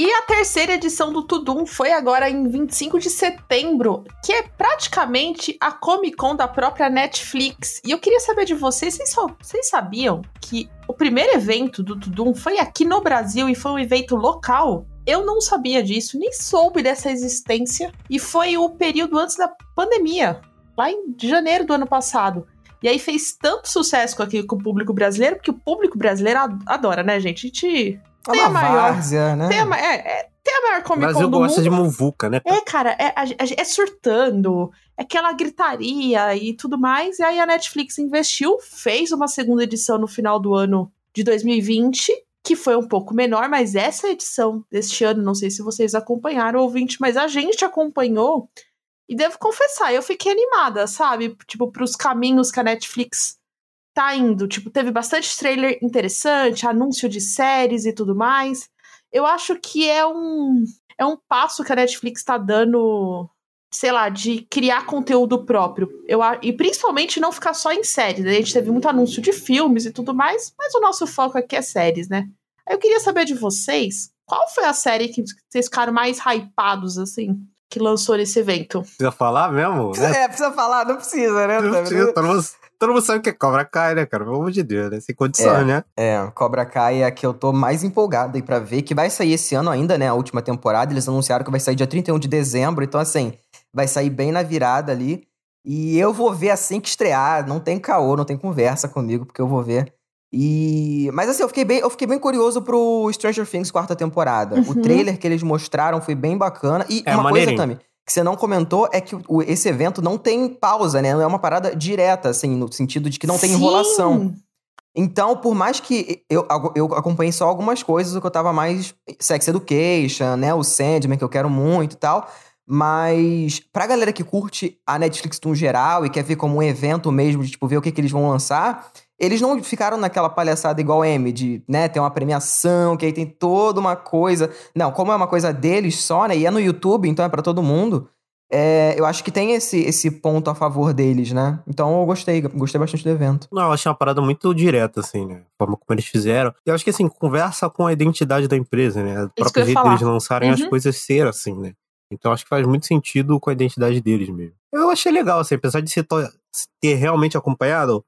E a terceira edição do Tudum foi agora em 25 de setembro, que é praticamente a Comic Con da própria Netflix. E eu queria saber de vocês, vocês, vocês sabiam que o primeiro evento do Tudum foi aqui no Brasil e foi um evento local? Eu não sabia disso, nem soube dessa existência. E foi o período antes da pandemia, lá em janeiro do ano passado. E aí fez tanto sucesso aqui, com o público brasileiro, porque o público brasileiro adora, né, gente? A gente é tem a maior, né? Tem a, é, é, tem a maior Comic Con Brasil do gosta mundo. de muvuca, né? É, cara, é, é, surtando, é aquela gritaria e tudo mais. E aí a Netflix investiu, fez uma segunda edição no final do ano de 2020, que foi um pouco menor, mas essa edição deste ano, não sei se vocês acompanharam, ouvinte, mas a gente acompanhou. E devo confessar, eu fiquei animada, sabe? Tipo, pros caminhos que a Netflix tá indo. Tipo, teve bastante trailer interessante, anúncio de séries e tudo mais. Eu acho que é um, é um passo que a Netflix tá dando, sei lá, de criar conteúdo próprio. Eu, e principalmente não ficar só em séries. A gente teve muito anúncio de filmes e tudo mais, mas o nosso foco aqui é séries, né? Eu queria saber de vocês, qual foi a série que vocês ficaram mais hypados, assim? Que lançou nesse evento. Precisa falar mesmo? Né? É, precisa falar, não precisa, né? Não precisa, todo mundo, todo mundo sabe que é Cobra Kai, né, cara? Pelo amor de Deus, né? Sem condição, é, né? É, Cobra Kai é a que eu tô mais empolgado aí pra ver, que vai sair esse ano ainda, né? A última temporada. Eles anunciaram que vai sair dia 31 de dezembro, então assim, vai sair bem na virada ali. E eu vou ver assim que estrear, não tem caô, não tem conversa comigo, porque eu vou ver. E. Mas assim, eu fiquei bem, eu fiquei bem curioso pro Stranger Things quarta temporada. Uhum. O trailer que eles mostraram foi bem bacana. E é, uma coisa também que você não comentou é que o, esse evento não tem pausa, né? Não é uma parada direta, assim, no sentido de que não tem Sim. enrolação. Então, por mais que eu, eu acompanhei só algumas coisas, o que eu tava mais Sex Education, né? O Sandman, que eu quero muito e tal. Mas pra galera que curte a Netflix no geral e quer ver como um evento mesmo, de tipo, ver o que, que eles vão lançar, eles não ficaram naquela palhaçada igual M, de, né, ter uma premiação, que aí tem toda uma coisa. Não, como é uma coisa deles só, né, e é no YouTube, então é para todo mundo, é, eu acho que tem esse, esse ponto a favor deles, né? Então eu gostei, gostei bastante do evento. Não, eu achei uma parada muito direta, assim, né? A forma como eles fizeram. Eu acho que, assim, conversa com a identidade da empresa, né? O próprio jeito deles lançarem uhum. as coisas ser assim, né? Então acho que faz muito sentido com a identidade deles mesmo. Eu achei legal, assim, apesar de ser ter realmente acompanhado,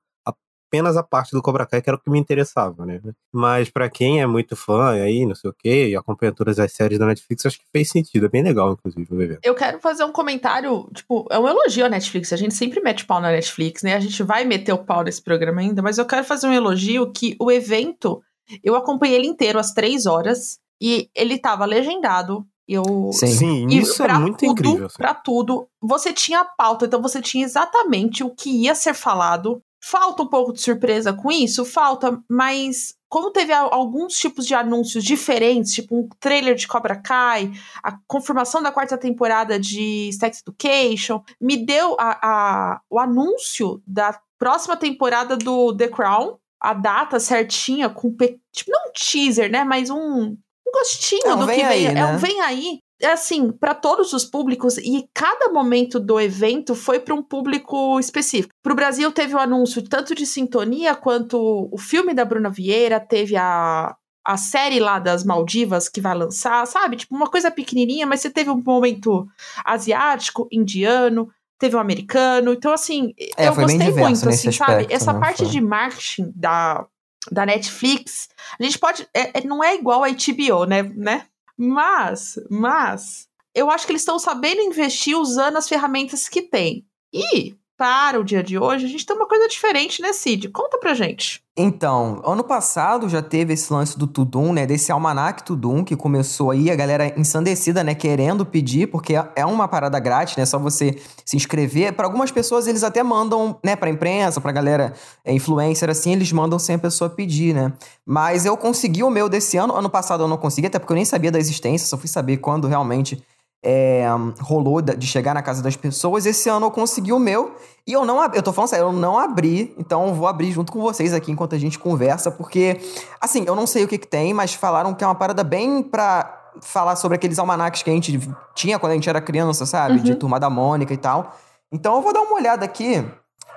apenas a parte do Cobra Kai que era o que me interessava, né? Mas para quem é muito fã aí, não sei o quê, e acompanha todas as séries da Netflix, acho que fez sentido. É bem legal, inclusive, o evento. Eu quero fazer um comentário, tipo, é um elogio à Netflix. A gente sempre mete pau na Netflix, né? A gente vai meter o pau nesse programa ainda, mas eu quero fazer um elogio que o evento, eu acompanhei ele inteiro às três horas, e ele tava legendado, eu, Sim, Sim isso é muito tudo, incrível. Assim. Pra tudo. Você tinha a pauta, então você tinha exatamente o que ia ser falado. Falta um pouco de surpresa com isso? Falta, mas como teve alguns tipos de anúncios diferentes, tipo um trailer de Cobra Kai, a confirmação da quarta temporada de Sex Education, me deu a, a, o anúncio da próxima temporada do The Crown, a data certinha, com tipo, não um teaser, né? Mas um, um gostinho não, do que aí, vem. Né? É um vem aí é assim, para todos os públicos e cada momento do evento foi para um público específico. Para o Brasil teve o anúncio tanto de sintonia quanto o filme da Bruna Vieira, teve a, a série lá das Maldivas que vai lançar, sabe? Tipo, uma coisa pequenininha, mas você teve um momento asiático, indiano, teve um americano. Então, assim, é, eu gostei muito, assim, aspecto, sabe? Essa né? parte foi. de marketing da, da Netflix, a gente pode. É, é, não é igual a HBO, né? né? Mas, mas, eu acho que eles estão sabendo investir usando as ferramentas que tem. E, para o dia de hoje, a gente tem uma coisa diferente, né, Cid? Conta pra gente. Então, ano passado já teve esse lance do Tudum, né? Desse almanac Tudum que começou aí, a galera ensandecida, né? Querendo pedir, porque é uma parada grátis, né? Só você se inscrever. Para algumas pessoas, eles até mandam, né? Pra imprensa, pra galera é, influencer, assim, eles mandam sem a pessoa pedir, né? Mas eu consegui o meu desse ano. Ano passado eu não consegui, até porque eu nem sabia da existência, só fui saber quando realmente é, rolou de chegar na casa das pessoas. Esse ano eu consegui o meu e eu não abri. Eu tô falando sério, eu não abri, então eu vou abrir junto com vocês aqui enquanto a gente conversa, porque, assim, eu não sei o que, que tem, mas falaram que é uma parada bem pra falar sobre aqueles almanacs que a gente tinha quando a gente era criança, sabe? Uhum. De turma da Mônica e tal. Então eu vou dar uma olhada aqui.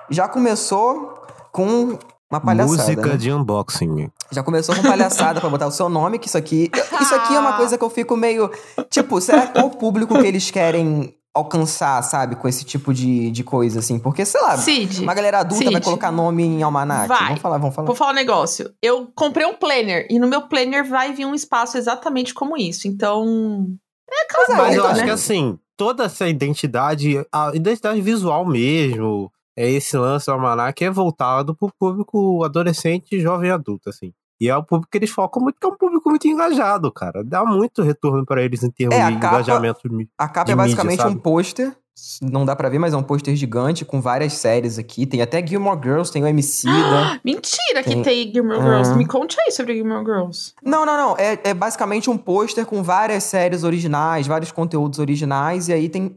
Já começou com uma palhaçada. Música né? de unboxing. Já começou com palhaçada pra botar o seu nome, que isso aqui. Isso aqui é uma coisa que eu fico meio. Tipo, será qual o público que eles querem alcançar, sabe? Com esse tipo de, de coisa, assim. Porque, sei lá, Cid, uma galera adulta Cid. vai colocar nome em almanac. Vai. Vamos falar, vamos falar. Vou falar um negócio. Eu comprei um planner e no meu planner vai vir um espaço exatamente como isso. Então. É aquela Mas Mas coisa, eu acho né? que assim, toda essa identidade, a identidade visual mesmo, é esse lance do Almanac é voltado pro público adolescente, jovem e adulto, assim. E é o público que eles focam muito, que é um público muito engajado, cara. Dá muito retorno pra eles em termos É, a de capa- engajamento. mi- A capa de é mídia, basicamente sabe? um pôster. Não dá pra ver, mas é um pôster gigante com várias séries aqui. Tem até Gilmore Girls, tem o MC da. Mentira que Tem- tem Gilmore Ah. Girls. Me conte aí sobre Gilmore Girls. Não, não, não. É, é basicamente um pôster com várias séries originais, vários conteúdos originais. E aí tem.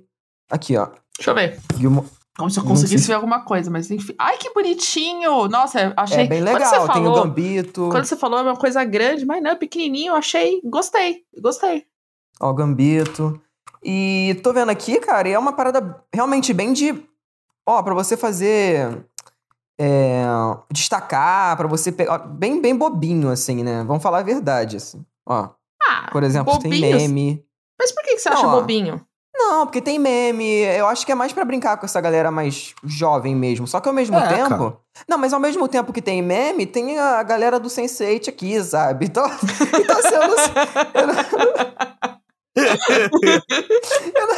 Aqui, ó. Deixa eu ver. Gilmore... Como se eu conseguisse ver alguma coisa, mas enfim. Ai, que bonitinho! Nossa, achei. É bem Quando legal. você Tem o falou, Gambito. Quando você falou é uma coisa grande, mas não, pequenininho, eu achei. Gostei, gostei. Ó, o Gambito. E tô vendo aqui, cara, e é uma parada realmente bem de. Ó, pra você fazer. é, destacar, pra você pegar. Bem, bem bobinho, assim, né? Vamos falar a verdade, assim. Ó, Ah, por exemplo, tem bobinhos. meme. Mas por que, que você Não, acha ó. bobinho? Não, porque tem meme. Eu acho que é mais pra brincar com essa galera mais jovem mesmo. Só que ao mesmo É, tempo. cara. Não, mas ao mesmo tempo que tem meme, tem a galera do Sense8 aqui, sabe? Então, então assim, eu não sei. Eu não, eu não,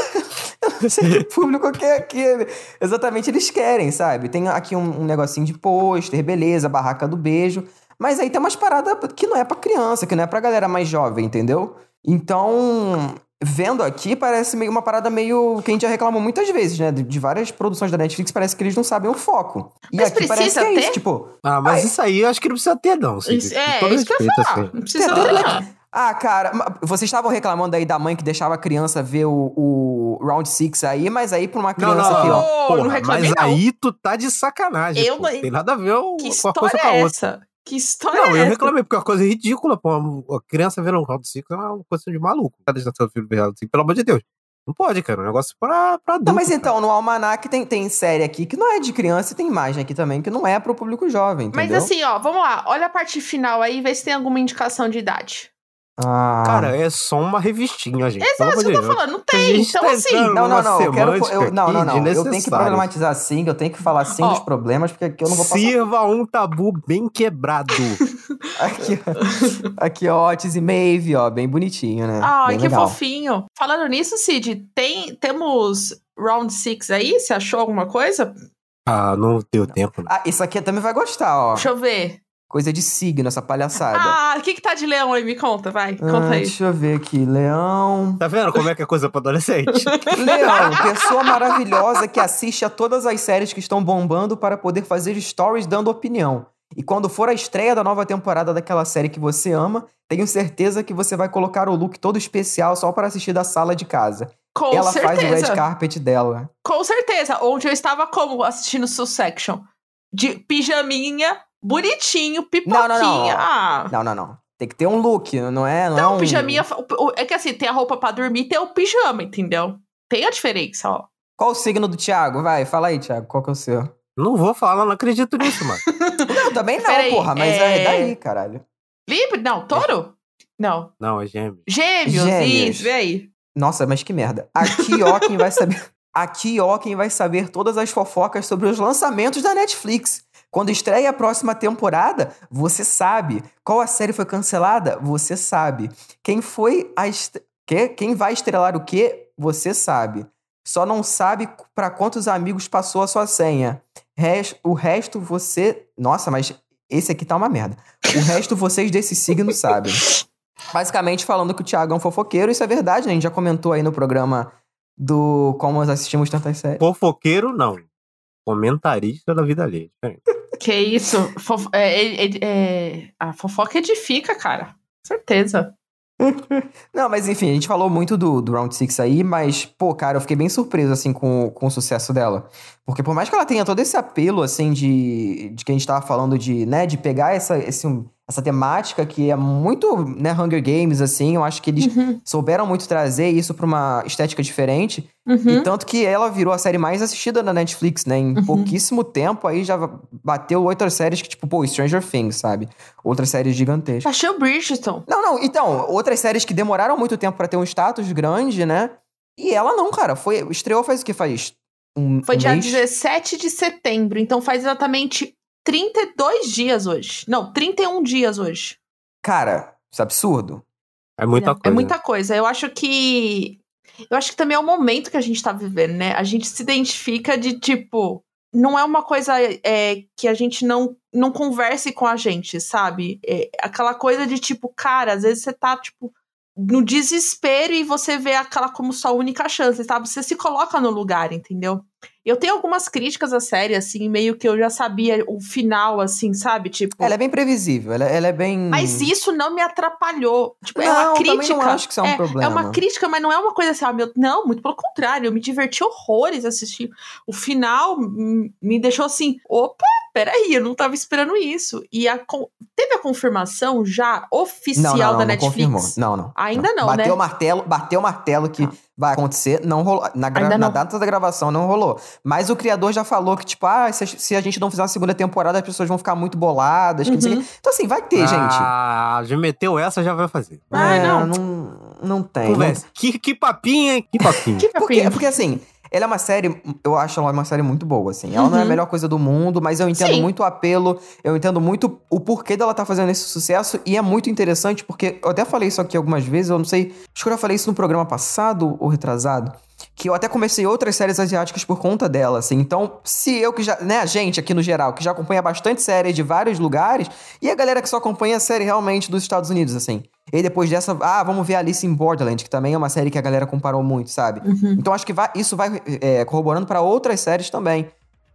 eu não sei que público que é que exatamente eles querem, sabe? Tem aqui um, um negocinho de pôster, beleza, barraca do beijo. Mas aí tem umas paradas que não é pra criança, que não é pra galera mais jovem, entendeu? Então, vendo aqui, parece meio uma parada meio que a gente já reclamou muitas vezes, né? De, de várias produções da Netflix, parece que eles não sabem o foco. E Mas aqui parece que precisa é isso, ter? tipo, Ah, mas Ai. isso aí eu acho que não precisa ter, não. Cid. Isso- é, todo isso que eu ia respeito, falar. assim. Não precisa ter, não. Ah, cara, vocês estavam reclamando aí da mãe que deixava a criança ver o, o Round Six aí, mas aí pra uma Não, criança não, aqui, não. Porra, não reclamei, mas não. aí tu tá de sacanagem. Eu pô. não- Tem nada a ver o- Que uma história coisa com a é outra. essa? Que história Não, é eu essa? reclamei, porque é uma coisa ridícula, pô. A criança vendo um Round Six é uma coisa de maluco. Tá deixando seu filho ver Round Six, pelo amor de Deus. Não pode, cara. É um negócio pra, pra adulto. Não, mas cara. então, no Almanac tem, tem série aqui que não é de criança e tem imagem aqui também que não é pro público jovem, Mas entendeu? assim, ó, vamos lá. Olha a parte final aí e vê se tem alguma indicação de idade. Ah. Cara, é só uma revistinha, gente. Exato, isso que eu tô falando. Não tem. Então, tá assim. Não, não, não, eu quero. Eu, não, não, não. Eu tenho que problematizar sim, eu tenho que falar sim Ó. dos problemas, porque aqui eu não vou passar. Sirva um tabu bem quebrado. Aqui, ó. aqui, ó, Otis e Maeve, ó, bem bonitinho, né? Ai, bem que legal. fofinho. Falando nisso, Cid, tem, temos Round 6 aí? Você achou alguma coisa? ah, não deu tempo. Né? Ah, isso aqui também vai gostar, ó. Deixa eu ver. Coisa de signo, essa palhaçada. Ah, o que que tá de leão aí? Me conta, vai. Ah, Conta aí. Deixa eu ver aqui. Leão. Tá vendo como é que é coisa pra adolescente? Leão, pessoa maravilhosa que assiste a todas as séries que estão bombando para poder fazer stories dando opinião. E quando for a estreia da nova temporada daquela série que você ama, tenho certeza que você vai colocar o look todo especial só para assistir da sala de casa. Com Ela faz o red certeza. carpet dela. Com certeza. Onde eu estava como assistindo Succession? De pijaminha, bonitinho, pipoquinha. Não, não, não. Ah. Não, não, não. Tem que ter um look, não é? Não, é Não, um... pijaminha. É que assim, tem a roupa pra dormir e tem o pijama, entendeu? Tem a diferença, ó. Qual o signo do Thiago? Vai, fala aí, Thiago. Qual que é o seu? não vou falar, não acredito nisso, mano. Não, também não, Peraí, porra. Mas é- é daí, caralho. Libre? Não, touro? Não. Não, é gêmeo. Gêmeos, Gêmeos. isso, vê aí. Nossa, mas que merda. Aqui, ó, quem vai saber. Aqui, ó, quem vai saber todas as fofocas sobre os lançamentos da Netflix. Quando estreia a próxima temporada, você sabe. Qual a série foi cancelada? Você sabe. Quem foi a. est- que- Quem vai estrelar o quê? Você sabe. Só não sabe pra quantos amigos passou a sua senha. Res- O resto você. Nossa, mas esse aqui tá uma merda. O resto vocês desse signo sabem. Basicamente falando que o Thiago é um fofoqueiro, isso é verdade, né? A gente já comentou aí no programa do Como nós assistimos tantas séries. Fofoqueiro, não. Comentarista da vida alheia. Que isso? Fof- é, é, é, é, a fofoca edifica, cara. Certeza. Não, mas enfim, a gente falou muito do, do Round Six aí, mas, pô, cara, eu fiquei bem surpreso, assim, com, com o sucesso dela. Porque por mais que ela tenha todo esse apelo, assim, de, de que a gente tava falando de, né, de pegar essa, esse, essa temática que é muito, né, Hunger Games, assim. Eu acho que eles uhum. souberam muito trazer isso pra uma estética diferente. Uhum. E tanto que ela virou a série mais assistida na Netflix, né? Em uhum. pouquíssimo tempo, aí já bateu outras séries que, tipo, pô, Stranger Things, sabe? Outras séries gigantescas. Achei o Bridgerton. Não, não. Então, outras séries que demoraram muito tempo para ter um status grande, né? E ela não, cara. Foi, estreou faz o que? Faz um, Foi um dia mês? 17 de setembro, então faz exatamente 32 dias hoje. Não, 31 dias hoje. Cara, isso é absurdo. É muita é, coisa. É muita coisa. Eu acho que. Eu acho que também é o momento que a gente tá vivendo, né? A gente se identifica de tipo. Não é uma coisa é, que a gente não, não converse com a gente, sabe? É aquela coisa de tipo, cara, às vezes você tá, tipo, no desespero e você vê aquela como sua única chance, sabe? Você se coloca no lugar, entendeu? Eu tenho algumas críticas à série, assim, meio que eu já sabia o final, assim, sabe? Tipo. Ela é bem previsível, ela, ela é bem. Mas isso não me atrapalhou. Tipo, não, é uma crítica. não acho que isso é um é, problema. É uma crítica, mas não é uma coisa assim, ah, meu. Não, muito pelo contrário, eu me diverti horrores assistindo. O final me deixou assim, opa, peraí, eu não tava esperando isso. E a, teve a confirmação já oficial não, não, não, da Netflix? Confirmou. Não, não. Ainda não, bateu né? O martelo, bateu o martelo que. Ah vai acontecer, não rolou. Na, gra... na, data da gravação não rolou. Mas o criador já falou que, tipo, ah, se a, se a gente não fizer uma segunda temporada, as pessoas vão ficar muito boladas. Uhum. Então, assim, vai ter, ah, gente. Ah, já meteu essa, já vai fazer. Ah, é, não. não. Não tem. Conversa. Não... Que, que papinho, hein? Que papinho. que papinho. Porque, porque, assim, ela é uma série, eu acho ela uma série muito boa, assim. Ela uhum. não é a uhum. melhor coisa do mundo, mas eu entendo Sim. muito o apelo, eu entendo muito o porquê dela tá fazendo esse sucesso, e é muito interessante, porque eu até falei isso aqui algumas vezes, eu não sei, acho que eu já falei isso no programa passado ou retrasado, que eu até comecei outras séries asiáticas por conta dela, assim. Então, se eu que já, né, a gente aqui no geral, que já acompanha bastante série de vários lugares, e a galera que só acompanha a série realmente dos Estados Unidos, assim. E depois dessa, ah, vamos ver Alice in Borderland, que também é uma série que a galera comparou muito, sabe? Uhum. Então acho que vai, isso vai é, corroborando para outras séries também.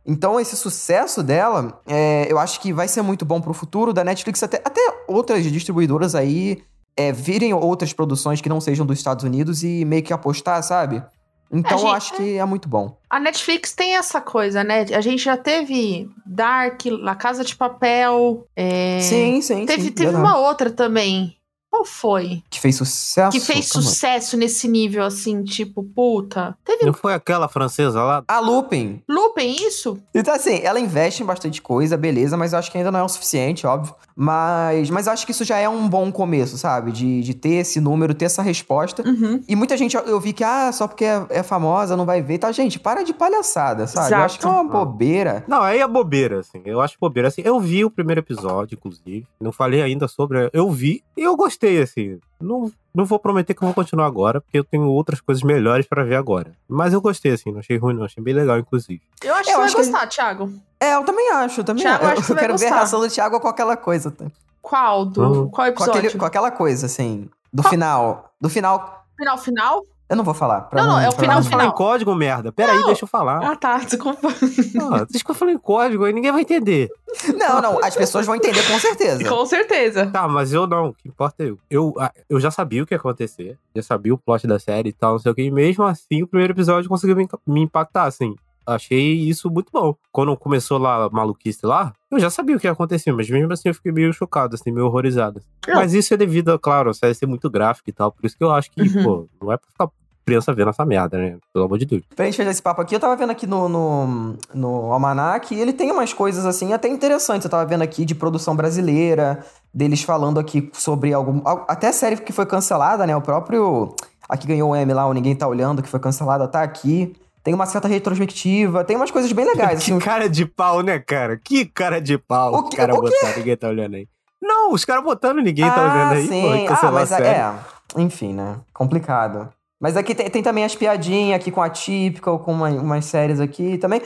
Então, esse sucesso dela, é, eu acho que vai ser muito bom pro futuro da Netflix, até, até outras distribuidoras aí é, virem outras produções que não sejam dos Estados Unidos e meio que apostar, sabe? Então, gente, eu acho que é muito bom. A Netflix tem essa coisa, né? A gente já teve Dark, La Casa de Papel. É... Sim, sim. Teve, sim, teve uma outra também. Qual foi? Que fez sucesso? Que fez sucesso nesse nível, assim, tipo, puta. Teve... Não foi aquela francesa lá? A Lupin. Lupin, isso? Então, assim, ela investe em bastante coisa, beleza, mas eu acho que ainda não é o suficiente, óbvio. Mas, mas acho que isso já é um bom começo, sabe? De, de ter esse número, ter essa resposta. Uhum. E muita gente, eu vi que, ah, só porque é, é, famosa, não vai ver. Tá, gente, para de palhaçada, sabe? Exato. Eu acho que é uma bobeira. Não, aí é bobeira, assim. Eu acho bobeira. Assim, eu vi o primeiro episódio, inclusive. Não falei ainda sobre. Eu vi e eu gostei, assim. Não, não vou prometer que eu vou continuar agora, porque eu tenho outras coisas melhores para ver agora. Mas eu gostei, assim, não achei ruim, não. Achei bem legal, inclusive. Eu acho eu que você vai gostar, que... Thiago. É, eu também acho, eu também Thiago, eu, acho eu quero ver a reação do Thiago com aquela coisa. Tá? Qual? Do, uhum. Qual episódio? Com, aquele, com aquela coisa, assim. Do qual? final. Do final. Final, final? Eu não vou falar. Não, não, é o final, final. falar em código, merda. Pera não. aí, deixa eu falar. Ah, tá, desculpa. Ah, deixa que eu falei em código, aí ninguém vai entender. Não, não, as pessoas vão entender com certeza. com certeza. Tá, mas eu não, o que importa é eu. Eu, ah, eu já sabia o que ia acontecer, já sabia o plot da série e tal, não sei o que, e mesmo assim o primeiro episódio conseguiu me impactar, assim achei isso muito bom. Quando começou lá a maluquice lá, eu já sabia o que ia acontecer, mas mesmo assim eu fiquei meio chocado, assim, meio horrorizado. É. Mas isso é devido, claro, a série ser muito gráfica e tal, por isso que eu acho que, uhum. pô, não é pra ficar criança vendo essa merda, né? Pelo amor de Deus. Pra gente fazer esse papo aqui, eu tava vendo aqui no, no, no Almanac e ele tem umas coisas, assim, até interessantes. Eu tava vendo aqui de produção brasileira, deles falando aqui sobre algum... Até a série que foi cancelada, né? O próprio... A que ganhou o M lá, o Ninguém Tá Olhando, que foi cancelada, tá aqui tem uma certa retrospectiva, tem umas coisas bem legais. que assim. cara de pau, né, cara? Que cara de pau. O que, cara o botar, ninguém tá olhando aí. Não, os caras botando, ninguém tá ah, tá olhando aí. Sim. Pô, ah, mas é, enfim, né? Complicado. Mas aqui tem, tem também as piadinhas aqui com a típica, com uma, umas séries aqui também.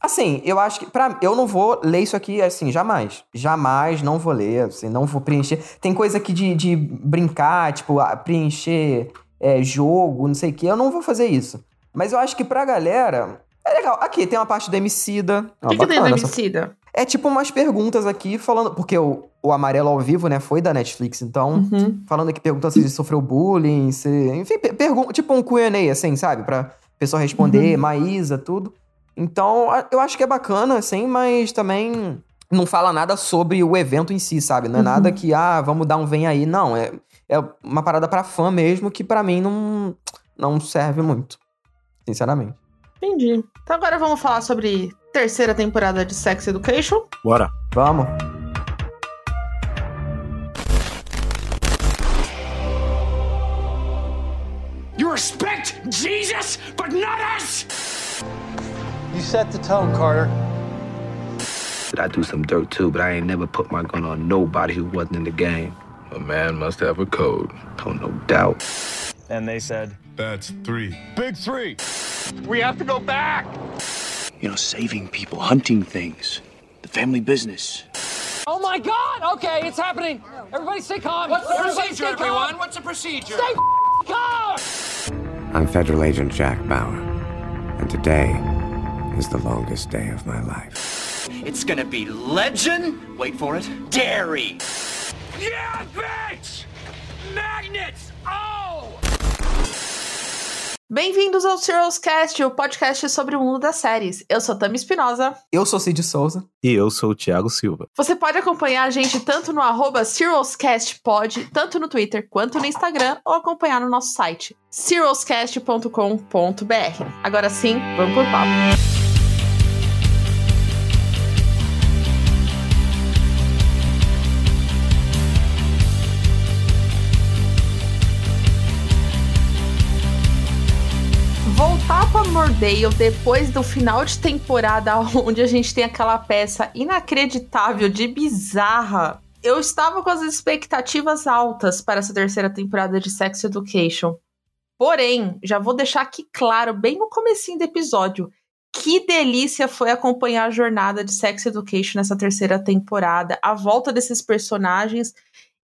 Assim, eu acho que. Pra, eu não vou ler isso aqui, assim, jamais. Jamais não vou ler, assim, não vou preencher. Tem coisa aqui de, de brincar, tipo, preencher é, jogo, não sei o quê. Eu não vou fazer isso. Mas eu acho que pra galera. É legal. Aqui tem uma parte do Emicida. O que, que tem do Emicida? É tipo umas perguntas aqui falando. Porque o, o Amarelo ao Vivo, né, foi da Netflix, então. Uhum. Falando aqui, perguntando se ele sofreu bullying, se. Enfim, pergunta. Tipo um QA, assim, sabe? Pra pessoa responder, uhum. Maísa, tudo. Então, eu acho que é bacana, assim, mas também não fala nada sobre o evento em si, sabe? Não é uhum. nada que, ah, vamos dar um vem aí. Não, é, é uma parada para fã mesmo que para mim não, não serve muito. Sinceramente. Entendi. Então agora vamos falar sobre terceira temporada de Sex Education. Bora. Vamos. You respect Jesus, but not us! You set the tone, Carter. I do some dirt too, but I ain't never put my gun on nobody who wasn't in the game. A man must have a code. Oh, no doubt. And they said, That's three. Big three! We have to go back! You know, saving people, hunting things, the family business. Oh my god! Okay, it's happening! Everybody stay calm! What's the Everybody procedure, everyone? What's the procedure? Stay calm! I'm Federal Agent Jack Bauer, and today is the longest day of my life. It's gonna be legend, wait for it, dairy! Yeah, bitch! Magnets! Oh! Bem-vindos ao Serials Cast, o podcast sobre o mundo das séries. Eu sou Tami Espinosa. Eu sou Cid Souza. E eu sou o Thiago Silva. Você pode acompanhar a gente tanto no arroba SerialsCastPod, tanto no Twitter quanto no Instagram, ou acompanhar no nosso site, serialscast.com.br. Agora sim, vamos por papo. Mordale depois do final de temporada, onde a gente tem aquela peça inacreditável de bizarra. Eu estava com as expectativas altas para essa terceira temporada de Sex Education. Porém, já vou deixar aqui claro, bem no comecinho do episódio, que delícia foi acompanhar a jornada de Sex Education nessa terceira temporada, a volta desses personagens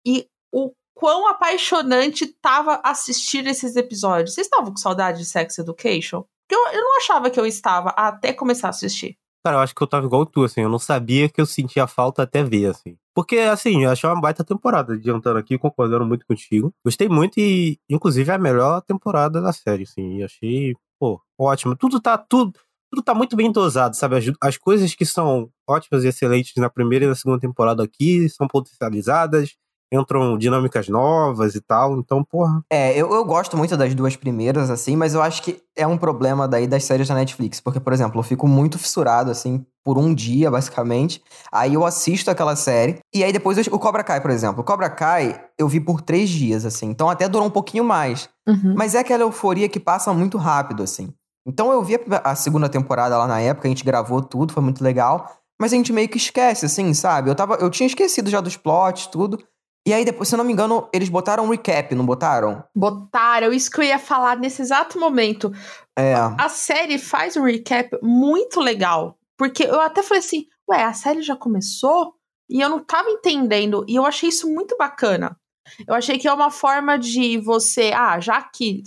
e o quão apaixonante tava assistir esses episódios. Vocês estavam com saudade de Sex Education? Eu, eu não achava que eu estava até começar a assistir. Cara, eu acho que eu tava igual tu, assim, eu não sabia que eu sentia falta até ver, assim. Porque, assim, eu achei uma baita temporada, adiantando aqui, concordando muito contigo. Gostei muito e, inclusive, é a melhor temporada da série, assim. Achei, pô, ótimo. Tudo tá, tudo, tudo tá muito bem dosado, sabe? As, as coisas que são ótimas e excelentes na primeira e na segunda temporada aqui são potencializadas entram dinâmicas novas e tal, então, porra. É, eu, eu gosto muito das duas primeiras, assim, mas eu acho que é um problema daí das séries da Netflix, porque, por exemplo, eu fico muito fissurado, assim, por um dia, basicamente, aí eu assisto aquela série, e aí depois eu, o Cobra Kai, por exemplo, o Cobra Kai eu vi por três dias, assim, então até durou um pouquinho mais, uhum. mas é aquela euforia que passa muito rápido, assim. Então eu vi a, a segunda temporada lá na época, a gente gravou tudo, foi muito legal, mas a gente meio que esquece, assim, sabe? Eu, tava, eu tinha esquecido já dos plots, tudo. E aí, depois, se eu não me engano, eles botaram um recap, não botaram? Botaram, isso que eu ia falar nesse exato momento. É. A série faz um recap muito legal. Porque eu até falei assim, ué, a série já começou? E eu não tava entendendo. E eu achei isso muito bacana. Eu achei que é uma forma de você, ah, já que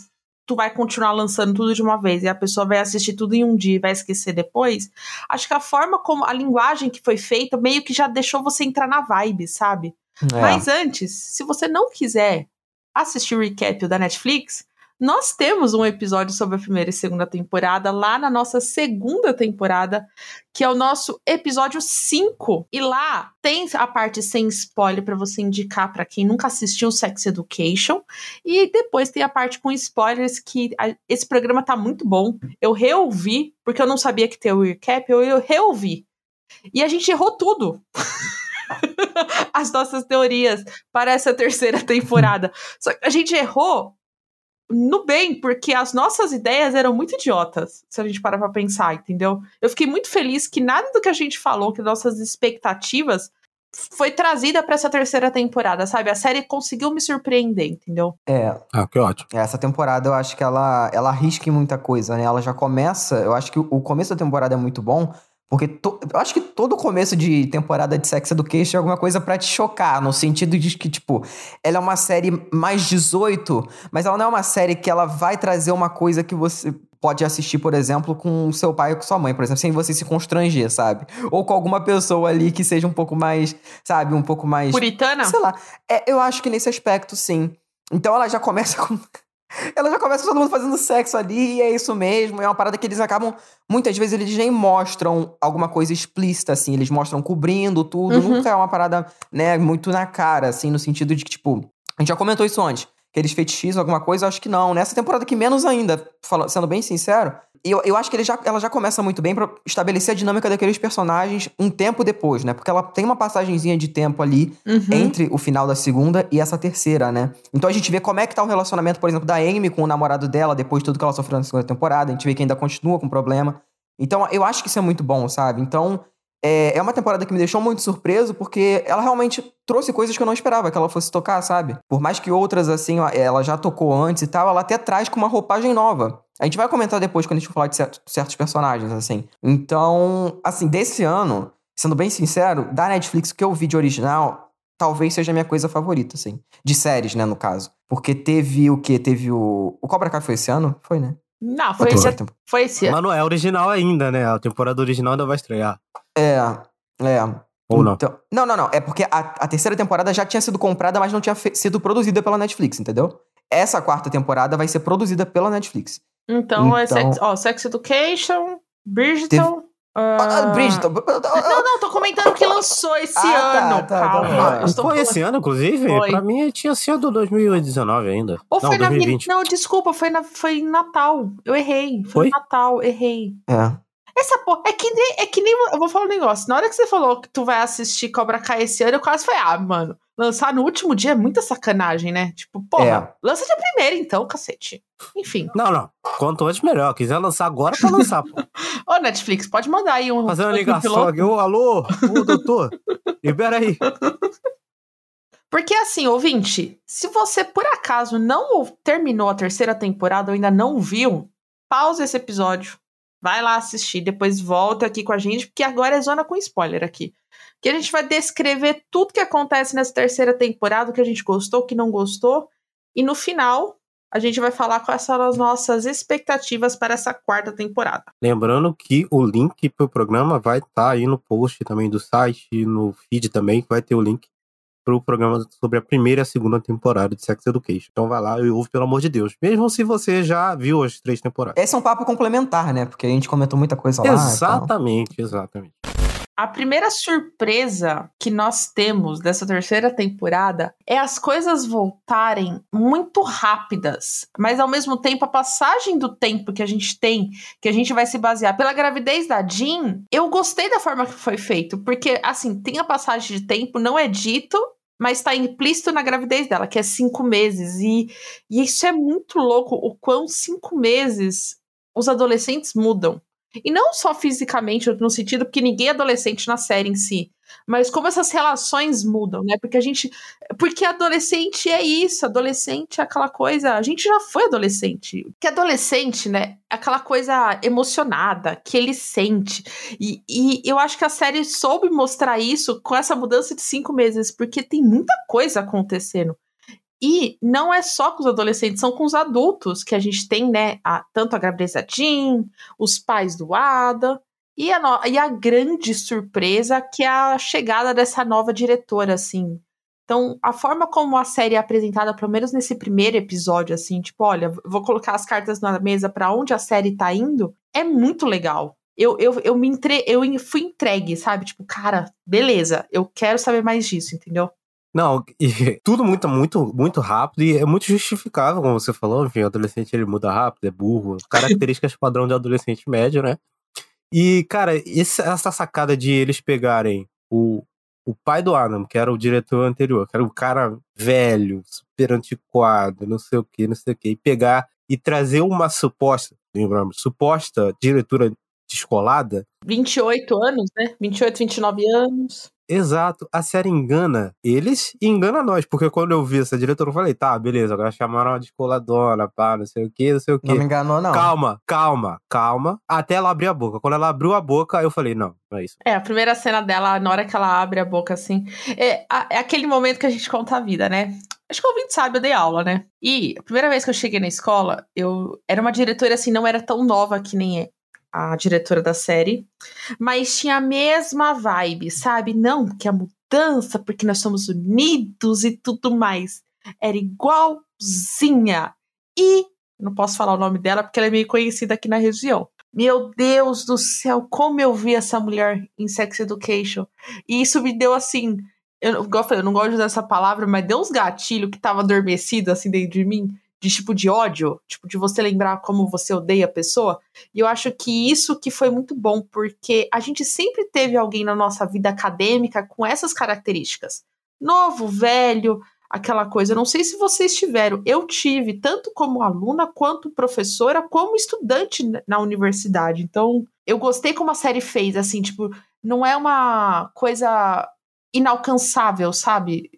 tu vai continuar lançando tudo de uma vez e a pessoa vai assistir tudo em um dia e vai esquecer depois, acho que a forma como a linguagem que foi feita meio que já deixou você entrar na vibe, sabe? É. Mas antes, se você não quiser assistir o recap da Netflix, nós temos um episódio sobre a primeira e segunda temporada lá na nossa segunda temporada, que é o nosso episódio 5. E lá tem a parte sem spoiler para você indicar para quem nunca assistiu Sex Education. E depois tem a parte com spoilers que a, esse programa tá muito bom. Eu reouvi, porque eu não sabia que tem o recap, eu, eu reouvi. E a gente errou tudo. as nossas teorias para essa terceira temporada. Só que a gente errou no bem, porque as nossas ideias eram muito idiotas, se a gente parar pra pensar, entendeu? Eu fiquei muito feliz que nada do que a gente falou, que nossas expectativas, foi trazida para essa terceira temporada, sabe? A série conseguiu me surpreender, entendeu? É. Ah, que ótimo. Essa temporada eu acho que ela, ela arrisca em muita coisa, né? Ela já começa, eu acho que o começo da temporada é muito bom, porque to, eu acho que todo começo de temporada de Sex Education é alguma coisa para te chocar, no sentido de que, tipo, ela é uma série mais 18, mas ela não é uma série que ela vai trazer uma coisa que você pode assistir, por exemplo, com seu pai ou com sua mãe, por exemplo, sem você se constranger, sabe? Ou com alguma pessoa ali que seja um pouco mais, sabe, um pouco mais. Puritana? Sei lá. É, eu acho que nesse aspecto, sim. Então ela já começa com. Ela já começa todo mundo fazendo sexo ali, e é isso mesmo. É uma parada que eles acabam. Muitas vezes eles nem mostram alguma coisa explícita, assim. Eles mostram cobrindo tudo. Uhum. Nunca é uma parada, né, muito na cara, assim, no sentido de que, tipo. A gente já comentou isso antes. Que eles fetichizam alguma coisa, acho que não. Nessa temporada que menos ainda, falando, sendo bem sincero, eu, eu acho que ele já, ela já começa muito bem para estabelecer a dinâmica daqueles personagens um tempo depois, né? Porque ela tem uma passagenzinha de tempo ali uhum. entre o final da segunda e essa terceira, né? Então a gente vê como é que tá o relacionamento, por exemplo, da Amy com o namorado dela depois de tudo que ela sofreu na segunda temporada. A gente vê que ainda continua com problema. Então eu acho que isso é muito bom, sabe? Então é, é uma temporada que me deixou muito surpreso, porque ela realmente trouxe coisas que eu não esperava que ela fosse tocar, sabe? Por mais que outras, assim, ela já tocou antes e tal, ela até traz com uma roupagem nova. A gente vai comentar depois quando a gente falar de certos personagens, assim. Então, assim, desse ano, sendo bem sincero, da Netflix, que eu vi de original, talvez seja a minha coisa favorita, assim. De séries, né, no caso. Porque teve o quê? Teve o. O Cobra Kai foi esse ano? Foi, né? Não, foi esse, foi esse ano. Mas não é original ainda, né? A temporada original ainda vai estrear. É, é. Ou não? Então, não, não, não. É porque a, a terceira temporada já tinha sido comprada, mas não tinha sido produzida pela Netflix, entendeu? Essa quarta temporada vai ser produzida pela Netflix. Então, então... é sex, ó, sex Education, Bridgerton. Teve... Uh... Bridgerton. Não, não, tô comentando que lançou esse ah, tá, ano. Tá, tá, Calma. Tá, foi esse ano, inclusive? Foi. Pra mim tinha sido 2019 ainda. Ou não, foi 2020. na Não, desculpa, foi, na, foi em Natal. Eu errei. Foi, foi? Natal, errei. É. Essa porra. É que, nem, é que nem. Eu vou falar um negócio. Na hora que você falou que tu vai assistir Cobra Kai esse ano, eu quase falei, ah, mano, lançar no último dia é muita sacanagem, né? Tipo, porra, é. lança dia primeiro então, cacete. Enfim. Não, não. Quanto antes, melhor. Quiser lançar agora, pra lançar, pô. Ô, Netflix, pode mandar aí um. Fazer uma ligação aqui. Ô, alô, ô, doutor, libera aí. Porque assim, ouvinte, se você por acaso não terminou a terceira temporada ou ainda não viu, pausa esse episódio. Vai lá assistir, depois volta aqui com a gente, porque agora é zona com spoiler aqui. Que a gente vai descrever tudo que acontece nessa terceira temporada, o que a gente gostou, o que não gostou. E no final, a gente vai falar quais são as nossas expectativas para essa quarta temporada. Lembrando que o link para o programa vai estar tá aí no post também do site, no feed também, vai ter o link para o programa sobre a primeira e a segunda temporada de Sex Education. Então vai lá e ouve, pelo amor de Deus. Mesmo se você já viu as três temporadas. Esse é um papo complementar, né? Porque a gente comentou muita coisa lá. Exatamente, exatamente. A primeira surpresa que nós temos dessa terceira temporada é as coisas voltarem muito rápidas, mas ao mesmo tempo a passagem do tempo que a gente tem, que a gente vai se basear pela gravidez da Jean, eu gostei da forma que foi feito, porque assim, tem a passagem de tempo, não é dito, mas está implícito na gravidez dela, que é cinco meses. E, e isso é muito louco, o quão cinco meses os adolescentes mudam. E não só fisicamente, no sentido que ninguém é adolescente na série em si, mas como essas relações mudam, né? Porque a gente. Porque adolescente é isso, adolescente é aquela coisa. A gente já foi adolescente. Que adolescente, né? É aquela coisa emocionada que ele sente. E, e eu acho que a série soube mostrar isso com essa mudança de cinco meses, porque tem muita coisa acontecendo. E não é só com os adolescentes, são com os adultos que a gente tem, né? A, tanto a da Jean, os pais do Ada, e a, no, e a grande surpresa que é a chegada dessa nova diretora, assim. Então, a forma como a série é apresentada, pelo menos nesse primeiro episódio, assim, tipo, olha, vou colocar as cartas na mesa para onde a série tá indo, é muito legal. Eu, eu, eu me entre, eu fui entregue, sabe? Tipo, cara, beleza, eu quero saber mais disso, entendeu? Não, e tudo muito, muito, muito rápido e é muito justificável, como você falou, enfim, o adolescente ele muda rápido, é burro, características padrão de adolescente médio, né? E, cara, esse, essa sacada de eles pegarem o, o pai do Adam, que era o diretor anterior, que era o cara velho, super antiquado, não sei o que, não sei o que, e pegar e trazer uma suposta, lembramos, suposta diretora descolada. 28 anos, né? 28, 29 anos. Exato. A série engana eles e engana nós. Porque quando eu vi essa diretora, eu falei, tá, beleza, agora chamaram uma descoladona, pá, não sei o que, não sei o que. Não me enganou, não. Calma, calma, calma. Até ela abrir a boca. Quando ela abriu a boca, eu falei, não, não é isso. É, a primeira cena dela, na hora que ela abre a boca, assim, é, é aquele momento que a gente conta a vida, né? Acho que o ouvinte sabe, eu dei aula, né? E a primeira vez que eu cheguei na escola, eu era uma diretora assim, não era tão nova que nem é a diretora da série, mas tinha a mesma vibe, sabe? Não, que a mudança, porque nós somos unidos e tudo mais. Era igualzinha. E não posso falar o nome dela porque ela é meio conhecida aqui na região. Meu Deus do céu, como eu vi essa mulher em Sex Education. E isso me deu assim. Eu, eu, falei, eu não gosto de usar essa palavra, mas deu uns gatilhos que tava adormecido assim dentro de mim, de tipo de ódio, tipo de você lembrar como você odeia a pessoa. E eu acho que isso que foi muito bom, porque a gente sempre teve alguém na nossa vida acadêmica com essas características. Novo, velho, aquela coisa. Eu não sei se vocês tiveram. Eu tive, tanto como aluna, quanto professora, como estudante na universidade. Então, eu gostei como a série fez, assim, tipo, não é uma coisa inalcançável, sabe?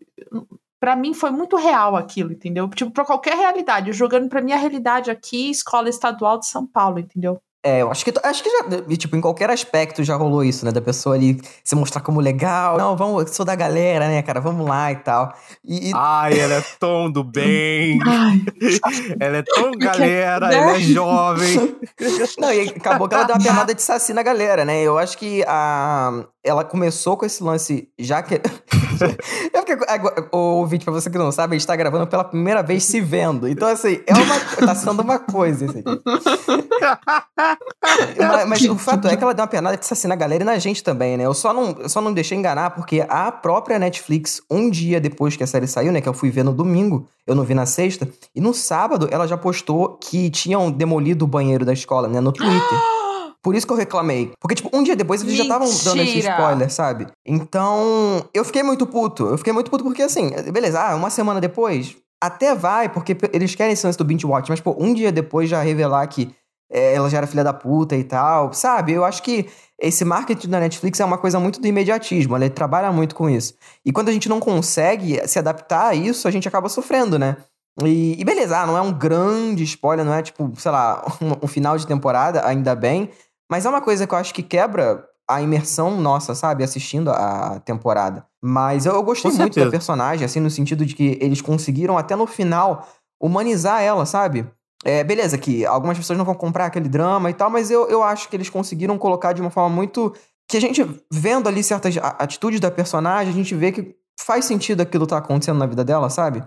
Para mim foi muito real aquilo, entendeu? Tipo, para qualquer realidade, jogando para minha realidade aqui, escola estadual de São Paulo, entendeu? É, eu acho que, acho que já, tipo, em qualquer aspecto já rolou isso, né? Da pessoa ali se mostrar como legal. Não, vamos, sou da galera, né, cara? Vamos lá e tal. E, Ai, ela é tão do bem. ela é tão galera, né? ela é jovem. Não, e acabou que ela deu uma pernada de saci na galera, né? Eu acho que a, ela começou com esse lance, já que. eu fiquei, o ouvinte, pra você que não sabe, a gente tá gravando pela primeira vez se vendo. Então, assim, é uma, tá sendo uma coisa, assim. mas, mas, o fato é que ela deu uma penada de assassinar a galera e na gente também, né? Eu só não, eu só não deixei enganar porque a própria Netflix, um dia depois que a série saiu, né? Que eu fui ver no domingo, eu não vi na sexta, e no sábado ela já postou que tinham demolido o banheiro da escola, né? No Twitter. Por isso que eu reclamei. Porque, tipo, um dia depois eles Mentira. já estavam dando esse spoiler, sabe? Então, eu fiquei muito puto. Eu fiquei muito puto porque, assim, beleza, ah, uma semana depois, até vai, porque eles querem esse lance do binge watch, mas, pô, um dia depois já revelar que é, ela já era filha da puta e tal, sabe? Eu acho que esse marketing da Netflix é uma coisa muito do imediatismo, ela trabalha muito com isso. E quando a gente não consegue se adaptar a isso, a gente acaba sofrendo, né? E, e beleza, ah, não é um grande spoiler, não é tipo, sei lá, um, um final de temporada, ainda bem, mas é uma coisa que eu acho que quebra a imersão nossa, sabe? Assistindo a temporada. Mas eu, eu gostei Com muito certeza. da personagem, assim, no sentido de que eles conseguiram até no final humanizar ela, sabe? É, beleza, que algumas pessoas não vão comprar aquele drama e tal, mas eu, eu acho que eles conseguiram colocar de uma forma muito. Que a gente, vendo ali certas atitudes da personagem, a gente vê que faz sentido aquilo tá acontecendo na vida dela, sabe?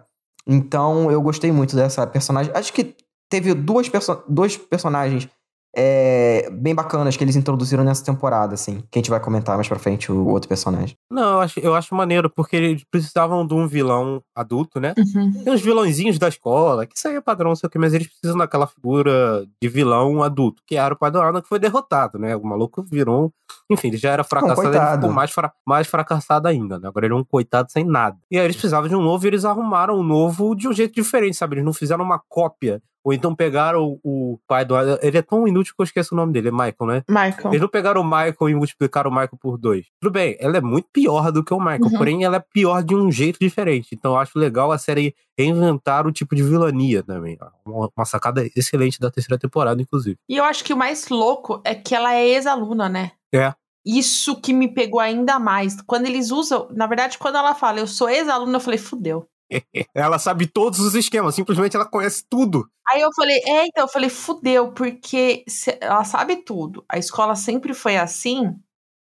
Então eu gostei muito dessa personagem. Acho que teve duas perso dois personagens é, bem bacanas que eles introduziram nessa temporada, assim. Que a gente vai comentar mais pra frente o outro personagem. Não, eu acho, eu acho maneiro, porque eles precisavam de um vilão adulto, né? Uhum. Tem uns vilãozinhos da escola, que isso aí é padrão, sei o que, mas eles precisam daquela figura de vilão adulto, que era o pai do Arnold que foi derrotado, né? O maluco virou. Enfim, ele já era fracassado, ele ficou mais, fra... mais fracassado ainda, né? Agora ele é um coitado sem nada. E aí eles precisavam de um novo e eles arrumaram um novo de um jeito diferente, sabe? Eles não fizeram uma cópia ou então pegaram o, pai do. Ele é tão inútil que eu esqueço o nome dele, é Michael, né? Michael. Eles não pegaram o Michael e multiplicaram o Michael por dois. Tudo bem, ela é muito pior do que o Michael, uhum. porém ela é pior de um jeito diferente. Então eu acho legal a série reinventar o tipo de vilania também. Uma, uma sacada excelente da terceira temporada, inclusive. E eu acho que o mais louco é que ela é ex-aluna, né? É. Isso que me pegou ainda mais. Quando eles usam, na verdade, quando ela fala, eu sou ex-aluna, eu falei, fudeu. ela sabe todos os esquemas, simplesmente ela conhece tudo. Aí eu falei, é, então eu falei, fudeu, porque ela sabe tudo. A escola sempre foi assim,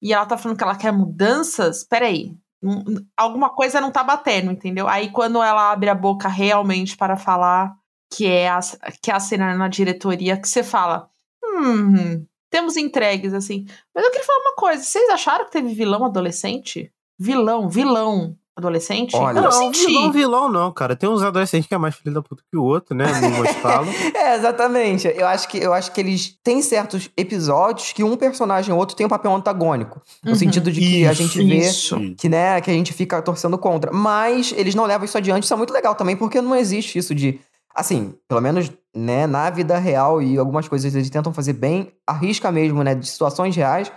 e ela tá falando que ela quer mudanças. Peraí, alguma coisa não tá batendo, entendeu? Aí quando ela abre a boca realmente para falar que é a, que é a cena na diretoria, que você fala, hum, temos entregues, assim. Mas eu queria falar uma coisa, vocês acharam que teve vilão adolescente? Vilão, vilão adolescente? Olha, eu não, senti. Vilão, vilão não, cara. Tem uns adolescentes que é mais filho da puta que o outro, né? No escala. é, exatamente. Eu acho, que, eu acho que eles têm certos episódios que um personagem ou outro tem um papel antagônico. No uhum. sentido de que isso, a gente vê isso. que, né, que a gente fica torcendo contra. Mas eles não levam isso adiante. Isso é muito legal também, porque não existe isso de. Assim, pelo menos né, na vida real e algumas coisas eles tentam fazer bem, arrisca mesmo, né? De situações reais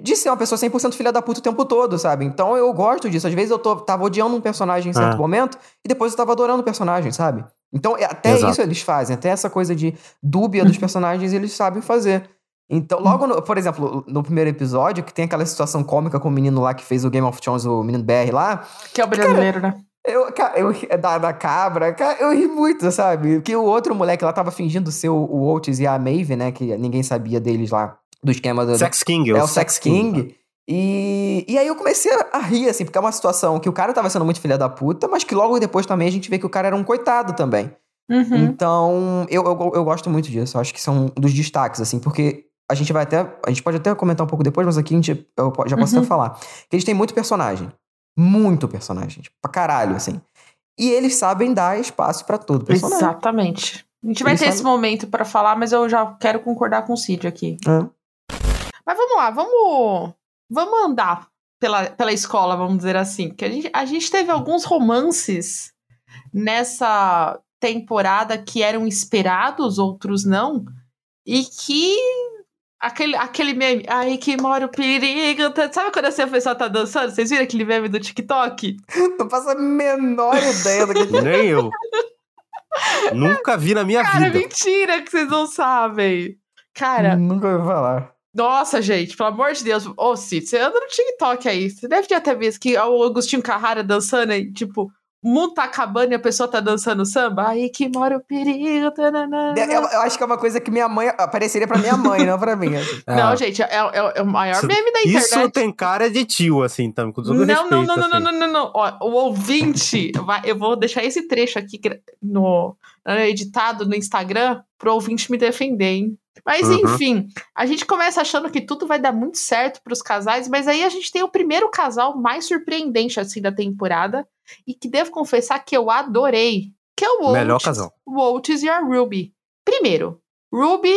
de ser uma pessoa 100% filha da puta o tempo todo, sabe? Então eu gosto disso. Às vezes eu tô, tava odiando um personagem em certo é. momento e depois eu tava adorando o personagem, sabe? Então é, até Exato. isso eles fazem, até essa coisa de dúbia dos personagens eles sabem fazer. Então, logo, no, por exemplo, no primeiro episódio, que tem aquela situação cômica com o menino lá que fez o Game of Thrones, o menino BR lá. Que é o brasileiro, cara, né? Eu, eu, da, da cabra, eu ri muito, sabe? Que o outro moleque lá tava fingindo ser o, o Otis e a Maeve, né? Que ninguém sabia deles lá do esquema do. Sex King, é o Sex, King. King. E, e aí eu comecei a rir, assim, porque é uma situação que o cara tava sendo muito filha da puta, mas que logo depois também a gente vê que o cara era um coitado também. Uhum. Então, eu, eu, eu gosto muito disso. Eu acho que são dos destaques, assim, porque a gente vai até. A gente pode até comentar um pouco depois, mas aqui a gente, eu já posso uhum. até falar. Que eles têm muito personagem. Muito personagem. Tipo, pra caralho, assim. E eles sabem dar espaço para todo personagem. Exatamente. A gente vai eles ter sabem... esse momento para falar, mas eu já quero concordar com o Cid aqui. É. Mas vamos lá, vamos. Vamos andar pela, pela escola, vamos dizer assim. Que a gente, a gente teve alguns romances nessa temporada que eram esperados, outros não. E que Aquele, aquele meme, aí que mora o perigo. Tá, sabe quando assim a pessoa tá dançando? Vocês viram aquele meme do TikTok? Não faço a menor ideia do que Nem eu. Nunca vi na minha Cara, vida. Cara, mentira que vocês não sabem. Cara. Nunca ouvi falar. Nossa, gente, pelo amor de Deus. Ô, oh, Cid, você anda no TikTok aí. Você deve ter até visto que o Agostinho Carrara dançando aí, tipo, mundo tá acabando e a pessoa tá dançando samba, aí que mora o perigo. Tanana. Eu, eu, acho que é uma coisa que minha mãe apareceria pra minha mãe, não pra mim. Assim. Não, é. gente, é, é, é, o maior isso, meme da internet. Isso tem cara de tio, assim, então, com todo não, respeito. Não, não, não, assim. não, não, não, não. Ó, o ouvinte, vai, eu vou deixar esse trecho aqui no, editado no Instagram pro ouvinte me defender, hein? Mas uhum. enfim, a gente começa achando que tudo vai dar muito certo para os casais, mas aí a gente tem o primeiro casal mais surpreendente assim da temporada e que devo confessar que eu adorei, que é o Melhor casal. O e a Ruby. Primeiro, Ruby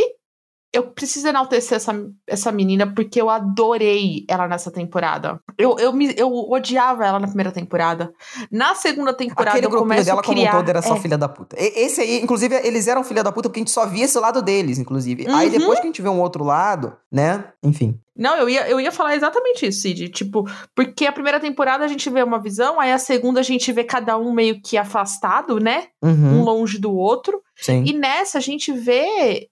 eu preciso enaltecer essa, essa menina porque eu adorei ela nessa temporada. Eu, eu, me, eu odiava ela na primeira temporada. Na segunda temporada, Aquele eu começo dela a criar... como todo era só é. filha da puta. Esse aí, inclusive, eles eram filha da puta porque a gente só via esse lado deles, inclusive. Uhum. Aí depois que a gente vê um outro lado, né? Enfim. Não, eu ia, eu ia falar exatamente isso, Cid. Tipo, porque a primeira temporada a gente vê uma visão, aí a segunda a gente vê cada um meio que afastado, né? Uhum. Um longe do outro. Sim. E nessa a gente vê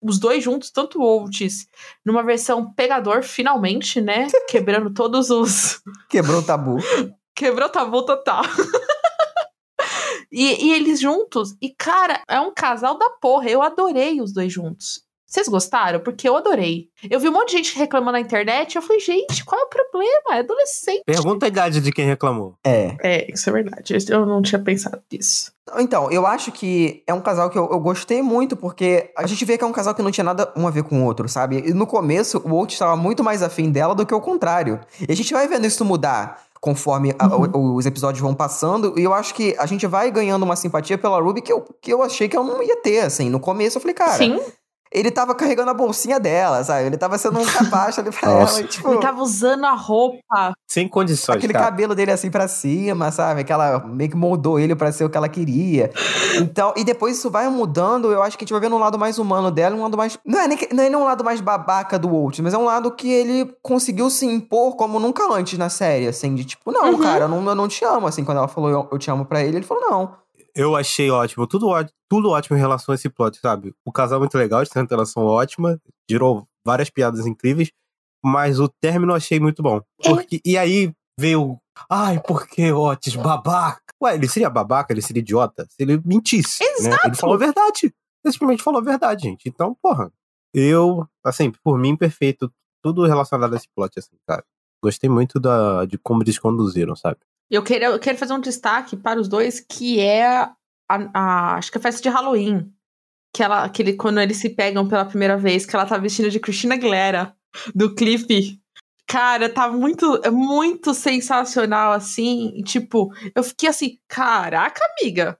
os dois juntos, tanto o Oates, numa versão pegador, finalmente, né? Quebrando todos os. Quebrou o tabu. Quebrou o tabu total. e, e eles juntos, e cara, é um casal da porra. Eu adorei os dois juntos. Vocês gostaram? Porque eu adorei. Eu vi um monte de gente reclamando na internet. Eu falei, gente, qual é o problema? É adolescente. Pergunta a idade de quem reclamou. É. É, isso é verdade. Eu não tinha pensado nisso. Então, eu acho que é um casal que eu, eu, gostei muito, porque a gente vê que é um casal que não tinha nada um a ver com o outro, sabe? E no começo, o Walt estava muito mais afim dela do que o contrário. E a gente vai vendo isso mudar conforme a, uhum. os episódios vão passando. E eu acho que a gente vai ganhando uma simpatia pela Ruby que eu, que eu achei que eu não ia ter, assim. No começo eu falei, cara. Sim ele tava carregando a bolsinha dela, sabe? Ele tava sendo um capacho ali pra ela. E, tipo, ele tava usando a roupa. Sem condições, Aquele cara. cabelo dele assim pra cima, sabe? Aquela meio que moldou ele para ser o que ela queria. Então, e depois isso vai mudando. Eu acho que a gente vai vendo um lado mais humano dela, um lado mais. Não é nem, não é nem um lado mais babaca do Walt, mas é um lado que ele conseguiu se impor como nunca antes na série, assim, de tipo, não, uhum. cara, eu não, eu não te amo. Assim, quando ela falou eu, eu te amo pra ele, ele falou, não eu achei ótimo, tudo, tudo ótimo em relação a esse plot, sabe? O casal é muito legal, eles têm uma relação ótima, gerou várias piadas incríveis, mas o término eu achei muito bom. É. Porque, e aí veio, ai, por que Otis, babaca? Ué, ele seria babaca, ele seria idiota se ele mentisse, Exato. né? Ele falou a verdade. Ele simplesmente falou a verdade, gente. Então, porra, eu, assim, por mim, perfeito, tudo relacionado a esse plot, assim, cara. Gostei muito da, de como eles conduziram, sabe? Eu quero, eu quero fazer um destaque para os dois, que é a, a acho que a festa de Halloween. Que, ela, que ele, quando eles se pegam pela primeira vez, que ela tá vestida de Christina Aguilera, do clipe. Cara, tá muito, muito sensacional, assim. Tipo, eu fiquei assim, caraca, amiga.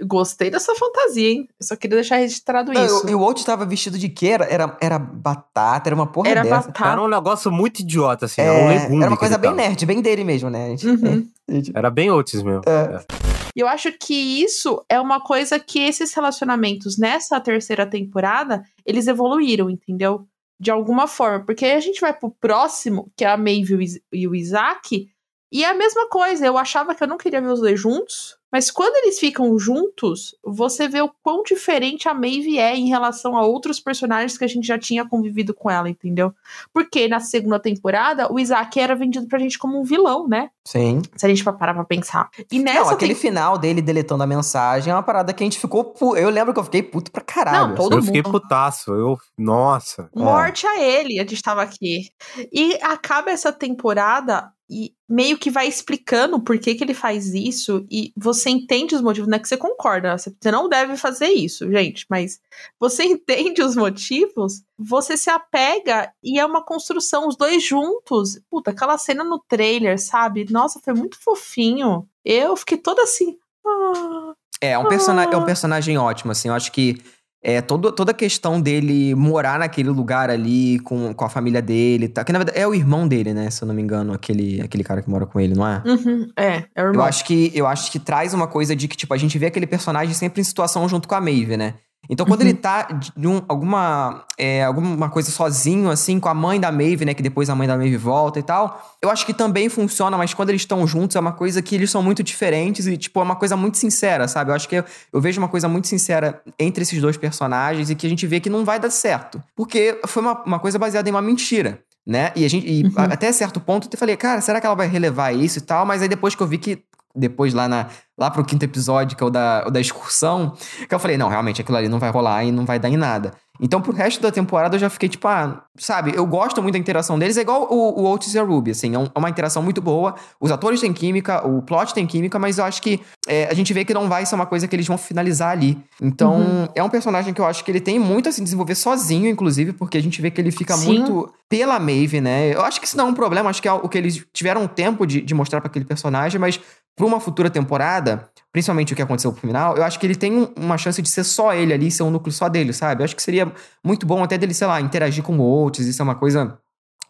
Gostei dessa fantasia, hein? Eu só queria deixar registrado Não, isso. E o Walt tava vestido de quê? Era, era, era batata, era uma porra era dessa. Batata. Era um negócio muito idiota, assim. É, era um legume. Era uma coisa bem nerd, bem dele mesmo, né? Gente, uhum. é, Era bem Otis mesmo. É. é. E eu acho que isso é uma coisa que esses relacionamentos nessa terceira temporada, eles evoluíram, entendeu? De alguma forma. Porque aí a gente vai pro próximo, que é a Maeve e o Isaac, e é a mesma coisa. Eu achava que eu não queria ver os dois juntos. Mas quando eles ficam juntos, você vê o quão diferente a Maeve é em relação a outros personagens que a gente já tinha convivido com ela, entendeu? Porque na segunda temporada, o Isaac era vendido pra gente como um vilão, né? Sim. Se a gente parar pra pensar. E nessa Não, aquele tem... final dele deletando a mensagem é uma parada que a gente ficou. Pu... Eu lembro que eu fiquei puto pra caralho. Não, todo eu mundo. fiquei putaço. Eu. Nossa. Morte é. a ele, a gente tava aqui. E acaba essa temporada e meio que vai explicando por que, que ele faz isso e você entende os motivos, não é que você concorda, você não deve fazer isso, gente, mas você entende os motivos, você se apega e é uma construção, os dois juntos. Puta, aquela cena no trailer, sabe? Nossa, foi muito fofinho. Eu fiquei toda assim. Ah, é, é um, ah. é um personagem ótimo, assim. Eu acho que é, todo, toda a questão dele morar naquele lugar ali com, com a família dele, tá? Que na verdade é o irmão dele, né? Se eu não me engano, aquele, aquele cara que mora com ele, não é? Uhum, é, é o irmão. Eu acho, que, eu acho que traz uma coisa de que, tipo, a gente vê aquele personagem sempre em situação junto com a Maeve, né? Então, quando uhum. ele tá de um, alguma, é, alguma coisa sozinho, assim, com a mãe da Maeve, né? Que depois a mãe da Maeve volta e tal. Eu acho que também funciona, mas quando eles estão juntos é uma coisa que eles são muito diferentes e, tipo, é uma coisa muito sincera, sabe? Eu acho que eu, eu vejo uma coisa muito sincera entre esses dois personagens e que a gente vê que não vai dar certo. Porque foi uma, uma coisa baseada em uma mentira né? E a gente, e uhum. até certo ponto eu falei, cara, será que ela vai relevar isso e tal? Mas aí depois que eu vi que depois lá, na, lá pro quinto episódio, que é o da, o da excursão, que eu falei, não, realmente aquilo ali não vai rolar e não vai dar em nada. Então, pro resto da temporada, eu já fiquei tipo, ah, sabe, eu gosto muito da interação deles, é igual o, o Otis e a Ruby, assim, é, um, é uma interação muito boa, os atores têm química, o plot tem química, mas eu acho que é, a gente vê que não vai ser uma coisa que eles vão finalizar ali. Então, uhum. é um personagem que eu acho que ele tem muito a se desenvolver sozinho, inclusive, porque a gente vê que ele fica Sim. muito pela Maeve, né? Eu acho que isso não é um problema, acho que é o que eles tiveram tempo de, de mostrar para aquele personagem, mas para uma futura temporada, principalmente o que aconteceu pro final, eu acho que ele tem uma chance de ser só ele ali, ser um núcleo só dele, sabe? Eu acho que seria muito bom até dele, sei lá, interagir com outros, isso é uma coisa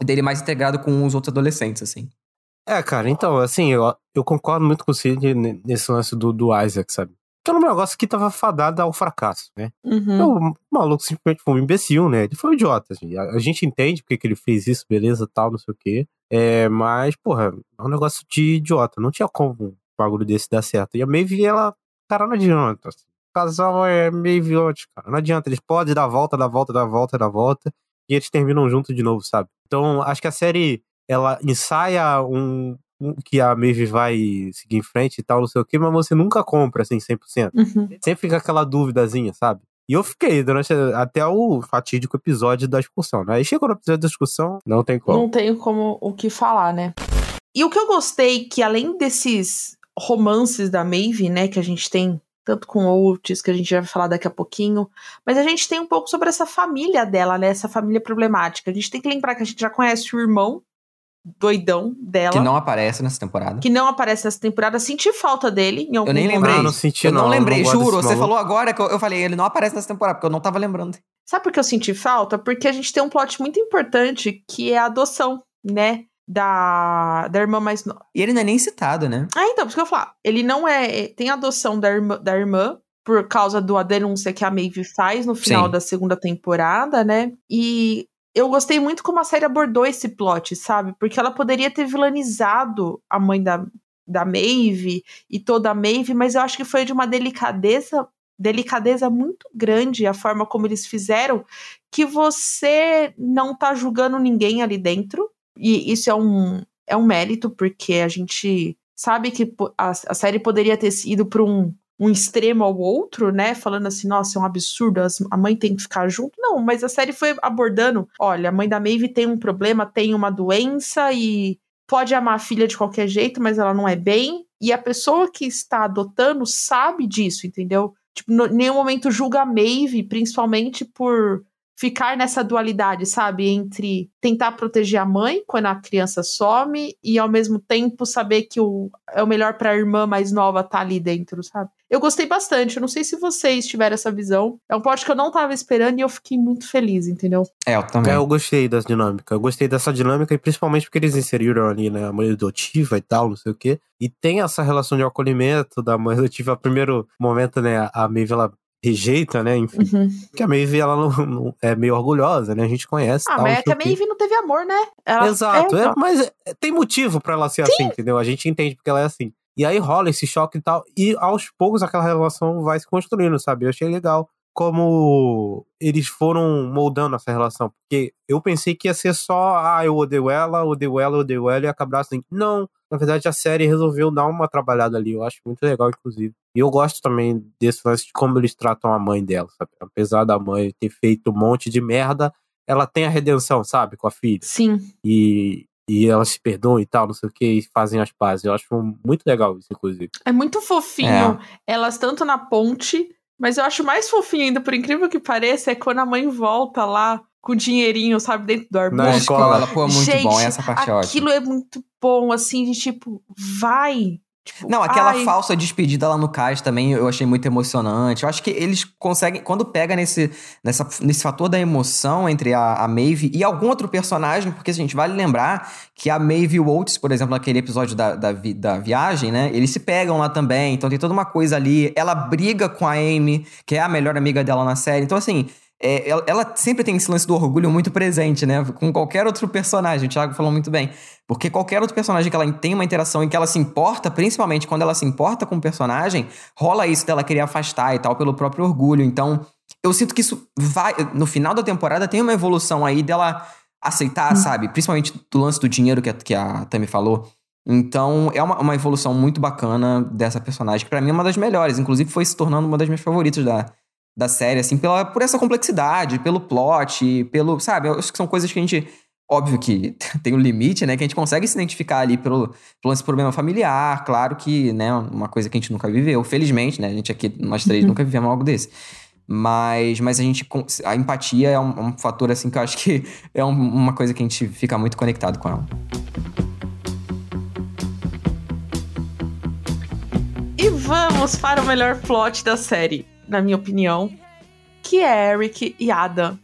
dele mais integrado com os outros adolescentes, assim. É, cara, então, assim, eu, eu concordo muito com o Cid nesse lance do, do Isaac, sabe? Que era um negócio que tava fadado ao fracasso, né? Uhum. O maluco simplesmente foi um imbecil, né? Ele foi um idiota. Assim. A, a, gente entende porque que ele fez isso, beleza, tal, não sei o quê. É, mas, porra, é um negócio de idiota. Não tinha como bagulho desse dar certo. E a Maeve, ela, cara, não adianta. Assim. O casal é meio viote, cara. Não adianta. Eles podem dar volta, dar volta, dar volta, dar volta. E eles terminam juntos de novo, sabe? Então, acho que a série, ela ensaia um, um que a Maeve vai seguir em frente e tal, não sei o quê, mas você nunca compra, assim, 100%. Uhum. Sempre fica aquela duvidazinha, sabe? E eu fiquei durante até o fatídico episódio da discussão, né? Aí chegou no episódio da discussão, não tem como. Não tenho como o que falar, né? E o que eu gostei, que além desses romances da Maeve, né, que a gente tem tanto com Otis, que a gente já vai falar daqui a pouquinho, mas a gente tem um pouco sobre essa família dela, né, essa família problemática. A gente tem que lembrar que a gente já conhece o irmão doidão dela. Que não aparece nessa temporada. Que não aparece nessa temporada. Senti falta dele em algum Eu nem lembrei. Ah, não senti, eu não, não lembrei, não juro. Você falou agora que eu, eu, falei, ele não aparece nessa temporada, porque eu não tava lembrando. Sabe por que eu senti falta? Porque a gente tem um plot muito importante, que é a adoção, né? Da, da irmã mais nova. E ele não é nem citado, né? Ah, então, por isso que eu falar. Ele não é. Tem a adoção da irmã, da irmã por causa da denúncia que a Maeve faz no final Sim. da segunda temporada, né? E eu gostei muito como a série abordou esse plot, sabe? Porque ela poderia ter vilanizado a mãe da, da Maeve e toda a Maeve, mas eu acho que foi de uma delicadeza delicadeza muito grande a forma como eles fizeram que você não tá julgando ninguém ali dentro e isso é um é um mérito porque a gente sabe que a, a série poderia ter sido para um um extremo ao outro, né? Falando assim, nossa, é um absurdo, a mãe tem que ficar junto. Não, mas a série foi abordando: olha, a mãe da Maeve tem um problema, tem uma doença e pode amar a filha de qualquer jeito, mas ela não é bem. E a pessoa que está adotando sabe disso, entendeu? Tipo, em nenhum momento julga a Maeve, principalmente por ficar nessa dualidade, sabe? Entre tentar proteger a mãe quando a criança some e ao mesmo tempo saber que o, é o melhor para a irmã mais nova estar tá ali dentro, sabe? Eu gostei bastante. Eu não sei se vocês tiveram essa visão. É um plot que eu não tava esperando e eu fiquei muito feliz, entendeu? É, eu também. É, eu gostei dessa dinâmica. Eu gostei dessa dinâmica e principalmente porque eles inseriram ali, né, a mãe adotiva e tal, não sei o quê. E tem essa relação de acolhimento da mãe adotiva. Primeiro momento, né, a Maeve, ela rejeita, né? Enfim. Uhum. Que a Maeve, ela não, não, é meio orgulhosa, né? A gente conhece. Ah, tal, mas é que a Maeve não teve amor, né? Ela... Exato, é, é, mas é, tem motivo para ela ser Sim. assim, entendeu? A gente entende porque ela é assim. E aí rola esse choque e tal, e aos poucos aquela relação vai se construindo, sabe? Eu achei legal como eles foram moldando essa relação. Porque eu pensei que ia ser só, ah, eu odeio ela, odeio ela, odeio ela, e acabar assim. Não, na verdade a série resolveu dar uma trabalhada ali. Eu acho muito legal, inclusive. E eu gosto também desse lance de como eles tratam a mãe dela, sabe? Apesar da mãe ter feito um monte de merda, ela tem a redenção, sabe? Com a filha. Sim. E e elas se perdoam e tal, não sei o que, e fazem as pazes. Eu acho muito legal isso, inclusive. É muito fofinho. É. Elas tanto na ponte, mas eu acho mais fofinho ainda, por incrível que pareça, é quando a mãe volta lá com dinheirinho, sabe, dentro do armário. Na escola, pô, é muito Gente, bom, essa parte é ótima. Aquilo é muito bom, assim, de tipo, vai, Tipo, não, aquela ai... falsa despedida lá no cais também eu achei muito emocionante. Eu acho que eles conseguem, quando pega nesse, nessa, nesse fator da emoção entre a, a Maeve e algum outro personagem, porque a gente vale lembrar que a Maeve e o Oates, por exemplo, naquele episódio da, da, vi, da viagem, né? Eles se pegam lá também, então tem toda uma coisa ali. Ela briga com a Amy, que é a melhor amiga dela na série. Então, assim, é, ela, ela, sempre tem esse lance do orgulho muito presente, né? Com qualquer outro personagem, o Thiago falou muito bem. Porque qualquer outro personagem que ela tem uma interação em que ela se importa, principalmente quando ela se importa com o personagem, rola isso dela querer afastar e tal, pelo próprio orgulho. Então, eu sinto que isso vai. No final da temporada tem uma evolução aí dela aceitar, hum. sabe? Principalmente do lance do dinheiro que a, que a Tami falou. Então, é uma, uma evolução muito bacana dessa personagem, que pra mim é uma das melhores. Inclusive, foi se tornando uma das minhas favoritas da, da série, assim, pela, por essa complexidade, pelo plot, pelo. Sabe, eu acho que são coisas que a gente. Óbvio que tem um limite, né? Que a gente consegue se identificar ali pelo, pelo esse problema familiar. Claro que, né, uma coisa que a gente nunca viveu. Felizmente, né? A gente aqui, nós três, nunca vivemos algo desse. Mas, mas a gente. A empatia é um, um fator, assim, que eu acho que é um, uma coisa que a gente fica muito conectado com ela. E vamos para o melhor plot da série na minha opinião, que é Eric e Ada.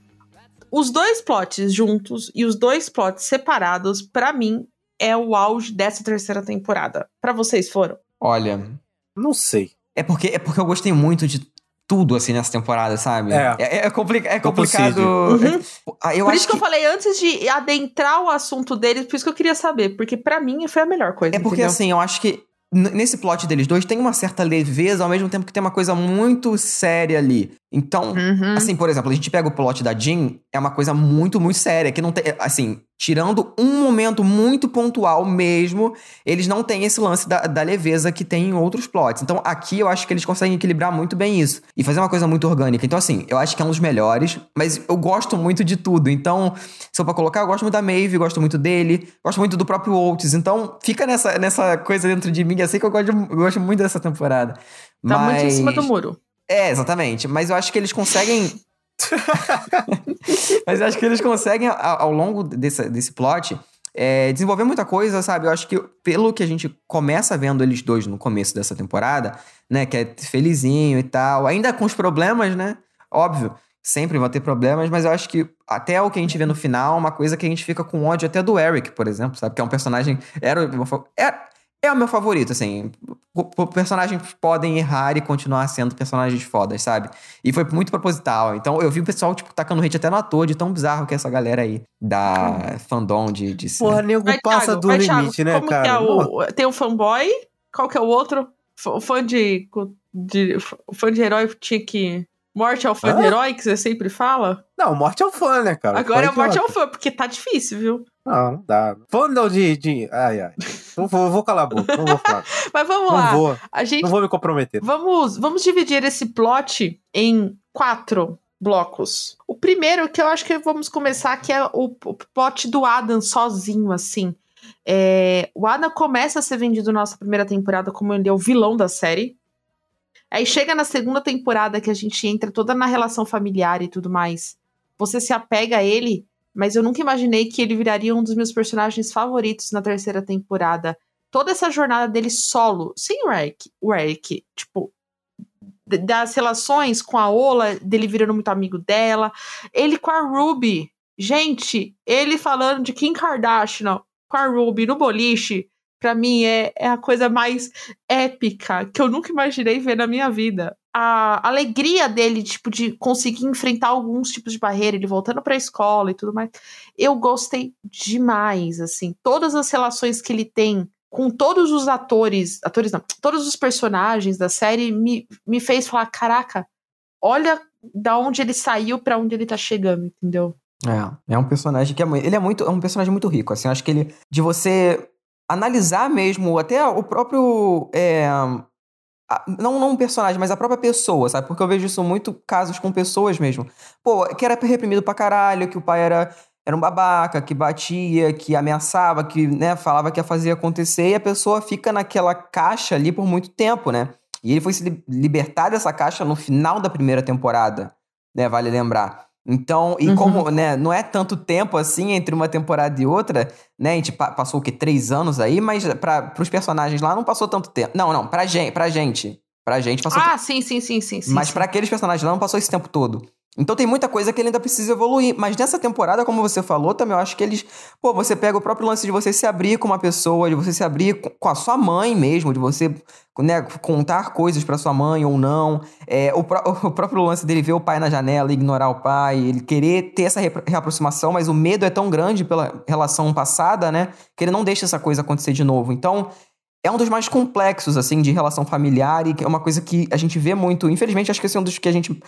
Os dois plots juntos e os dois plots separados, para mim, é o auge dessa terceira temporada. Para vocês foram? Olha, não sei. É porque é porque eu gostei muito de tudo assim nessa temporada, sabe? É, é, é, compli é complicado. Uhum. É, eu por isso que, que, eu falei antes de adentrar o assunto deles, por isso que eu queria saber, porque para mim foi a melhor coisa. É porque entendeu? assim, eu acho que nesse plot deles dois tem uma certa leveza, ao mesmo tempo que tem uma coisa muito séria ali. Então, uhum. assim, por exemplo, a gente pega o plot da Jean, é uma coisa muito, muito séria, que não tem, assim, tirando um momento muito pontual mesmo, eles não têm esse lance da, da leveza que tem em outros plots. Então, aqui eu acho que eles conseguem equilibrar muito bem isso e fazer uma coisa muito orgânica. Então, assim, eu acho que é um dos melhores, mas eu gosto muito de tudo. Então, se eu pra colocar, eu gosto muito da Maeve, gosto muito dele, gosto muito do próprio Oates. Então, fica nessa, nessa coisa dentro de mim, assim que eu gosto, eu gosto muito dessa temporada. Tá mas... muito em cima do muro. É, exatamente. Mas eu acho que eles conseguem. Mas eu acho que eles conseguem, ao, longo desse, desse plot, é, desenvolver muita coisa, sabe? Eu acho que pelo que a gente começa vendo eles dois no começo dessa temporada, né? Que é felizinho e tal, ainda com os problemas, né? Óbvio, sempre vão ter problemas, mas eu acho que até o que a gente vê no final, uma coisa que a gente fica com ódio até do Eric, por exemplo, sabe? Que é um personagem. Era, era, é o meu favorito, assim. Personagens podem errar e continuar sendo personagens fodas, sabe? E foi muito proposital. Então eu vi o pessoal, tipo, tacando hate até no ator, de tão bizarro que é essa galera aí da fandom de. de Porra, nego passa Thiago, do vai, limite, Thiago, né, como cara? Que é o, tem o fanboy, qual que é o outro? O fã de, de. O fã de herói tinha que. Morte ao fã Hã? de herói, que você sempre fala? Não, morte ao fã, né, cara? Agora é morte ao fã, porque tá difícil, viu? Não, não dá. Falando de, de. Ai, ai. Não vou, vou calar a boca, não vou falar. Mas vamos não lá. Vou, a gente, não vou me comprometer. Vamos, vamos dividir esse plot em quatro blocos. O primeiro, que eu acho que vamos começar, que é o, o plot do Adam sozinho, assim. É, o Adam começa a ser vendido na nossa primeira temporada como ele é o vilão da série. Aí chega na segunda temporada que a gente entra toda na relação familiar e tudo mais. Você se apega a ele mas eu nunca imaginei que ele viraria um dos meus personagens favoritos na terceira temporada. Toda essa jornada dele solo, sem o Eric, o Eric, tipo, das relações com a Ola, dele virando muito amigo dela, ele com a Ruby. Gente, ele falando de Kim Kardashian com a Ruby no boliche, para mim é, é a coisa mais épica que eu nunca imaginei ver na minha vida a alegria dele, tipo, de conseguir enfrentar alguns tipos de barreira, ele voltando pra escola e tudo mais. Eu gostei demais, assim. Todas as relações que ele tem com todos os atores, atores não, todos os personagens da série me, me fez falar, caraca, olha da onde ele saiu para onde ele tá chegando, entendeu? É, é um personagem que é, ele é muito, é um personagem muito rico, assim, acho que ele, de você analisar mesmo, até o próprio, é, não, não um personagem, mas a própria pessoa, sabe? Porque eu vejo isso muito casos com pessoas mesmo. Pô, que era reprimido pra caralho, que o pai era era um babaca, que batia, que ameaçava, que né, falava que ia fazer acontecer, e a pessoa fica naquela caixa ali por muito tempo, né? E ele foi se libertar dessa caixa no final da primeira temporada, né? Vale lembrar. Então, e uhum. como, né, não é tanto tempo assim entre uma temporada e outra, né? A gente pa passou o quê? Três anos aí, mas para os personagens lá não passou tanto tempo. Não, não, pra gente, pra gente. Pra gente passou. Ah, sim, sim, sim, sim. Mas para aqueles personagens lá não passou esse tempo todo. Então tem muita coisa que ele ainda precisa evoluir. Mas nessa temporada, como você falou, também eu acho que eles. Pô, você pega o próprio lance de você se abrir com uma pessoa, de você se abrir com a sua mãe mesmo, de você né, contar coisas para sua mãe ou não. É, o, o, próprio lance dele ver o pai na janela, ignorar o pai, ele querer ter essa reaproximação, mas o medo é tão grande pela relação passada, né? Que ele não deixa essa coisa acontecer de novo. Então é um dos mais complexos, assim, de relação familiar e é uma coisa que a gente vê muito. Infelizmente, acho que esse é um dos que a gente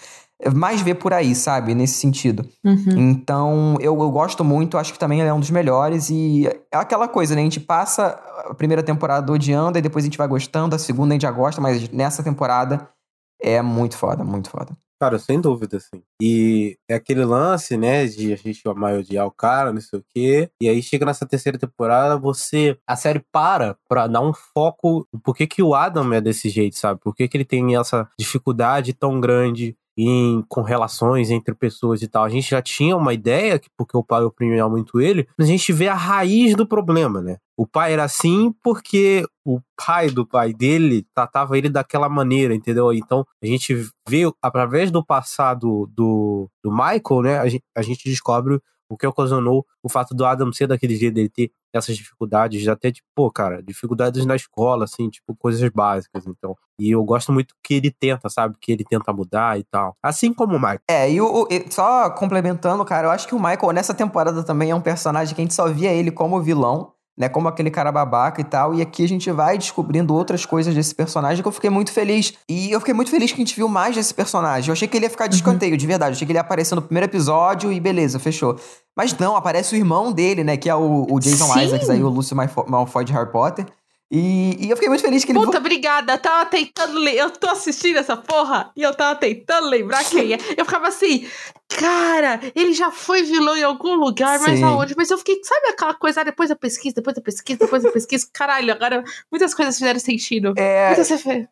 mais vê por aí, sabe? Nesse sentido. Uhum. Então, eu, eu gosto muito, acho que também ele é um dos melhores e é aquela coisa, né? A gente passa a primeira temporada odiando e depois a gente vai gostando, a segunda a gente já gosta, mas nessa temporada é muito foda, muito foda. Cara, sem dúvida, assim. E é aquele lance, né, de a gente amar e odiar o cara, não sei o quê. E aí chega nessa terceira temporada, você. A série para pra dar um foco. Por que, que o Adam é desse jeito, sabe? Por que, que ele tem essa dificuldade tão grande em, com relações entre pessoas e tal. A gente já tinha uma ideia, que porque o pai oprimia muito ele, mas a gente vê a raiz do problema, né? O pai era assim porque o pai do pai dele tratava ele daquela maneira, entendeu? Então a gente vê, através do passado do, do Michael, né? A gente, a gente descobre o que ocasionou o fato do Adam ser daquele jeito, dele ter essas dificuldades, até tipo, pô, cara, dificuldades na escola, assim, tipo, coisas básicas, então. E eu gosto muito que ele tenta, sabe? Que ele tenta mudar e tal. Assim como o Michael. É, e o, e só complementando, cara, eu acho que o Michael nessa temporada também é um personagem que a gente só via ele como vilão né? Como aquele cara babaca e tal. E aqui a gente vai descobrindo outras coisas desse personagem que eu fiquei muito feliz. E eu fiquei muito feliz que a gente viu mais desse personagem. Eu achei que ele ia ficar de uhum. escanteio, uhum. de verdade. Eu achei que ele ia aparecer no primeiro episódio e beleza, fechou. Mas não, aparece o irmão dele, né? Que é o, o Jason Sim. Isaacs, aí, o Lúcio Malfoy de Harry Potter. E, e, eu fiquei muito feliz que ele. Puta, obrigada. Eu tava tentando ler. Eu tô assistindo essa porra e eu tava tentando lembrar quem é. Eu ficava assim, cara, ele já foi vilão em algum lugar, mas Sim. aonde? Mas eu fiquei, sabe aquela coisa, ah, depois da pesquisa, depois da pesquisa, depois da pesquisa. Caralho, agora muitas coisas fizeram sentido. É.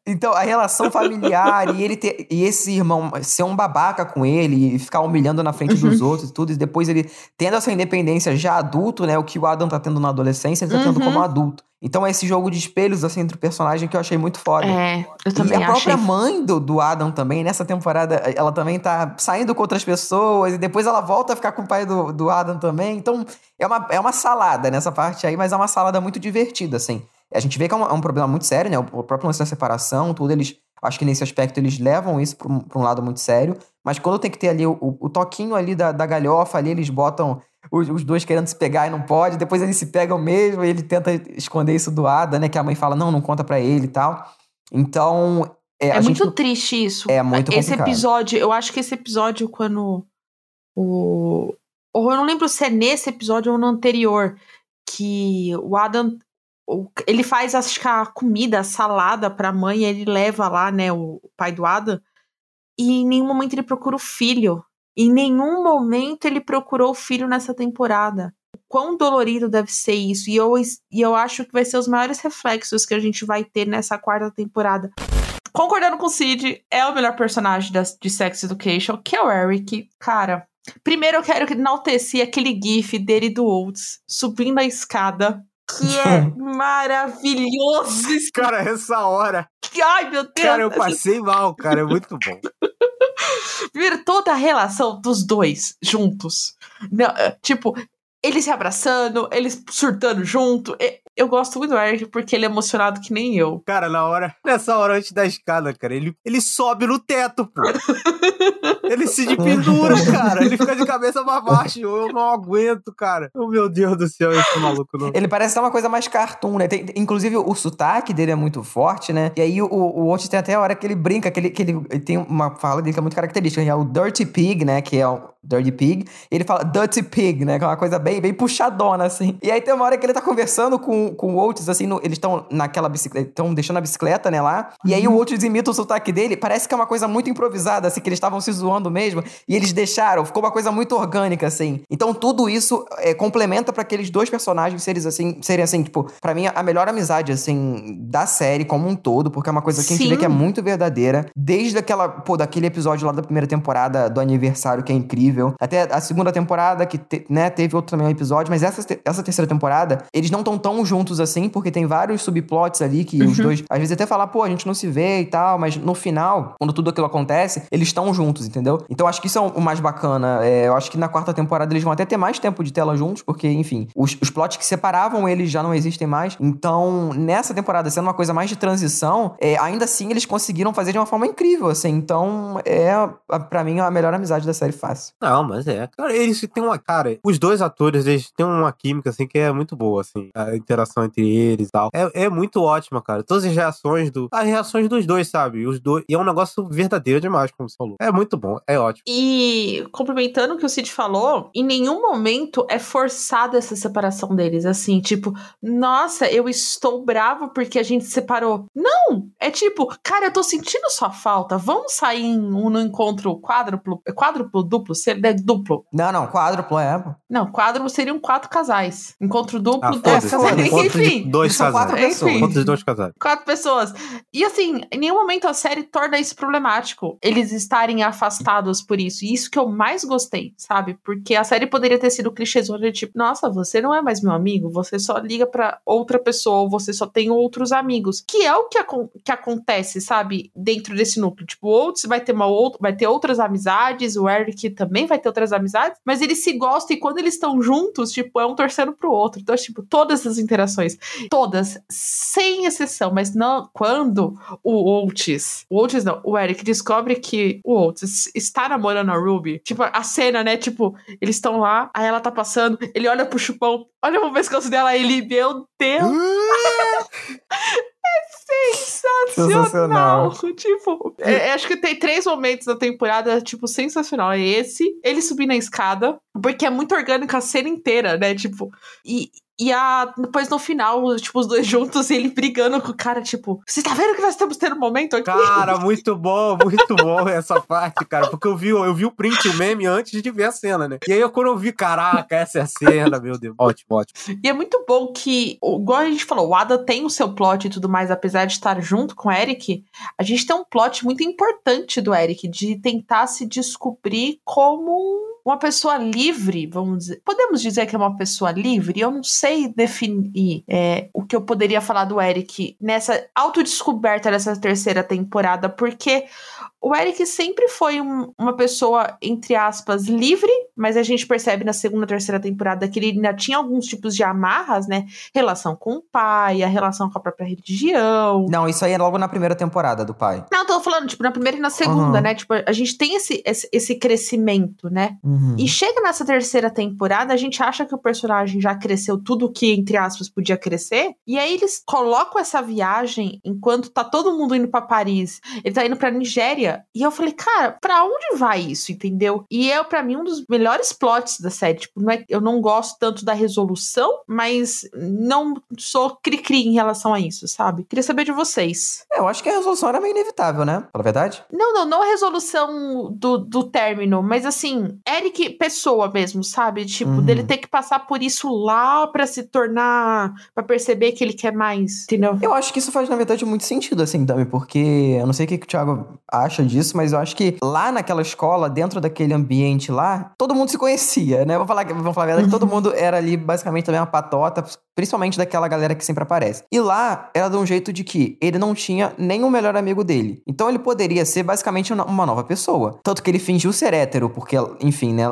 Então, a relação familiar e ele ter. E esse irmão ser um babaca com ele e ficar humilhando na frente uhum. dos outros e tudo, e depois ele tendo essa independência já adulto, né? O que o Adam tá tendo na adolescência, ele tá tendo uhum. como adulto. Então é esse jogo de espelhos, assim, entre o personagem que eu achei muito foda. É, eu também E a própria mãe do, do Adam também, nessa temporada, ela também tá saindo com outras pessoas, e depois ela volta a ficar com o pai do, do Adam também. Então é uma, é uma salada nessa parte aí, mas é uma salada muito divertida, assim. A gente vê que é um, é um problema muito sério, né? O próprio lance da separação, tudo, eles... Acho que nesse aspecto eles levam isso pra um, um lado muito sério. Mas quando tem que ter ali o, o toquinho ali da, da galhofa, ali eles botam os, os, dois querendo se pegar e não pode, depois eles se pegam mesmo e ele tenta esconder isso do Ada, né? Que a mãe fala, não, não conta para ele e tal. Então. É, é muito gente... triste isso. É muito Esse complicado. episódio, eu acho que esse episódio, quando o. Ou eu não lembro se é nesse episódio ou no anterior, que o Adam. Ele faz, acho que a comida, a salada pra mãe, ele leva lá, né, o pai do Adam, e em nenhum momento ele procura o filho. Em nenhum momento ele procurou o filho nessa temporada. O quão dolorido deve ser isso. E eu, e eu acho que vai ser os maiores reflexos que a gente vai ter nessa quarta temporada. Concordando com o Cid, é o melhor personagem de Sex Education, que é o Eric. Cara, primeiro eu quero enaltecer aquele gif dele do Olds subindo a escada que é maravilhoso. Cara, essa hora. Ai, meu Deus. Cara, eu passei mal, cara, é muito bom. Primeiro, toda a relação dos dois juntos. Eh, tipo, eles se abraçando, eles surtando junto. Eu gosto muito do Eric porque ele é emocionado que nem eu. Cara, na hora, nessa hora antes da escada, cara, ele, ele sobe no teto, pô. ele se dependura, cara. Ele fica de cabeça pra baixo. Eu não aguento, cara. Oh, meu Deus do céu, esse maluco não. Ele parece uma coisa mais cartoon, né? Tem, inclusive, o sotaque dele é muito forte, né? E aí o, o Otis tem até a hora que ele brinca, que ele, que ele, ele tem uma fala dele que é muito característica, que é o Dirty Pig, né? Que é Dirty Pig. E ele fala Dirty Pig, né? Que é uma coisa bem, bem puxadona, assim. E aí tem uma hora que ele tá conversando com, com o Oates, assim, no, eles estão naquela bicicleta, estão deixando a bicicleta, né, lá. E aí o Oates imita o sotaque dele. Parece que é uma coisa muito improvisada, assim, que eles estavam se zoando mesmo. E eles deixaram, ficou uma coisa muito orgânica, assim. Então tudo isso é, complementa para aqueles dois personagens serem, assim, serem, assim, tipo, pra mim, a melhor amizade, assim, da série como um todo, porque é uma coisa que Sim. a gente vê que é muito verdadeira. Desde aquela, pô, daquele episódio lá da primeira temporada do aniversário, que é incrível. Até a segunda temporada, que, te, né, teve outro também episódio, mas essa, essa terceira temporada, eles não estão tão juntos assim, porque tem vários subplots ali que uhum. os dois, às vezes até falar, pô, a gente não se vê e tal, mas no final, quando tudo aquilo acontece, eles estão juntos, entendeu? Então acho que isso é o mais bacana. É, eu acho que na quarta temporada eles vão até ter mais tempo de tela juntos, porque, enfim, os, os plots que separavam eles já não existem mais. Então, nessa temporada, sendo uma coisa mais de transição, é, ainda assim eles conseguiram fazer de uma forma incrível, assim. Então, é, para mim, a melhor amizade da série fácil. Não, mas é. Cara, eles têm uma. Cara, os dois atores, eles têm uma química, assim, que é muito boa, assim. A interação entre eles e tal. É, é muito ótima, cara. Todas as reações do. As reações dos dois, sabe? Os dois. E é um negócio verdadeiro demais, como você falou. É muito bom, é ótimo. E complementando o que o Cid falou, em nenhum momento é forçada essa separação deles. Assim, tipo, nossa, eu estou bravo porque a gente se separou. Não! É tipo, cara, eu tô sentindo sua falta. Vamos sair no encontro quádruplo. Quádruplo, duplo? Seria é duplo. Não, não, quádruplo é. Não, quádruplo seriam quatro casais. Encontro duplo, ah, dois casais. Enfim. Dois casais. Quatro pessoas. Encontro de dois casais. Quatro pessoas. E assim, em nenhum momento a série torna isso problemático. Eles estarem afastados por isso. E isso que eu mais gostei, sabe? Porque a série poderia ter sido clichêzona de tipo, nossa, você não é mais meu amigo, você só liga para outra pessoa, ou você só tem outros amigos. Que é o que, que acontece, sabe? Dentro desse núcleo. Tipo, o Oates vai ter uma outra, vai ter outras amizades, o Eric também vai ter outras amizades, mas eles se gostam e quando eles estão juntos, tipo, é um torcendo pro outro. Então, tipo, todas as interações, todas, sem exceção, mas não quando o Oates, o Oates não, o Eric descobre que o Oates está namorando a Ruby, tipo, a cena, né, tipo, eles estão lá, aí ela tá passando, ele olha pro chupão, olha pro pescoço dela, ele, meu Deus! é sensacional. sensacional. Tipo, é, acho que tem três momentos da temporada, tipo, sensacional. É esse, ele subir na escada, porque é muito orgânico a cena inteira, né? Tipo, e, e a, depois no final, tipo, os dois juntos, ele brigando com o cara, tipo, você tá vendo que nós estamos tendo um momento aqui? Cara, muito bom, muito bom essa parte, cara. Porque eu vi, eu vi o print, o meme antes de ver a cena, né? E aí, quando eu vi, caraca, essa é a cena, meu Deus. Ótimo, ótimo. E é muito bom que, igual a gente falou, o Ada tem o seu plot e tudo mais, apesar de estar junto com o Eric, a gente tem um plot muito importante do Eric, de tentar se descobrir como uma pessoa livre, vamos dizer. Podemos dizer que é uma pessoa livre? Eu não sei definir é, o que eu poderia falar do Eric nessa autodescoberta dessa terceira temporada, porque o Eric sempre foi um, uma pessoa, entre aspas, livre, mas a gente percebe na segunda, terceira temporada que ele ainda tinha alguns tipos de amarras, né? Relação com o pai, a relação com a própria religião. Não, isso aí é logo na primeira temporada do pai. Não, tô falando, tipo, na primeira e na segunda, uhum. né? Tipo, a gente tem esse, esse, esse crescimento, né? Uhum. E chega nessa terceira temporada, a gente acha que o personagem já cresceu tudo que, entre aspas, podia crescer. E aí eles colocam essa viagem enquanto tá todo mundo indo para Paris. Ele tá indo pra Nigéria e eu falei, cara, pra onde vai isso, entendeu? E é, para mim, um dos melhores plots da série. Tipo, não é, eu não gosto tanto da resolução, mas não sou cri-cri em relação a isso, sabe? Queria saber de vocês. É, eu acho que a resolução era meio inevitável, né? Pela verdade. Não, não, não a resolução do, do término, mas assim, Eric, pessoa mesmo, sabe? Tipo, uhum. dele ter que passar por isso lá para se tornar. para perceber que ele quer mais, entendeu? Eu acho que isso faz, na verdade, muito sentido, assim, também, porque eu não sei o que, que o Thiago acha disso, mas eu acho que lá naquela escola, dentro daquele ambiente lá, todo mundo se conhecia, né? Vou falar, vou falar a verdade, todo mundo era ali basicamente também uma patota, principalmente daquela galera que sempre aparece. E lá era de um jeito de que ele não tinha nenhum melhor amigo dele. Então ele poderia ser basicamente uma nova pessoa. Tanto que ele fingiu ser hétero, porque, enfim, né?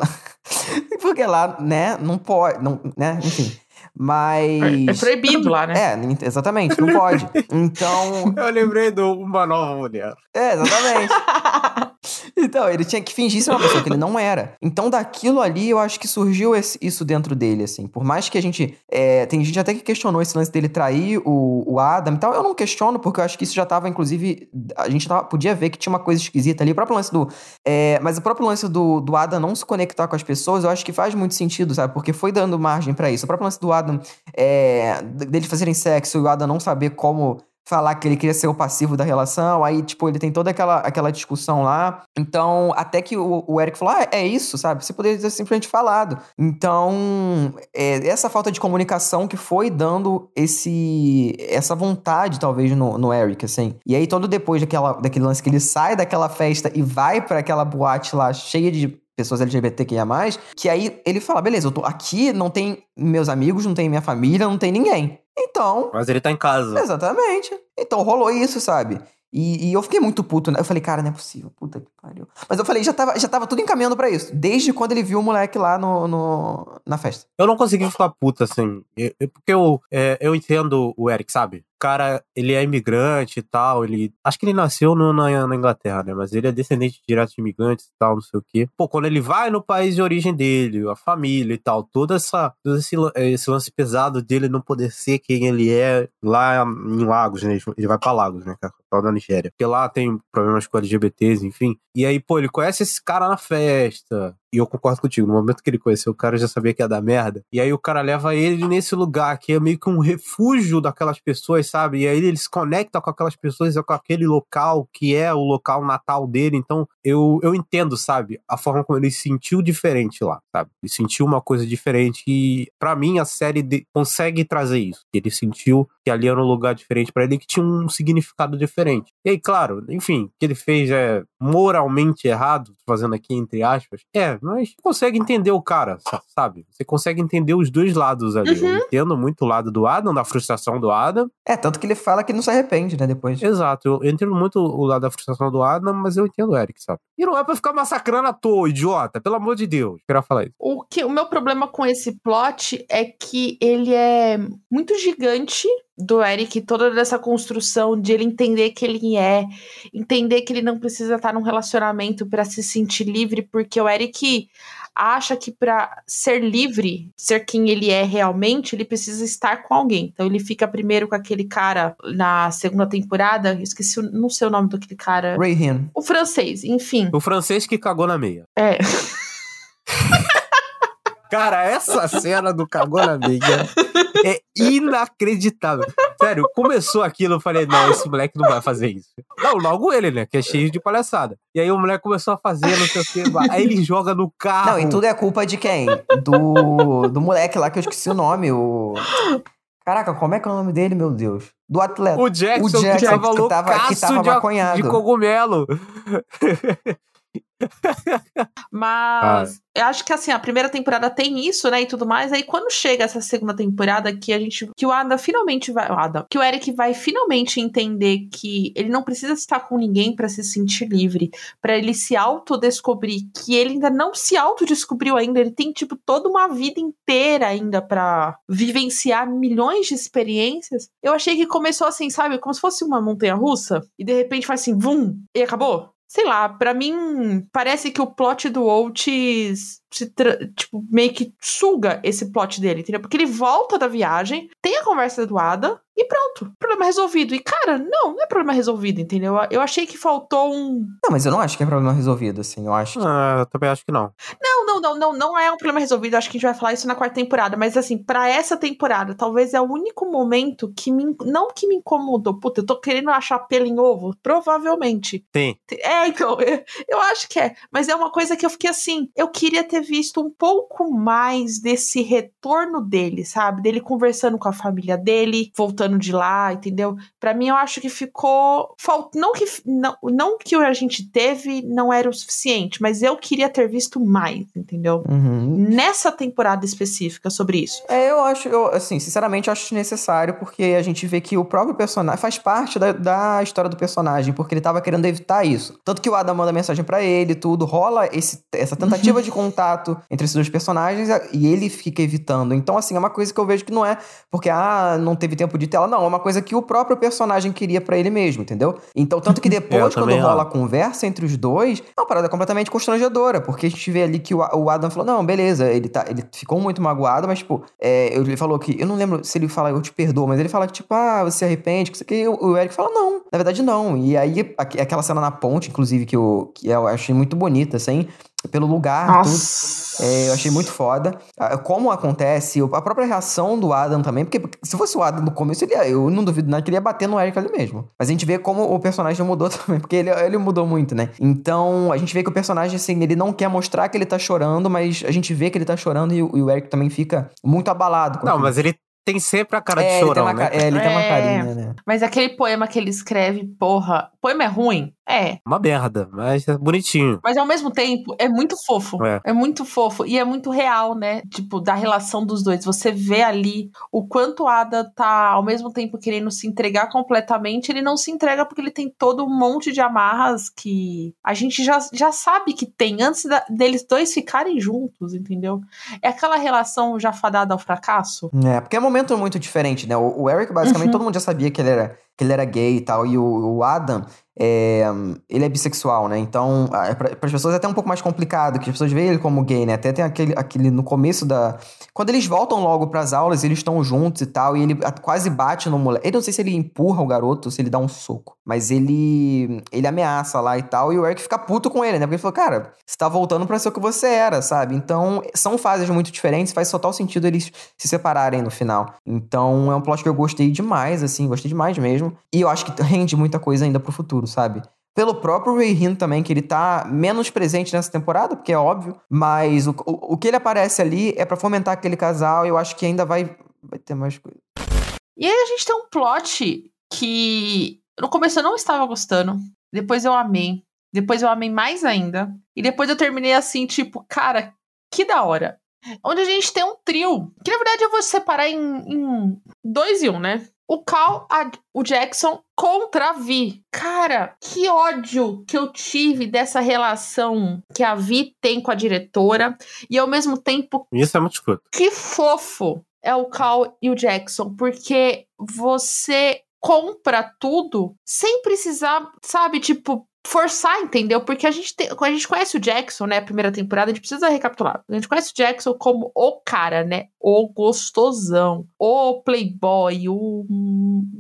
porque lá, né, não pode, não, né, enfim. Mas. É, é proibido lá, né? É, exatamente, não pode. Então. Eu lembrei do Uma Nova Mulher. É, exatamente. Então, ele tinha que fingir ser uma pessoa que ele não era. Então, daquilo ali, eu acho que surgiu esse, isso dentro dele, assim. Por mais que a gente. É, tem gente até que questionou esse lance dele trair o, o Adam e tal. Eu não questiono, porque eu acho que isso já tava, inclusive. A gente tava, podia ver que tinha uma coisa esquisita ali. O próprio lance do. É, mas o próprio lance do, do Adam não se conectar com as pessoas, eu acho que faz muito sentido, sabe? Porque foi dando margem para isso. O próprio lance do Adam. É, dele fazerem sexo e o Adam não saber como falar que ele queria ser o passivo da relação, aí, tipo, ele tem toda aquela, aquela discussão lá. Então, até que o, o Eric falou, ah, é isso, sabe? Você poderia ter simplesmente falado. Então, é, essa falta de comunicação que foi dando esse essa vontade, talvez, no, no Eric, assim. E aí, todo depois daquela, daquele lance que ele sai daquela festa e vai para aquela boate lá, cheia de pessoas LGBTQIA+, que aí ele fala, beleza, eu tô aqui, não tem meus amigos, não tem minha família, não tem ninguém. Então. Mas ele tá em casa. Exatamente. Então rolou isso, sabe? E, e, eu fiquei muito puto, né? Eu falei, cara, não é possível, puta que pariu. Mas eu falei, já tava, já tava tudo encaminhando para isso. Desde quando ele viu o moleque lá no, no na festa. Eu não consegui ficar puto, assim. Eu, porque eu, é, eu entendo o Eric, sabe? Cara, ele é imigrante e tal, ele... Acho que ele nasceu no, na, na, Inglaterra, né? Mas ele é descendente direto de imigrantes e tal, não sei o quê. Pô, quando ele vai no país de origem dele, a família e tal, toda essa, todo esse, esse lance pesado dele não poder ser quem ele é lá em Lagos, né? Ele vai pra Lagos, né? Capital da Nigéria. Porque lá tem problemas com LGBTs, enfim. E aí, pô, ele conhece esse cara na festa. E eu concordo contigo, no momento que ele conheceu o cara, já sabia que ia dar merda. E aí o cara leva ele nesse lugar que é meio que um refúgio daquelas pessoas, sabe? E aí ele se conecta com aquelas pessoas, com aquele local que é o local natal dele. Então eu, eu entendo, sabe? A forma como ele se sentiu diferente lá, sabe? Ele sentiu uma coisa diferente. E para mim a série de, consegue trazer isso. Ele sentiu que ali era um lugar diferente para ele que tinha um significado diferente. E aí, claro, enfim, o que ele fez é moralmente errado, fazendo aqui entre aspas. É, mas consegue entender o cara, sabe? Você consegue entender os dois lados ali. Uhum. Eu entendo muito o lado do Adam, da frustração do Adam. É, tanto que ele fala que não se arrepende, né, depois. Exato, eu entendo muito o lado da frustração do Adam, mas eu entendo o Eric, sabe? E não é pra ficar massacrando à toa, idiota, pelo amor de Deus. Queria falar isso. O, que, o meu problema com esse plot é que ele é muito gigante do Eric, toda essa construção de ele entender que ele é, entender que ele não precisa estar num relacionamento para se sentir livre, porque o Eric acha que para ser livre, ser quem ele é realmente, ele precisa estar com alguém. Então ele fica primeiro com aquele cara na segunda temporada, esqueci, não sei o nome daquele cara. Rayhan. O francês, enfim. O francês que cagou na meia. É. Cara, essa cena do cagou na meia é inacreditável. Sério, começou aquilo, eu falei, não, esse moleque não vai fazer isso. Não, logo ele, né, que é cheio de palhaçada. E aí o moleque começou a fazer, não sei o que, aí ele joga no carro. Não, e tudo é culpa de quem? Do, do moleque lá que eu esqueci o nome, o... Caraca, como é que é o nome dele, meu Deus? Do atleta. O Jackson, o Jackson que tava que tava, que tava de, de cogumelo. Mas ah. eu acho que assim, a primeira temporada tem isso, né? E tudo mais. Aí quando chega essa segunda temporada, que a gente. Que o Ada finalmente vai. O Ada, que o Eric vai finalmente entender que ele não precisa estar com ninguém para se sentir livre. para ele se autodescobrir. Que ele ainda não se autodescobriu ainda. Ele tem, tipo, toda uma vida inteira ainda para vivenciar milhões de experiências. Eu achei que começou assim, sabe? Como se fosse uma montanha russa. E de repente faz assim, vum, e acabou sei lá, para mim parece que o plot do Oates se tipo, meio que suga esse plot dele, entendeu? Porque ele volta da viagem, tem a conversa do Ada e pronto, problema resolvido. E cara, não, não é problema resolvido, entendeu? Eu achei que faltou um. Não, mas eu não acho que é problema resolvido, assim, eu acho. Ah, eu também acho que não. Não, não, não, não, não é um problema resolvido. Acho que a gente vai falar isso na quarta temporada, mas assim, para essa temporada, talvez é o único momento que me. Não que me incomodou. Puta, eu tô querendo achar pelo em ovo? Provavelmente. Sim. É, então, eu, eu acho que é. Mas é uma coisa que eu fiquei assim, eu queria ter visto um pouco mais desse retorno dele, sabe? Dele conversando com a família dele, voltando de lá, entendeu? Para mim, eu acho que ficou. Não que, não, não que a gente teve não era o suficiente, mas eu queria ter visto mais. entendeu? Uhum. Nessa temporada específica sobre isso. É, eu acho, eu, assim, sinceramente, eu acho desnecessário, porque a gente vê que o próprio personagem faz parte da, da história do personagem, porque ele tava querendo evitar isso. Tanto que o Adam manda mensagem para ele, tudo, rola esse, essa tentativa de contato entre esses dois personagens e ele fica evitando. Então, assim, é uma coisa que eu vejo que não é porque, ah, não teve tempo de tela, não, é uma coisa que o próprio personagem queria para ele mesmo, entendeu? Então, tanto que depois, quando rola a conversa entre os dois, é uma parada completamente constrangedora, porque a gente vê ali que o, o Adam falou: não, beleza, ele, tá, ele ficou muito magoado, mas, tipo, é, ele falou que. Eu não lembro se ele fala, eu te perdoo, mas ele fala que, tipo, ah, você se arrepende, que que o Eric fala, não, na verdade não. E aí, aquela cena na ponte, inclusive, que eu, que eu achei muito bonita, assim pelo lugar, Nossa. tudo. É, eu achei muito foda. Ah, como acontece, a própria reação do Adam também, porque se fosse o Adam no começo, ele ia, eu não duvido nada que ele ia bater no Eric ali mesmo. Mas a gente vê como o personagem mudou também, porque ele, ele mudou muito, né? Então, a gente vê que o personagem, assim, ele não quer mostrar que ele tá chorando, mas a gente vê que ele tá chorando e, e o Eric também fica muito abalado. Não, mas ele tem sempre a cara é, de chorão, ele né? É, ele é, tem uma carinha, né? Mas aquele poema que ele escreve, porra, poema é ruim? É. Uma merda, mas é bonitinho. Mas ao mesmo tempo, é muito fofo. É. é muito fofo. E é muito real, né? Tipo, da relação dos dois. Você vê ali o quanto o Ada tá, ao mesmo tempo, querendo se entregar completamente. Ele não se entrega porque ele tem todo um monte de amarras que a gente já, já sabe que tem antes da, deles dois ficarem juntos, entendeu? É aquela relação já fadada ao fracasso. É, porque é um momento muito diferente, né? O, o Eric, basicamente, uhum. todo mundo já sabia que ele era que ele era gay e tal. E o, o Adam, é, ele é bissexual, né? Então, para as pessoas é até um pouco mais complicado, que as pessoas veem ele como gay, né? Até tem aquele, aquele no começo da. Quando eles voltam logo para as aulas, eles estão juntos e tal, e ele quase bate no moleque. Eu não sei se ele empurra o garoto se ele dá um soco, mas ele ele ameaça lá e tal, e o Eric fica puto com ele, né? Porque ele falou, cara, você tá voltando para ser o que você era, sabe? Então, são fases muito diferentes, faz total sentido eles se separarem no final. Então, é um plot que eu gostei demais, assim, gostei demais mesmo, e eu acho que rende muita coisa ainda pro futuro futuro, sabe? Pelo próprio Ray Hin também, que ele tá menos presente nessa temporada, porque é óbvio, mas o, o, o que ele aparece ali é para fomentar aquele casal e eu acho que ainda vai, vai ter mais coisa. E aí a gente tem um plot que no começo eu não estava gostando, depois eu amei, depois eu amei mais ainda, e depois eu terminei assim, tipo, cara, que da hora. Onde a gente tem um trio, que na verdade eu vou separar em, em dois e um, né? O Cal, a, o Jackson contra a Vi. Cara, que ódio que eu tive dessa relação que a Vi tem com a diretora e ao mesmo tempo. Isso é muito escroto. Que fofo é o Cal e o Jackson, porque você compra tudo sem precisar, sabe, tipo, forçar, entendeu? Porque a gente tem, a gente conhece o Jackson, né, a primeira temporada, a gente precisa recapitular. A gente conhece o Jackson como o cara, né, o gostosão, o playboy, o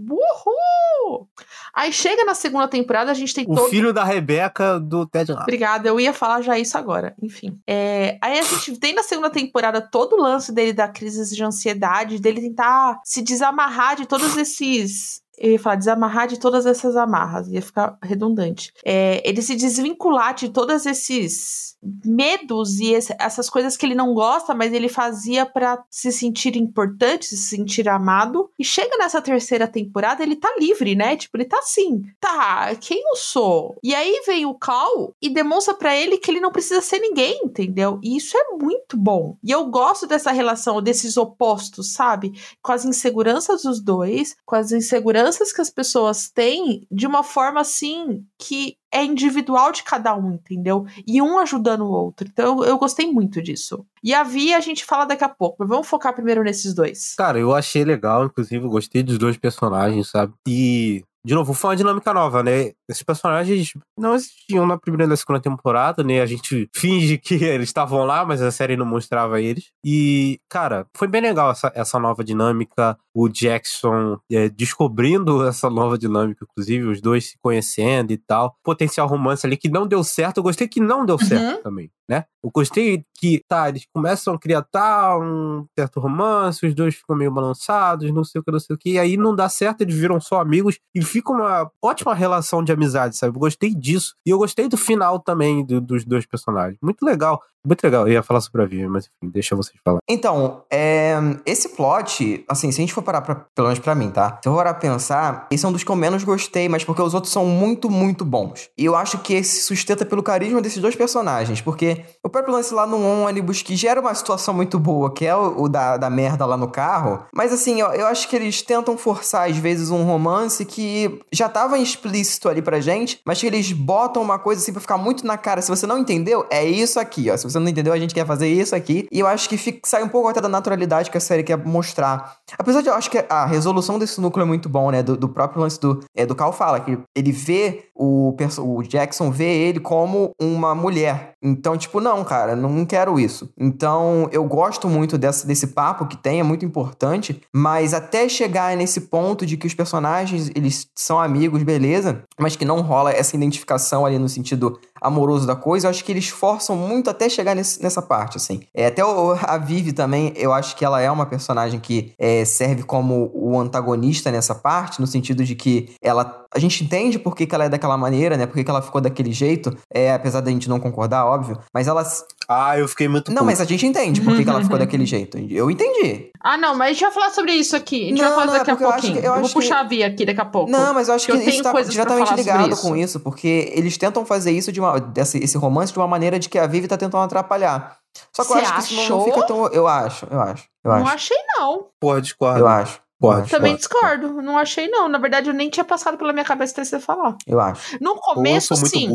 uhul. Aí chega na segunda temporada, a gente tem o todo... filho da Rebeca do Ted Lasso. Obrigada, eu ia falar já isso agora. Enfim, é... aí a gente tem na segunda temporada todo o lance dele da crise de ansiedade, dele tentar se desamarrar de todos esses eu ia falar desamarrar de todas essas amarras, ia ficar redundante. É, ele se desvincular de todos esses medos e esse, essas coisas que ele não gosta, mas ele fazia para se sentir importante, se sentir amado. E chega nessa terceira temporada, ele tá livre, né? Tipo, ele tá assim, tá, quem eu sou? E aí vem o Cal e demonstra para ele que ele não precisa ser ninguém, entendeu? E isso é muito bom. E eu gosto dessa relação, desses opostos, sabe? Com as inseguranças dos dois, com as inseguranças que as pessoas têm de uma forma assim que é individual de cada um, entendeu? E um ajudando o outro. Então eu, gostei muito disso. E a Vi a gente fala daqui a pouco, mas vamos focar primeiro nesses dois. Cara, eu achei legal, inclusive, eu gostei dos dois personagens, sabe? E de novo, foi uma dinâmica nova, né? Esses personagens não existiam na primeira e na segunda temporada, né? A gente finge que eles estavam lá, mas a série não mostrava eles. E, cara, foi bem legal essa, essa nova dinâmica. O Jackson é, descobrindo essa nova dinâmica, inclusive, os dois se conhecendo e tal. Potencial romance ali que não deu certo. Eu gostei que não deu certo uhum. também, né? Eu gostei que, tá, eles começam a criar tá, um certo romance, os dois ficam meio balançados, não sei o que, não sei o que. E aí não dá certo, eles viram só amigos e fica uma ótima relação de amizade, sabe? Eu gostei disso. E eu gostei do final também do, dos dois personagens. Muito legal. Muito legal, eu ia falar sobre a Vivi, mas enfim, deixa vocês falar. Então, é, esse plot, assim, se a gente for parar pra, pelo menos pra mim, tá? Se eu for parar pra pensar, esse é um dos que eu menos gostei, mas porque os outros são muito, muito bons. E eu acho que esse sustenta pelo carisma desses dois personagens, porque o próprio lance lá no ônibus, que gera uma situação muito boa, que é o, o da, da merda lá no carro, mas assim, eu, eu acho que eles tentam forçar, às vezes, um romance que já tava explícito ali pra gente, mas que eles botam uma coisa assim pra ficar muito na cara. Se você não entendeu, é isso aqui, ó. Se você não entendeu, a gente quer fazer isso aqui. E eu acho que fica, sai um pouco até da naturalidade que a série quer mostrar. Apesar de eu acho que a resolução desse núcleo é muito bom, né? Do, do próprio lance do, é, do Cal fala, que ele vê o, o Jackson vê ele como uma mulher. Então, tipo, não, cara, não quero isso. Então, eu gosto muito dessa, desse papo que tem, é muito importante, mas até chegar nesse ponto de que os personagens, eles são amigos, beleza, mas que não rola essa identificação ali no sentido amoroso da coisa, eu acho que eles forçam muito até chegar nesse, nessa parte, assim. É, até o, a Vivi também, eu acho que ela é uma personagem que é, serve como o antagonista nessa parte, no sentido de que ela. A gente entende por que, que ela é daquela maneira, né? Por que, que ela ficou daquele jeito, é, apesar da gente não concordar, óbvio. Mas ela. Ah, eu fiquei muito. Não, puto. mas a gente entende por que, que ela ficou daquele jeito. Eu entendi. Ah, não, mas a gente vai falar sobre isso aqui. A gente não, vai falar não, daqui a pouquinho. Eu, eu, eu vou puxar a via aqui daqui a pouco. Não, mas eu acho que, que isso tá diretamente ligado com isso, porque eles tentam fazer isso de uma. Desse, esse romance de uma maneira de que a Vivi tá tentando atrapalhar. Só que Cê eu acho que isso não, não, fica tão. Eu acho, eu acho. Eu não acho. achei, não. Porra, discordo. Eu acho. Pode, Também pode, discordo. Pode. Não achei, não. Na verdade, eu nem tinha passado pela minha cabeça até você falar. Eu acho. No começo, sim.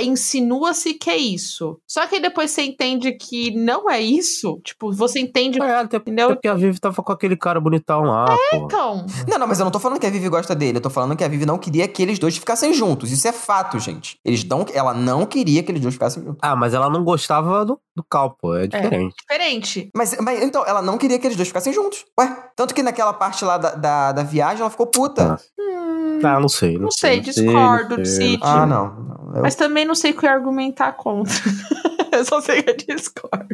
Insinua-se que é isso. Só que depois você entende que não é isso. Tipo, você entende. É, até, entendeu? até porque a Vivi tava com aquele cara bonitão lá. É, pô. então. Não, não, mas eu não tô falando que a Vivi gosta dele. Eu tô falando que a Vivi não queria que eles dois ficassem juntos. Isso é fato, gente. Eles não, ela não queria que eles dois ficassem juntos. Ah, mas ela não gostava do, do Cal, pô. É diferente. É, diferente. Mas, mas então, ela não queria que eles dois ficassem juntos. Ué, tanto que naquela parte lá da, da da, viagem, ela ficou puta. Hum, ah, não sei. Não, não sei, sei, discordo, não sei. Ah, não. não eu... Mas também não sei o que argumentar contra. eu só sei que eu discordo.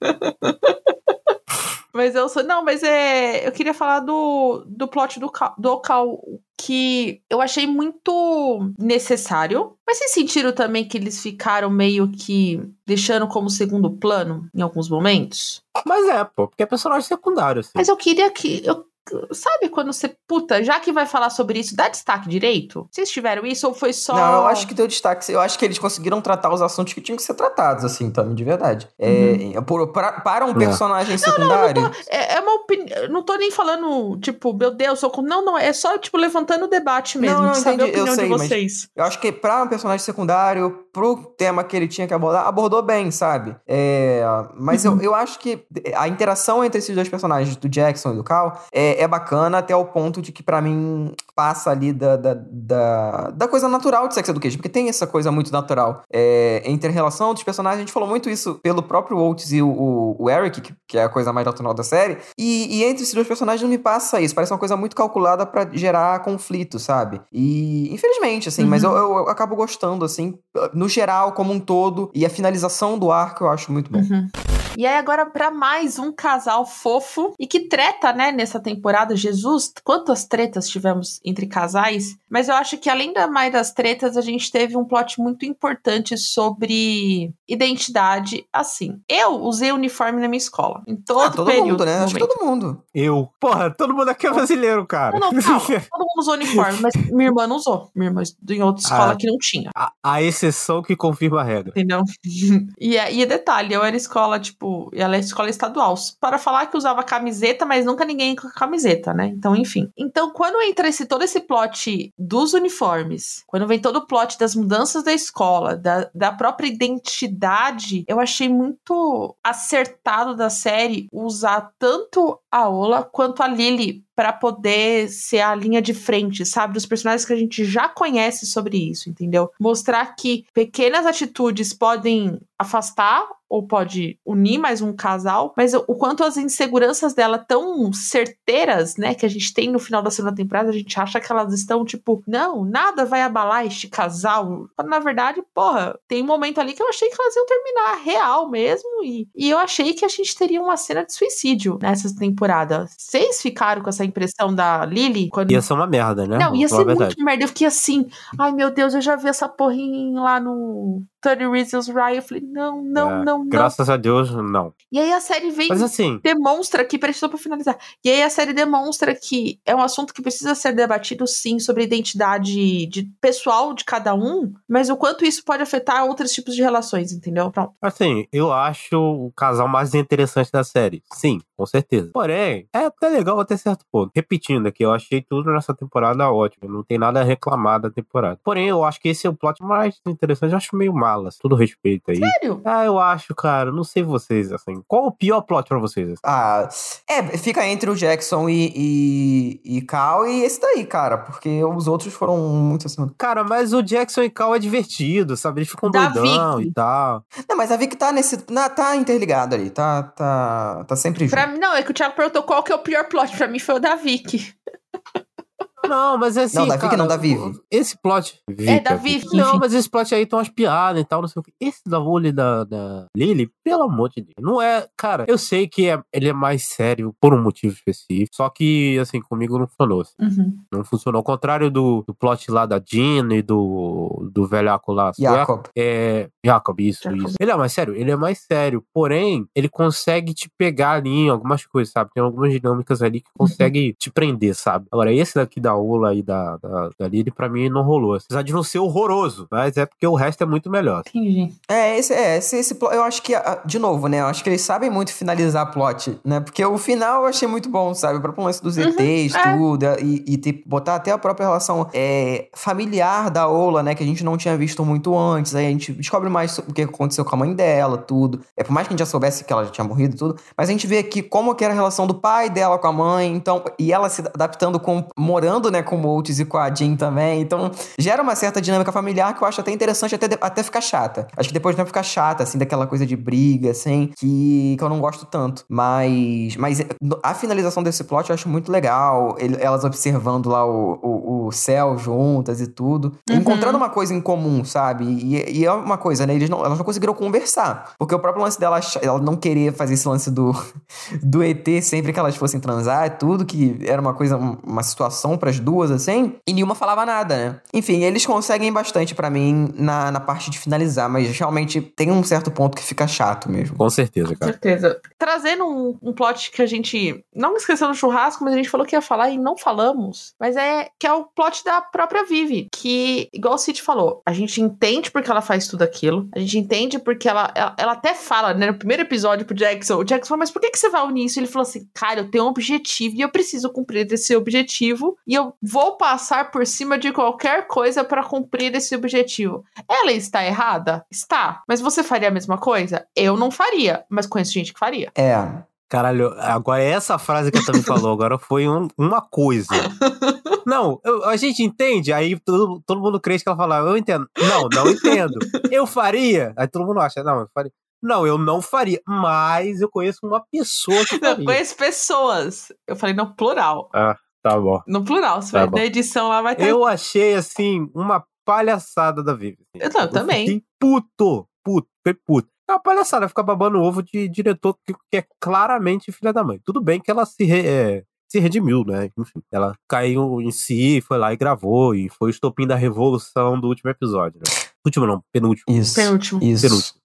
mas eu sou. Não, mas é. Eu queria falar do, do plot do, do Cal, que eu achei muito necessário. Mas vocês sentiram também que eles ficaram meio que deixando como segundo plano em alguns momentos? Mas é, pô, porque é personagem secundário, assim. Mas eu queria que. Eu Sabe quando você, puta, já que vai falar sobre isso, dá destaque direito? Vocês tiveram isso ou foi só. Não, eu acho que deu destaque. Eu acho que eles conseguiram tratar os assuntos que tinham que ser tratados, assim, também, de verdade. É, uhum. por, pra, para um personagem não, secundário. Não, não, é, é, uma opinião. Não tô nem falando, tipo, meu Deus, sou com. Não, não, é só, tipo, levantando o debate mesmo. Não, não, de saber entendi. a opinião eu sei, de vocês. Eu acho que para um personagem secundário, pro tema que ele tinha que abordar, abordou bem, sabe? É, mas uhum. eu, eu acho que a interação entre esses dois personagens, do Jackson e do Cal, é, é bacana até o ponto de que, para mim, passa ali da, da, da, da, coisa natural de Sex Education, porque tem essa coisa muito natural é, entre a relação dos personagens. A gente falou muito isso pelo próprio Oates e o, o, o Eric, que, que, é a coisa mais natural da série. E, e, entre esses dois personagens não me passa isso. Parece uma coisa muito calculada para gerar conflito, sabe? E, infelizmente, assim, uhum. mas eu, eu, eu acabo gostando, assim, no geral, como um todo. E a finalização do arco eu acho muito bom. Uhum. E aí, agora, para mais um casal fofo e que treta, né, nessa temporada. Jesus, quantas tretas tivemos entre casais. Mas eu acho que, além da mais das tretas, a gente teve um plot muito importante sobre identidade. Assim, eu usei uniforme na minha escola. Em todo, ah, todo período. Mundo, né? Acho que todo mundo. Eu. Porra, todo mundo aqui é brasileiro, cara. Não, não, calma. todo mundo usou uniforme, mas minha irmã não usou. Minha irmã em outra escola ah, que não tinha. A, a, exceção que confirma a regra. Entendeu? e, e detalhe, eu era escola, tipo, ela é escola estadual. Para falar que usava camiseta, mas nunca ninguém com camiseta, né? Então, enfim. Então, quando entra esse, todo esse plot dos uniformes, quando vem todo o plot das mudanças da escola, da, da própria identidade, eu achei muito acertado da série usar tanto a Ola quanto a Lily para poder ser a linha de frente, sabe? Dos personagens que a gente já conhece sobre isso, entendeu? Mostrar que pequenas atitudes podem afastar ou pode unir mais um casal, mas o quanto as inseguranças dela tão certeiras, né, que a gente tem no final da segunda temporada, a gente acha que elas estão tipo, não, nada vai abalar este casal. Na verdade, porra, tem um momento ali que eu achei que elas iam terminar real mesmo e, e eu achei que a gente teria uma cena de suicídio nessa temporada. Vocês ficaram com essa impressão da Lily? Quando... Ia ser uma merda, né? Não, ia ser muito merda. Eu fiquei assim, ai meu Deus, eu já vi essa porrinha lá no Tony Reasons Ryan. Eu falei, não, não, é, não, não. Graças a Deus, não. E aí a série vem. Mas assim. Demonstra que, peraí, só pra finalizar. E aí a série demonstra que é um assunto que precisa ser debatido, sim, sobre a identidade de pessoal de cada um, mas o quanto isso pode afetar outros tipos de relações, entendeu? Pronto. Assim, eu acho o casal mais interessante da série. Sim, com certeza. Porém, é até legal até certo ponto. Repetindo aqui, eu achei tudo nessa temporada ótimo. Não tem nada a reclamar da temporada. Porém, eu acho que esse é o plot mais interessante. Eu acho meio malas. Tudo respeito aí. Sério? Ah, eu acho, cara. Não sei vocês, assim. Qual o pior plot pra vocês? Assim? Ah, é, fica entre o Jackson e, e, e Cal e esse daí, cara. Porque os outros foram muito assim. Cara, mas o Jackson e Cal é divertido, sabe? Eles ficam da doidão Vicky. e tal. Não, mas a Vicky tá nesse. Na, tá interligado ali. Tá, tá, tá sempre junto. Pra mim, não, é que o Thiago perguntou qual que é o pior plot. Pra mim foi o da Vicky. Não, mas é assim. Não, da Vicky não, da Vivi. Esse plot. É, da Vivi. Não, mas esse plot aí tem umas piadas e tal, não sei o que. Esse da Wooly da, da Lily, pelo amor de Deus. Não é. Cara, eu sei que é, ele é mais sério por um motivo específico. Só que, assim, comigo não funcionou. Assim. Uhum. Não funcionou. Ao contrário do, do plot lá da Jean e do, do velhaco lá. Jacob. É. Jacob, isso, Jacob. isso. Ele é mais sério? Ele é mais sério. Porém, ele consegue te pegar ali em algumas coisas, sabe? Tem algumas dinâmicas ali que uhum. consegue uhum. te prender, sabe? Agora, esse daqui da Ula e da da, da Lily, pra mim não rolou. Apesar de não ser horroroso, mas é porque o resto é muito melhor. Entendi. É, esse, é, esse, esse eu acho que, de novo, né? Eu acho que eles sabem muito finalizar plot, né? Porque o final eu achei muito bom, sabe? O próprio lance dos uhum, ETs, é. tudo, e, e ter, botar até a própria relação é, familiar da Ola, né? Que a gente não tinha visto muito antes. Aí a gente descobre mais o que aconteceu com a mãe dela, tudo. É, por mais que a gente já soubesse que ela já tinha morrido tudo, mas a gente vê aqui como que era a relação do pai dela com a mãe, então, e ela se adaptando com, morando, né, com o Oates e com a Jean também. Então, gera uma certa dinâmica familiar que eu acho até interessante, até, até ficar chata. Acho que depois não ficar chata, assim, daquela coisa de briga, assim, que, que eu não gosto tanto. Mas, mas a finalização desse plot eu acho muito legal. Ele, elas observando lá o, o, o, céu juntas e tudo. Uhum. Encontrando uma coisa em comum, sabe? E, e, é uma coisa, né? Eles não, elas não conseguiram conversar. Porque o próprio lance dela, ela não querer fazer esse lance do, do ET sempre que elas fossem transar, tudo, que era uma coisa, uma situação para as duas, assim. E nenhuma falava nada, né? Enfim, eles conseguem bastante para mim na, na parte de finalizar, mas realmente tem um certo ponto que fica chato mesmo. Com certeza, cara. Com certeza. Trazendo um, um plot que a gente não esqueceu no churrasco, mas a gente falou que ia falar e não falamos, mas é que é o plot da própria Vivi, que, igual o Cid falou, a gente entende porque ela faz tudo aquilo, a gente entende porque ela, ela, ela até fala, né, no primeiro episódio pro Jackson, o Jackson falou, mas por que, que você vai unir isso? Ele falou assim, cara, eu tenho um objetivo e eu preciso cumprir esse objetivo e eu vou passar por cima de qualquer coisa para cumprir esse objetivo. Ela está errada? Está. Mas você faria a mesma coisa? Eu não faria, mas conheço gente que faria. É. Caralho, agora essa frase que a Tami falou agora foi um, uma coisa. Não, eu, a gente entende, aí todo, todo mundo crê que ela fala, eu entendo. Não, não entendo. Eu faria. Aí todo mundo acha, não, eu faria. Não, eu não faria, mas eu conheço uma pessoa que faria. Eu conheço pessoas. Eu falei no plural. Ah, Tá bom. No plural, se tá vai, na edição lá vai ter. Eu achei, assim, uma palhaçada da Vivi. Eu, eu também. Fiquei puto, puto, foi puto. É uma palhaçada ficar babando o ovo de diretor que, que é claramente filha da mãe. Tudo bem que ela se, re, é, se redimiu, né? Enfim, ela caiu em si, foi lá e gravou, e foi o estopim da revolução do último episódio, né? Último não, penúltimo. Isso. Penúltimo. Isso. Penúltimo.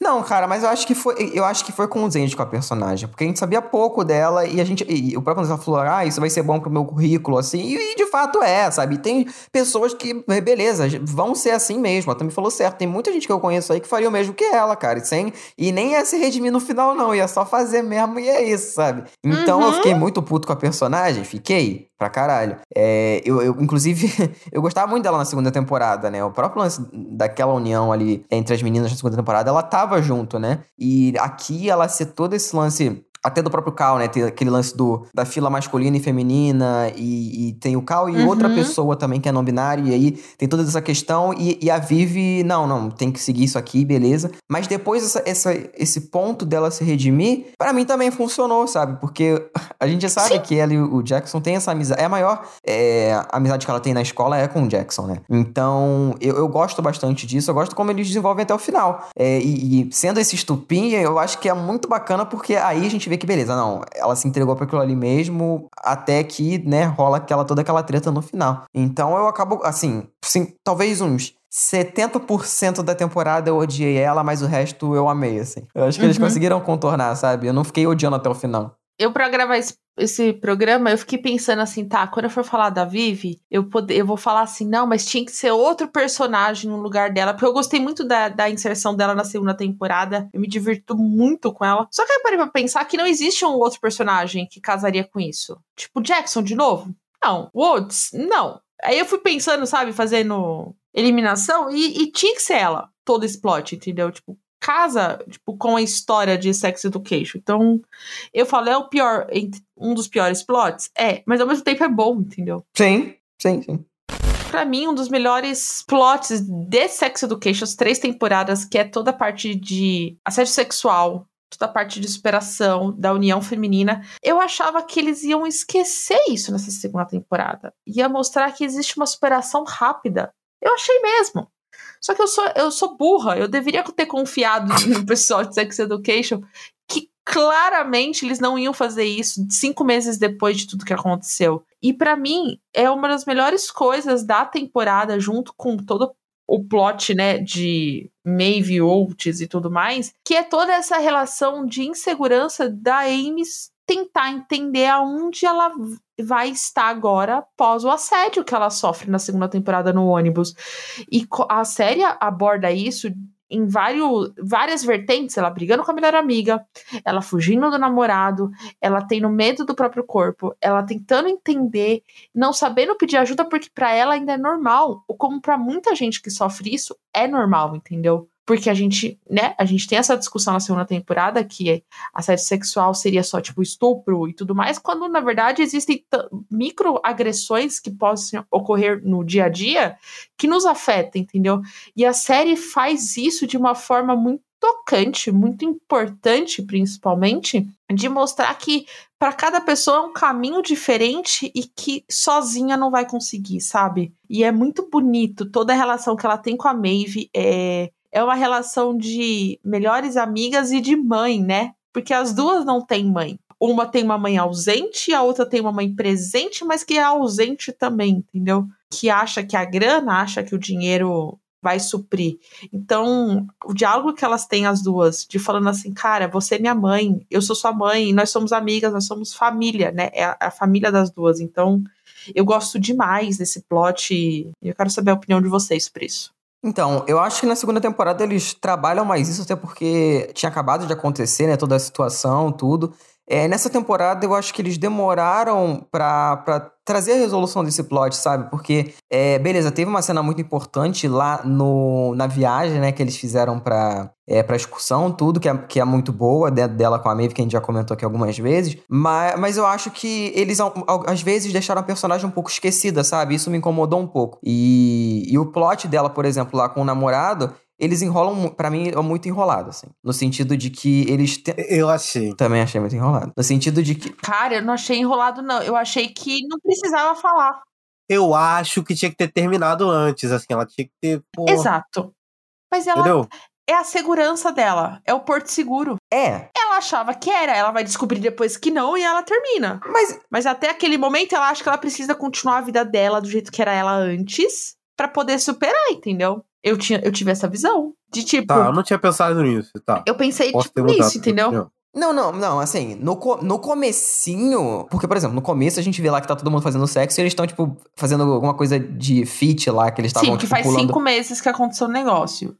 Não, cara, mas eu acho que foi, eu acho que foi condizente com a personagem, porque a gente sabia pouco dela e a gente, e o próprio André falou, ah, isso vai ser bom pro meu currículo, assim, e, e, de fato é, sabe? Tem pessoas que, beleza, vão ser assim mesmo, ela também falou certo, tem muita gente que eu conheço aí que faria o mesmo que ela, cara, e, sem, e nem ia se redimir no final não, ia só fazer mesmo e é isso, sabe? Então uhum. eu fiquei muito puto com a personagem, fiquei, pra caralho. É, eu, eu, inclusive, eu gostava muito dela na segunda temporada, né? O próprio lance daquela união ali entre as meninas na segunda temporada, ela tava junto, né? E aqui ela ser todo esse lance até do próprio Cal, né? Tem aquele lance do, da fila masculina e feminina, e, e tem o Cal e uhum. outra pessoa também que é não binária, e aí tem toda essa questão, e, e, a Vivi, não, não, tem que seguir isso aqui, beleza. Mas depois essa, essa esse ponto dela se redimir, para mim também funcionou, sabe? Porque a gente já sabe Sim. que ela e o Jackson tem essa amizade, é a maior é, amizade que ela tem na escola é com o Jackson, né? Então, eu, eu gosto bastante disso, eu gosto como eles desenvolvem até o final. É, e, e sendo esse estupim, eu acho que é muito bacana, porque aí a gente vê que, beleza, não, ela se entregou para aquilo ali mesmo, até que, né, rola aquela, toda aquela treta no final. Então eu acabo, assim, sim, talvez uns 70% da temporada eu odiei ela, mas o resto eu amei, assim. Eu acho que uhum. eles conseguiram contornar, sabe? Eu não fiquei odiando até o final. Eu, pra gravar esse, esse, programa, eu fiquei pensando assim, tá, quando eu for falar da Vivi, eu, eu vou falar assim, não, mas tinha que ser outro personagem no lugar dela, porque eu gostei muito da, da inserção dela na segunda temporada, eu me divirto muito com ela. Só que eu parei pra pensar que não existe um outro personagem que casaria com isso. Tipo, Jackson de novo? Não. Woods? Não. Aí eu fui pensando, sabe, fazendo eliminação e, e tinha que ser ela, todo esse plot, entendeu? Tipo, casa, tipo, com a história de Sex Education. Então, eu falo, é o pior, um dos piores plots? É, mas ao mesmo tempo é bom, entendeu? Sim, sim, sim. Pra mim, um dos melhores plots de Sex Education, as três temporadas, que é toda a parte de assédio sexual, toda a parte de superação da união feminina. Eu achava que eles iam esquecer isso nessa segunda temporada. Ia mostrar que existe uma superação rápida. Eu achei mesmo. Só que eu sou, eu sou burra. Eu deveria ter confiado no pessoal de Sex Education que claramente eles não iam fazer isso cinco meses depois de tudo que aconteceu. E para mim, é uma das melhores coisas da temporada, junto com todo o plot, né, de Maeve Oates e tudo mais, que é toda essa relação de insegurança da Amy tentar entender aonde ela vai estar agora após o assédio que ela sofre na segunda temporada no ônibus. E a série aborda isso em vários, várias vertentes, ela brigando com a melhor amiga, ela fugindo do namorado, ela tendo medo do próprio corpo, ela tentando entender, não sabendo pedir ajuda porque para ela ainda é normal, como para muita gente que sofre isso é normal, entendeu? Porque a gente, né, a gente tem essa discussão na segunda temporada que assédio sexual seria só tipo estupro e tudo mais, quando na verdade existem microagressões que possam ocorrer no dia a dia que nos afetam, entendeu? E a série faz isso de uma forma muito tocante, muito importante, principalmente, de mostrar que para cada pessoa é um caminho diferente e que sozinha não vai conseguir, sabe? E é muito bonito toda a relação que ela tem com a Maeve, é é uma relação de melhores amigas e de mãe, né? Porque as duas não têm mãe. Uma tem uma mãe ausente, a outra tem uma mãe presente, mas que é ausente também, entendeu? Que acha que a grana, acha que o dinheiro vai suprir. Então, o diálogo que elas têm as duas, de falando assim, cara, você é minha mãe, eu sou sua mãe, nós somos amigas, nós somos família, né? É a, a família das duas. Então, eu gosto demais desse plot e eu quero saber a opinião de vocês sobre isso. Então, eu acho que na segunda temporada eles trabalham mais isso, até porque tinha acabado de acontecer, né? Toda a situação, tudo. É, nessa temporada, eu acho que eles demoraram pra trazer a resolução desse plot, sabe? Porque, é, beleza, teve uma cena muito importante lá no, na viagem, né? Que eles fizeram pra, é, pra excursão, tudo, que é, que é muito boa, dela com a Maeve, que a gente já comentou aqui algumas vezes. Mas, mas eu acho que eles, às vezes, deixaram a personagem um pouco esquecida, sabe? Isso me incomodou um pouco. E, e o plot dela, por exemplo, lá com o namorado eles enrolam, para mim, é muito enrolado, assim. No sentido de que eles. Te... Eu achei. Também achei muito enrolado. No sentido de que. Cara, eu não achei enrolado, não. Eu achei que não precisava falar. Eu acho que tinha que ter terminado antes, assim. Ela tinha que ter. Exato. Mas ela. Entendeu? É a segurança dela. É o porto seguro. É. Ela achava que era. Ela vai descobrir depois que não e ela termina. Mas. Mas até aquele momento ela acha que ela precisa continuar a vida dela do jeito que era ela antes para poder superar, entendeu? Eu, tinha, eu tive essa visão. De tipo. Tá, eu não tinha pensado nisso, tá. Eu pensei, Posso tipo, nisso, entendeu? Não, não, não, assim, no, no comecinho. Porque, por exemplo, no começo a gente vê lá que tá todo mundo fazendo sexo e eles estão, tipo, fazendo alguma coisa de fit lá, que eles estavam. Sim, que tipo, faz pulando... cinco meses que aconteceu o negócio.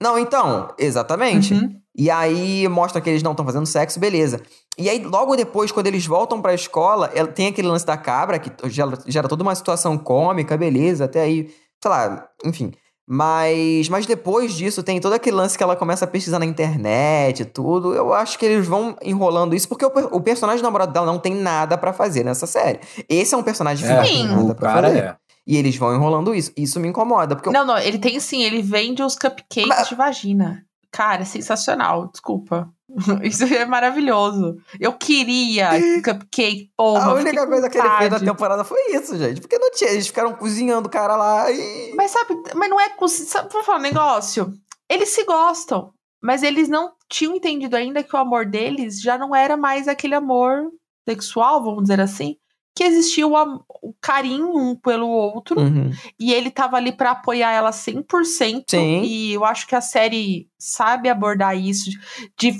Não, então, exatamente. Uhum. E aí mostra que eles não estão fazendo sexo, beleza. E aí, logo depois, quando eles voltam pra escola, tem aquele lance da cabra, que gera, gera toda uma situação cômica, beleza, até aí, sei lá, enfim. Mas, mas depois disso tem todo aquele lance que ela começa a pesquisar na internet e tudo. Eu acho que eles vão enrolando isso porque o, o personagem namorado dela não tem nada para fazer nessa série. Esse é um personagem é, que não tem nada pra cara fazer. É. E eles vão enrolando isso. Isso me incomoda. Porque não, eu... não, ele tem sim, ele vende os cupcakes mas... de vagina. Cara, sensacional, desculpa. Isso é maravilhoso. Eu queria cupcake, porra. A única coisa que ele fez na temporada foi isso, gente. Porque não tinha. Eles ficaram cozinhando o cara lá e. Mas sabe, mas não é cozinhar. Vou falar um negócio. Eles se gostam. Mas eles não tinham entendido ainda que o amor deles já não era mais aquele amor sexual, vamos dizer assim. Que existia o, o carinho um pelo outro uhum. e ele tava ali para apoiar ela 100%. Sim. E eu acho que a série sabe abordar isso de,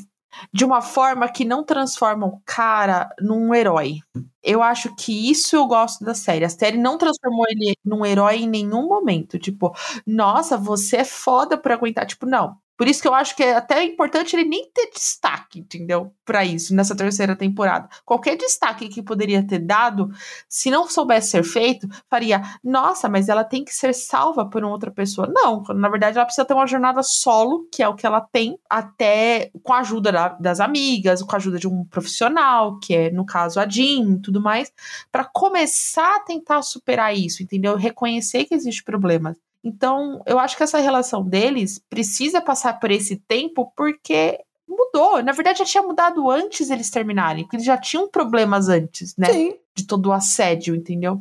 de uma forma que não transforma o cara num herói. Eu acho que isso eu gosto da série. A série não transformou ele num herói em nenhum momento. Tipo, nossa, você é foda por aguentar. Tipo, não. Por isso que eu acho que é até importante ele nem ter destaque, entendeu? Para isso, nessa terceira temporada. Qualquer destaque que poderia ter dado, se não soubesse ser feito, faria, nossa, mas ela tem que ser salva por uma outra pessoa. Não, na verdade, ela precisa ter uma jornada solo, que é o que ela tem, até com a ajuda da, das amigas, com a ajuda de um profissional, que é, no caso, a Jean e tudo mais, para começar a tentar superar isso, entendeu? Reconhecer que existe problema. Então, eu acho que essa relação deles precisa passar por esse tempo porque mudou. Na verdade, já tinha mudado antes eles terminarem, porque eles já tinham problemas antes, né? Sim. De todo o assédio, entendeu?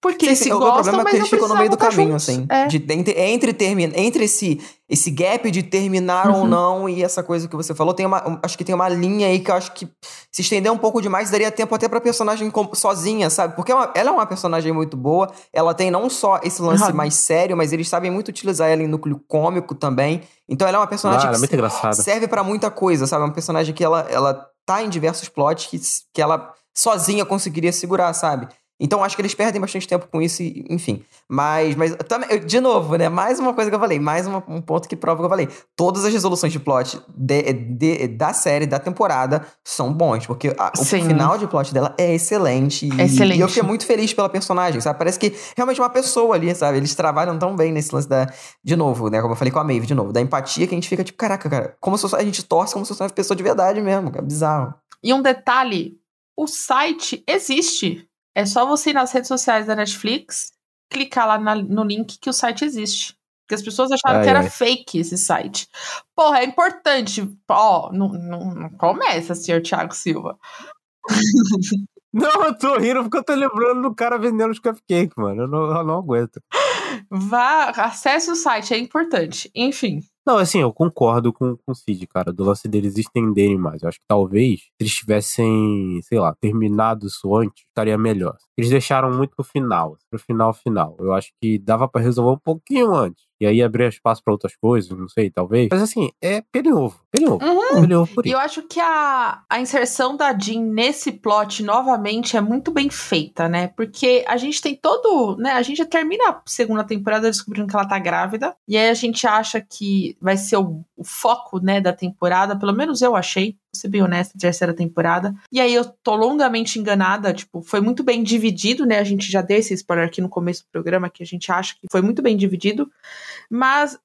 Porque sim. gostam, o problema é que eles ficam no meio do caminho, juntos. assim. É. De, entre, entre, termina, entre esse, esse gap de terminar uhum. ou não e essa coisa que você falou, tem uma, acho que tem uma linha aí que eu acho que se estender um pouco demais daria tempo até pra personagem sozinha, sabe? Porque ela, é ela é uma personagem muito boa, ela tem não só esse lance uhum. mais sério, mas eles sabem muito utilizar ela em núcleo cômico também. Então ela é uma personagem ah, que é serve para muita coisa, sabe? É uma personagem que ela, ela tá em diversos plots que, que ela sozinha conseguiria segurar, sabe? Então acho que eles perdem bastante tempo com isso, e, enfim. Mas, mas também, de novo, né? Mais uma coisa que eu falei, mais uma, um ponto que prova que eu falei. Todas as resoluções de plot de, de, da série, da temporada, são bons, porque a, o final de plot dela é excelente. E, excelente. E eu fiquei muito feliz pela personagem, sabe? Parece que realmente é uma pessoa ali, sabe? Eles trabalham tão bem nesse lance da. De novo, né? Como eu falei com a Maeve, de novo, da empatia que a gente fica tipo, caraca, cara, como se a gente torce como se fosse uma pessoa de verdade mesmo, é bizarro. E um detalhe: o site existe. É só você ir nas redes sociais da Netflix, clicar lá na, no link que o site existe. Porque as pessoas acharam ai, que era ai. fake esse site. Porra, é importante. Ó, não, não, não começa, senhor Thiago Silva. Não, eu tô rindo porque eu tô lembrando do cara vendendo os cupcakes, mano. Eu não, eu não aguento. Vá, acesse o site, é importante. Enfim. Não, assim, eu concordo com, com o Cid, cara, do lance deles estenderem mais. Eu acho que talvez, se eles tivessem, sei lá, terminado isso antes, estaria melhor. Eles deixaram muito pro final, pro final final. Eu acho que dava para resolver um pouquinho antes. E aí abrir espaço para outras coisas, não sei, talvez. Mas assim, é pelinovo. Pelinovo. Uhum. Pelinovo por isso. E eu acho que a, a inserção da Jean nesse plot, novamente, é muito bem feita, né? Porque a gente tem todo. né? A gente termina a segunda temporada descobrindo que ela tá grávida. E aí a gente acha que vai ser o, o foco, né, da temporada. Pelo menos eu achei ser bem honesta, terceira temporada. E aí eu tô longamente enganada, tipo, foi muito bem dividido, né? A gente já deu esse spoiler aqui no começo do programa, que a gente acha que foi muito bem dividido. Mas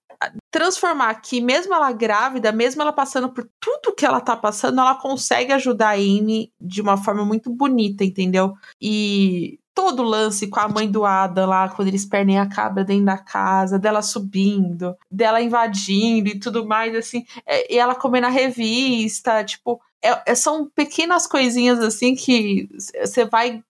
transformar que mesmo ela grávida, mesmo ela passando por tudo que ela tá passando, ela consegue ajudar a Amy de uma forma muito bonita, entendeu? E todo o lance com a mãe do Adam lá, quando eles perdem a cabra dentro da casa, dela subindo, dela invadindo e tudo mais, assim, é, e ela comendo a revista, tipo, é, é, são pequenas coisinhas assim que você vai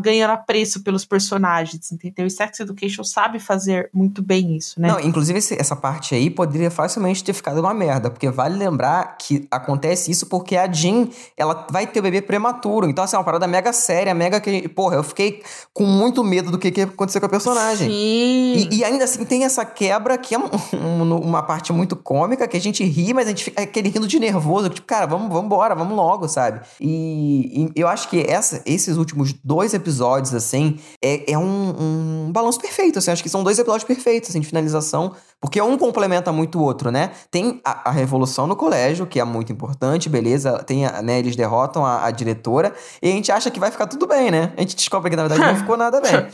ganhando apreço pelos personagens, entendeu? E Sex Education sabe fazer muito bem isso, né? Não, inclusive essa parte aí poderia facilmente ter ficado uma merda, porque vale lembrar que acontece isso porque a Jean, ela vai ter o bebê prematuro, então assim, é uma parada mega séria, mega que, porra, eu fiquei com muito medo do que, que ia acontecer com a personagem. Sim. E, e ainda assim tem essa quebra que é um, um, uma parte muito cômica, que a gente ri, mas a gente fica aquele rindo de nervoso, tipo, cara, vamos, vamos embora, vamos logo, sabe? E, e eu acho que essa, esses últimos dois episódios, assim, é, é um, um balanço perfeito, assim. Acho que são dois episódios perfeitos, assim, de finalização. Porque um complementa muito o outro, né? Tem a, a revolução no colégio, que é muito importante, beleza. Tem a, né, eles derrotam a, a diretora. E a gente acha que vai ficar tudo bem, né? A gente descobre que, na verdade, não ficou nada bem.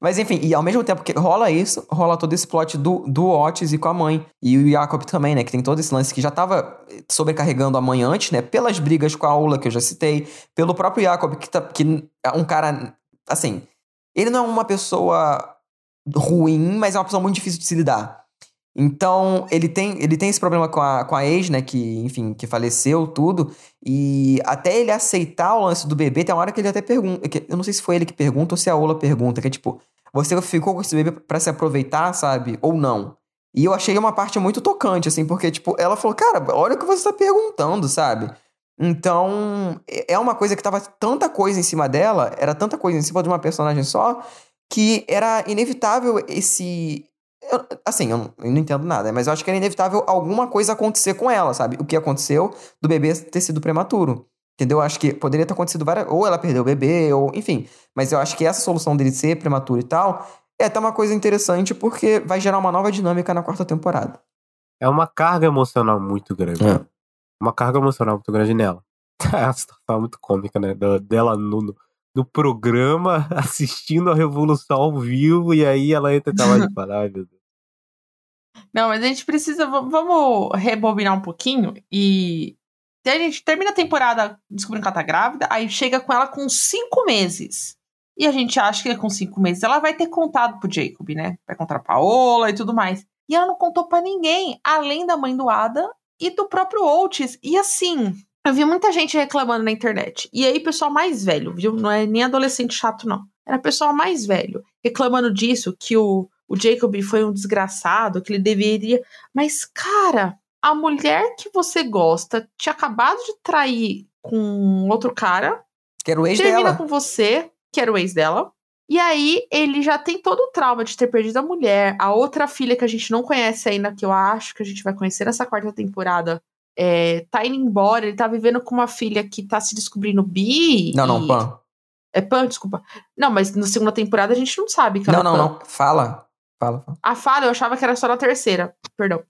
Mas enfim, e ao mesmo tempo que rola isso, rola todo esse plot do, do Otis e com a mãe. E o Jacob também, né? Que tem todo esse lance que já tava sobrecarregando a mãe antes, né? Pelas brigas com a Aula, que eu já citei. Pelo próprio Jacob, que, tá, que é um cara. Assim, ele não é uma pessoa ruim, mas é uma pessoa muito difícil de se lidar. Então, ele tem, ele tem esse problema com a, com a ex, né? Que, enfim, que faleceu, tudo. E até ele aceitar o lance do bebê, tem uma hora que ele até pergunta. eu não sei se foi ele que pergunta ou se a Ola pergunta, que é tipo, você ficou com esse bebê para se aproveitar, sabe? Ou não? E eu achei uma parte muito tocante, assim, porque, tipo, ela falou, cara, olha o que você tá perguntando, sabe? Então, é uma coisa que tava tanta coisa em cima dela, era tanta coisa em cima de uma personagem só, que era inevitável esse. Eu, assim, eu não, eu não, entendo nada, mas eu acho que era inevitável alguma coisa acontecer com ela, sabe? O que aconteceu do bebê ter sido prematuro. Entendeu? Eu acho que poderia ter acontecido várias. Ou ela perdeu o bebê, ou. Enfim. Mas eu acho que essa solução dele ser prematuro e tal é até uma coisa interessante porque vai gerar uma nova dinâmica na quarta temporada. É uma carga emocional muito grande. É uma carga emocional muito grande nela. a situação muito cômica, né? Dela no, no programa, assistindo a Revolução ao vivo, e aí ela entra e tá lá de falar, meu Deus. Não, mas a gente precisa. Vamos rebobinar um pouquinho e. A gente termina a temporada descobrindo que ela tá grávida, aí chega com ela com cinco meses. E a gente acha que com cinco meses ela vai ter contado pro Jacob, né? Vai contar pra Paola e tudo mais. E ela não contou para ninguém, além da mãe do Ada e do próprio Oates. E assim, eu vi muita gente reclamando na internet. E aí, pessoal mais velho, viu? Não é nem adolescente chato, não. Era pessoal mais velho reclamando disso, que o, o Jacob foi um desgraçado, que ele deveria. Mas, cara, a mulher que você gosta tinha acabado de trair com outro cara. Que era o ex termina dela. com você, que era o ex dela. E aí ele já tem todo o trauma de ter perdido a mulher. A outra filha que a gente não conhece ainda, que eu acho que a gente vai conhecer nessa quarta temporada, é, tá indo embora. Ele tá vivendo com uma filha que tá se descobrindo bi. Não, e... não, Pan. É Pan, desculpa. Não, mas na segunda temporada a gente não sabe que Não, não, Pan. não. Fala. Fala, fala. A fala, eu achava que era só na terceira. Perdão.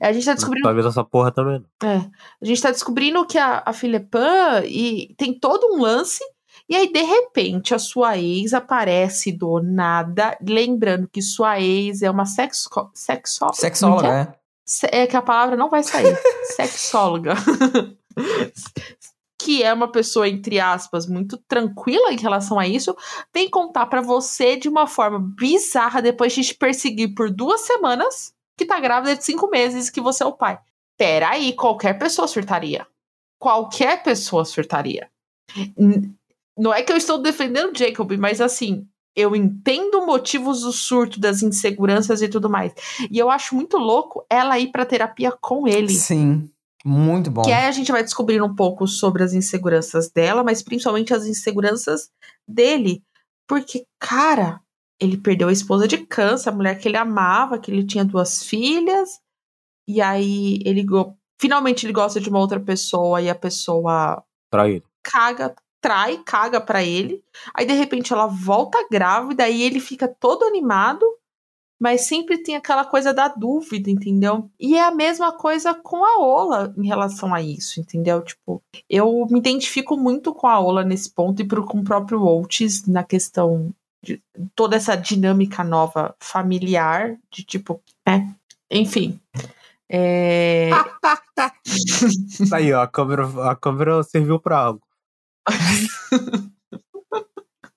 É, a gente tá descobrindo. Talvez essa porra também. É. A gente tá descobrindo que a, a filha é Pan e tem todo um lance e aí, de repente, a sua ex aparece do nada, lembrando que sua ex é uma sexo, sexo, sexóloga. É? é que a palavra não vai sair. sexóloga. que é uma pessoa, entre aspas, muito tranquila em relação a isso, vem contar para você de uma forma bizarra, depois de te perseguir por duas semanas, que tá grávida de cinco meses que você é o pai. Peraí, qualquer pessoa surtaria. Qualquer pessoa surtaria não é que eu estou defendendo Jacob, mas assim, eu entendo motivos do surto, das inseguranças e tudo mais. E eu acho muito louco ela ir pra terapia com ele. Sim. Muito bom. Que aí a gente vai descobrir um pouco sobre as inseguranças dela, mas principalmente as inseguranças dele. Porque, cara, ele perdeu a esposa de câncer, a mulher que ele amava, que ele tinha duas filhas. E aí ele finalmente ele gosta de uma outra pessoa e a pessoa Trai. caga trai, caga para ele. Aí de repente ela volta grávida e ele fica todo animado, mas sempre tem aquela coisa da dúvida, entendeu? E é a mesma coisa com a Ola em relação a isso, entendeu? Tipo, eu me identifico muito com a Ola nesse ponto e pro, com o próprio Oates na questão de toda essa dinâmica nova familiar, de tipo, né? Enfim. É... Aí, ó, a câmera, a câmera serviu para algo.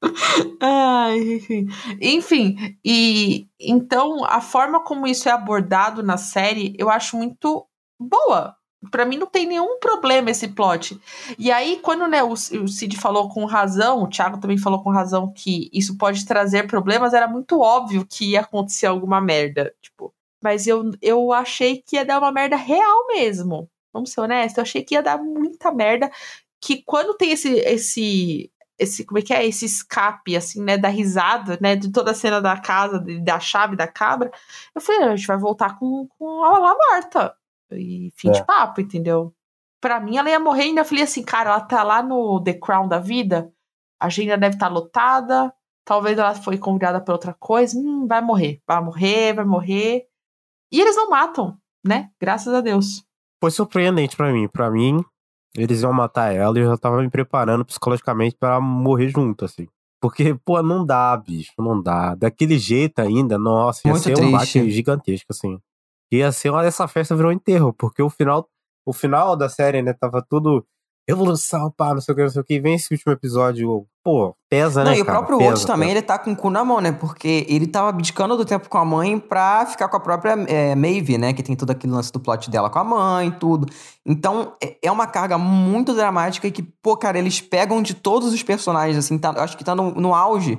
Ai, enfim. enfim, e então a forma como isso é abordado na série eu acho muito boa. Para mim não tem nenhum problema esse plot. E aí, quando né, o, o Cid falou com razão, o Thiago também falou com razão que isso pode trazer problemas, era muito óbvio que ia acontecer alguma merda. Tipo, mas eu, eu achei que ia dar uma merda real mesmo. Vamos ser honestos, eu achei que ia dar muita merda que quando tem esse esse esse como é que é? Esse escape assim né da risada né de toda a cena da casa da chave da cabra. Eu falei a gente vai voltar com, com a lá morta. E fim é. de papo entendeu? Para mim ela ia morrer ainda. Falei assim cara ela tá lá no The Crown da vida. A agenda deve estar tá lotada. Talvez ela foi convidada para outra coisa. Hum, vai morrer. Vai morrer vai morrer. E eles não matam né? Graças a Deus. Foi surpreendente para mim. Para mim eles iam matar ela e eu já tava me preparando psicologicamente para morrer junto, assim. Porque, pô, não dá, bicho, não dá. Daquele jeito ainda, nossa, ia Muito ser triste. um bate gigantesco, assim. Ia ser uma dessa festa virou um enterro, porque o final, o final da série, né, tava tudo evolução, pá, não sei o que, não sei o que. Vem esse último episódio, pô, pesa, não, né? E o cara? próprio pesa, Oates também, ele tá com o cu na mão, né? Porque ele tava abdicando do tempo com a mãe pra ficar com a própria é, Maeve, né? Que tem todo aquele lance do plot dela com a mãe e tudo. Então, é, é uma carga muito dramática e que, pô, cara, eles pegam de todos os personagens, assim, tá, acho que tá no, no auge.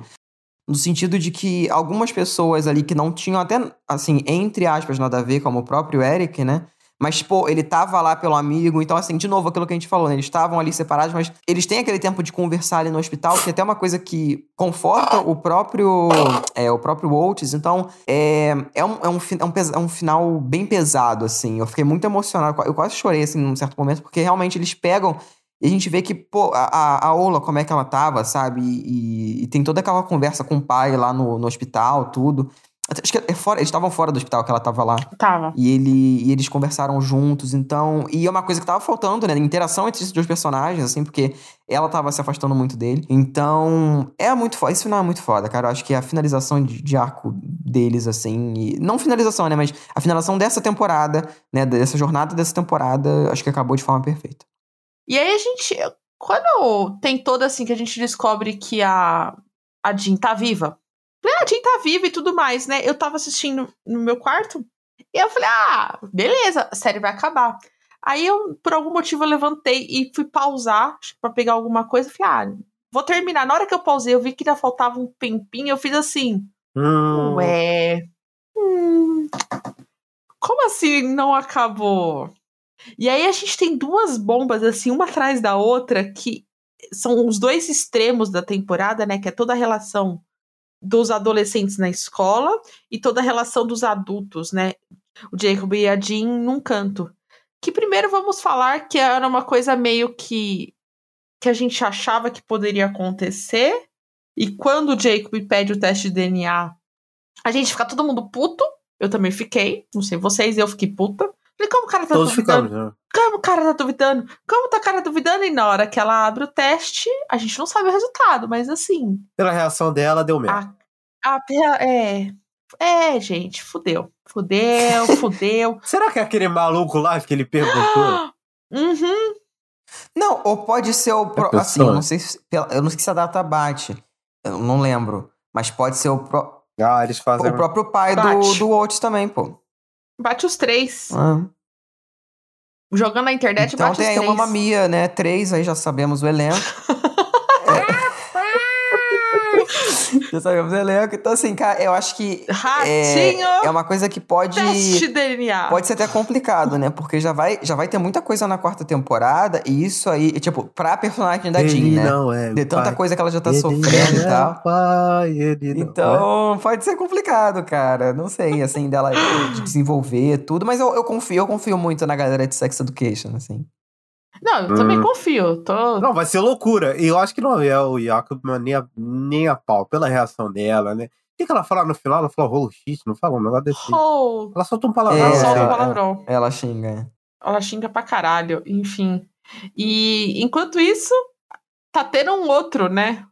No sentido de que algumas pessoas ali que não tinham até, assim, entre aspas, nada a ver, como o próprio Eric, né? Mas, pô, ele tava lá pelo amigo. Então, assim, de novo, aquilo que a gente falou, né? Eles estavam ali separados, mas eles têm aquele tempo de conversar ali no hospital, que é até uma coisa que conforta o próprio é, o próprio Waltz. Então, é, é, um, é, um, é, um, é um final bem pesado, assim. Eu fiquei muito emocionado. Eu quase chorei, assim, num certo momento, porque realmente eles pegam e a gente vê que, pô, a, a Ola, como é que ela tava, sabe? E, e, tem toda aquela conversa com o pai lá no, no hospital, tudo. Acho que é fora, eles estavam fora do hospital que ela tava lá. Tava. E, ele, e eles conversaram juntos, então. E é uma coisa que tava faltando, né? Interação entre esses dois personagens, assim, porque ela tava se afastando muito dele. Então, é muito foda. Esse final é muito foda, cara. Eu acho que a finalização de, de arco deles, assim. E, não finalização, né? Mas a finalização dessa temporada, né? Dessa jornada dessa temporada, acho que acabou de forma perfeita. E aí a gente. Quando tem toda assim que a gente descobre que a, a Jean tá viva. Ah, a Jean tá viva e tudo mais, né? Eu tava assistindo no meu quarto e eu falei, ah, beleza, a série vai acabar. Aí eu, por algum motivo, eu levantei e fui pausar para pegar alguma coisa. Falei, ah, vou terminar. Na hora que eu pausei, eu vi que ainda faltava um tempinho. Eu fiz assim, hum. ué. Hum, como assim não acabou? E aí a gente tem duas bombas, assim, uma atrás da outra, que são os dois extremos da temporada, né? Que é toda a relação dos adolescentes na escola e toda a relação dos adultos, né? O Jacob e a Jean num canto. Que primeiro vamos falar que era uma coisa meio que que a gente achava que poderia acontecer. E quando o Jacob pede o teste de DNA, a gente fica todo mundo puto. Eu também fiquei. Não sei vocês, eu fiquei puta. Falei, como o cara tá Todos duvidando? Ficamos, né? Como o cara tá duvidando? Como tá o cara duvidando? E na hora que ela abre o teste, a gente não sabe o resultado, mas assim. Pela reação dela, deu mesmo. A, a, é. É, gente, fudeu. Fudeu, fudeu. Será que é aquele maluco lá que ele perguntou? uhum. Não, ou pode ser o. Pro, assim, eu não sei se. Eu não sei se a data bate. Eu não lembro. Mas pode ser o. Pro, ah, eles fazem. O próprio pai do, do Oates também, pô. Bate os três. Ah. Jogando na internet, então bate os três. Então tem uma Mamia, né? Três, aí já sabemos o elenco. Já sabemos o elenco. Então, assim, cara, eu acho que. Ratinho! É, é uma coisa que pode. Teste DNA. Pode ser até complicado, né? Porque já vai, já vai ter muita coisa na quarta temporada. E isso aí, tipo, pra personagem da Jean, né? Não é de tanta pai. coisa que ela já tá ele sofrendo e tal. Pai, ele então, é. pode ser complicado, cara. Não sei, assim, dela de desenvolver tudo. Mas eu, eu confio, eu confio muito na galera de Sex Education, assim. Não, eu também hum. confio. Tô... Não, vai ser loucura. E eu acho que não é o Jacob nem a, nem a pau, pela reação dela, né? O que, que ela fala no final? Ela fala rolo shit, não fala um negócio desse. Oh. Ela solta um palavrão. É, ela solta um palavrão. É, ela xinga. É. Ela xinga pra caralho, enfim. E enquanto isso, tá tendo um outro, né?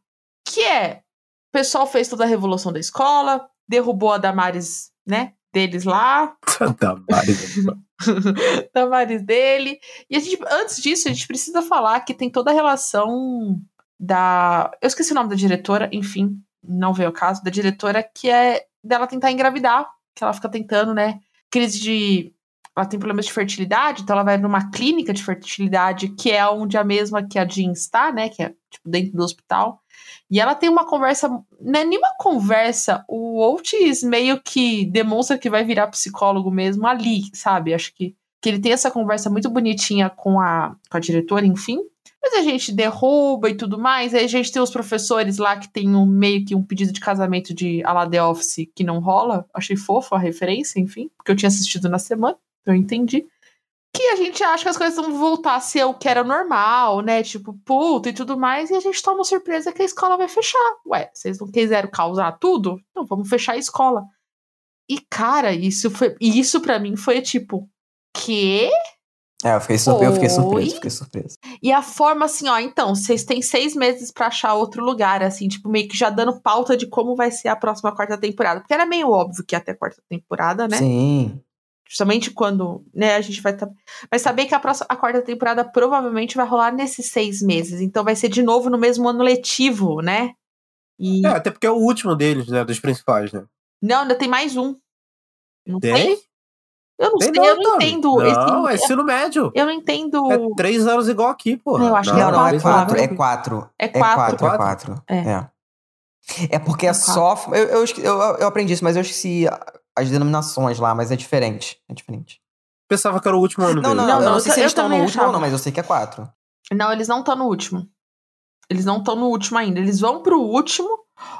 Que é, o pessoal fez toda a revolução da escola, derrubou a Damares, né? Deles lá. Damares. Damares dele. E a gente, antes disso, a gente precisa falar que tem toda a relação da. Eu esqueci o nome da diretora, enfim, não veio o caso, da diretora, que é dela tentar engravidar, que ela fica tentando, né? Crise de. Ela tem problemas de fertilidade, então ela vai numa clínica de fertilidade, que é onde a mesma que a Jean está, né? Que é, tipo, dentro do hospital. E ela tem uma conversa, não é nenhuma conversa, o Oates meio que demonstra que vai virar psicólogo mesmo ali, sabe? Acho que, que ele tem essa conversa muito bonitinha com a, com a diretora, enfim. Mas a gente derruba e tudo mais. Aí a gente tem os professores lá que tem um, meio que um pedido de casamento de a la The Office que não rola. Achei fofo a referência, enfim, porque eu tinha assistido na semana, eu entendi que a gente acha que as coisas vão voltar a ser o que era normal, né? Tipo, puto e tudo mais, e a gente toma surpresa que a escola vai fechar. Ué, vocês não quiseram causar tudo? Então vamos fechar a escola. E, cara, isso foi. Isso para mim foi tipo, quê? É, eu fiquei, surpre... eu fiquei surpreso, fiquei surpreso. E a forma assim, ó, então, vocês têm seis meses para achar outro lugar, assim, tipo, meio que já dando pauta de como vai ser a próxima quarta temporada. Porque era meio óbvio que ia ter quarta temporada, né? Sim. Justamente quando, né, a gente vai, vai saber que a, próxima, a quarta temporada provavelmente vai rolar nesses seis meses. Então vai ser de novo no mesmo ano letivo, né? E... É, até porque é o último deles, né? Dos principais, né? Não, ainda tem mais um. Não tem? tem? Eu não tem sei, eu não entendo. Não, esse, é ensino médio. Eu não entendo. É três anos igual aqui, pô. Eu acho não, que é, não, é quatro. É quatro. É quatro. É quatro. É quatro. É. é. é porque é só. Eu, eu, eu, eu aprendi isso, mas eu esqueci as denominações lá, mas é diferente. É diferente. Pensava que era o último ano não, dele. Não, não, eu não sei se eles estão no último ou não, mas eu sei que é quatro. Não, eles não estão no último. Eles não estão no último ainda. Eles vão pro último,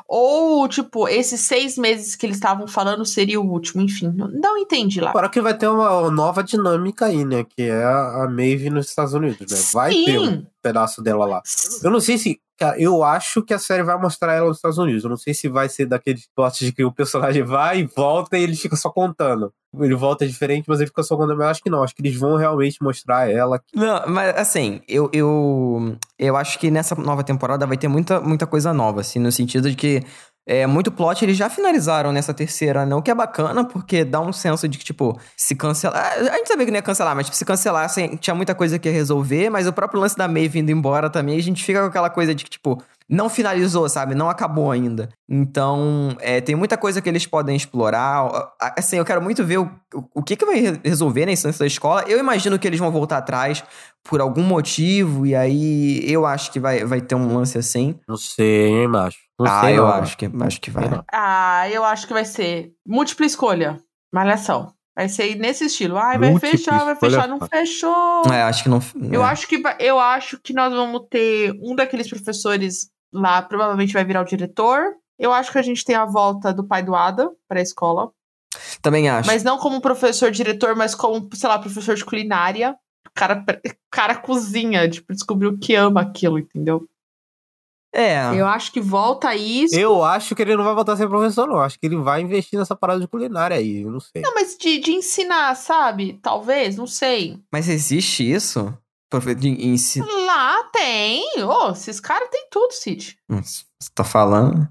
ou, tipo, esses seis meses que eles estavam falando seria o último, enfim. Não entendi lá. Para que vai ter uma nova dinâmica aí, né? Que é a Maeve nos Estados Unidos, né? Vai Sim. ter um pedaço dela lá. Eu não sei se Cara, eu acho que a série vai mostrar ela nos Estados Unidos. Eu não sei se vai ser daqueles plots de que o personagem vai e volta e ele fica só contando. Ele volta diferente, mas ele fica só contando. Mas eu acho que não. Acho que eles vão realmente mostrar ela. Não, mas assim, eu, eu, eu acho que nessa nova temporada vai ter muita, muita coisa nova, assim, no sentido de que é, muito plot eles já finalizaram nessa terceira, não? Que é bacana, porque dá um senso de que, tipo, se cancelar. A gente sabia que não ia cancelar, mas tipo, se cancelasse, assim, tinha muita coisa que ia resolver, mas o próprio lance da May vindo embora também, a gente fica com aquela coisa de que, tipo, não finalizou, sabe? Não acabou ainda. Então, é, tem muita coisa que eles podem explorar. Assim, eu quero muito ver o, o que, que vai resolver na instância da escola. Eu imagino que eles vão voltar atrás por algum motivo, e aí eu acho que vai, vai ter um lance assim. Não sei, hein, macho? Não ah, sei, eu não. acho que, acho que vai. Ah, eu acho que vai ser múltipla escolha. Malhação. Vai ser nesse estilo. Ai, vai Múltipla fechar, vai fechar, não fechou. É, acho que não. Eu, é. acho que, eu acho que nós vamos ter um daqueles professores lá provavelmente vai virar o diretor. Eu acho que a gente tem a volta do pai do Ada para a escola. Também acho. Mas não como professor diretor, mas como, sei lá, professor de culinária. O cara, cara cozinha, tipo, descobriu que ama aquilo, entendeu? É. Eu acho que volta isso. Eu acho que ele não vai voltar a ser professor, não. Acho que ele vai investir nessa parada de culinária aí, eu não sei. Não, mas de, de ensinar, sabe? Talvez, não sei. Mas existe isso? De ensinar. Lá tem. Ô, oh, esses caras têm tudo, Cid. Você tá falando?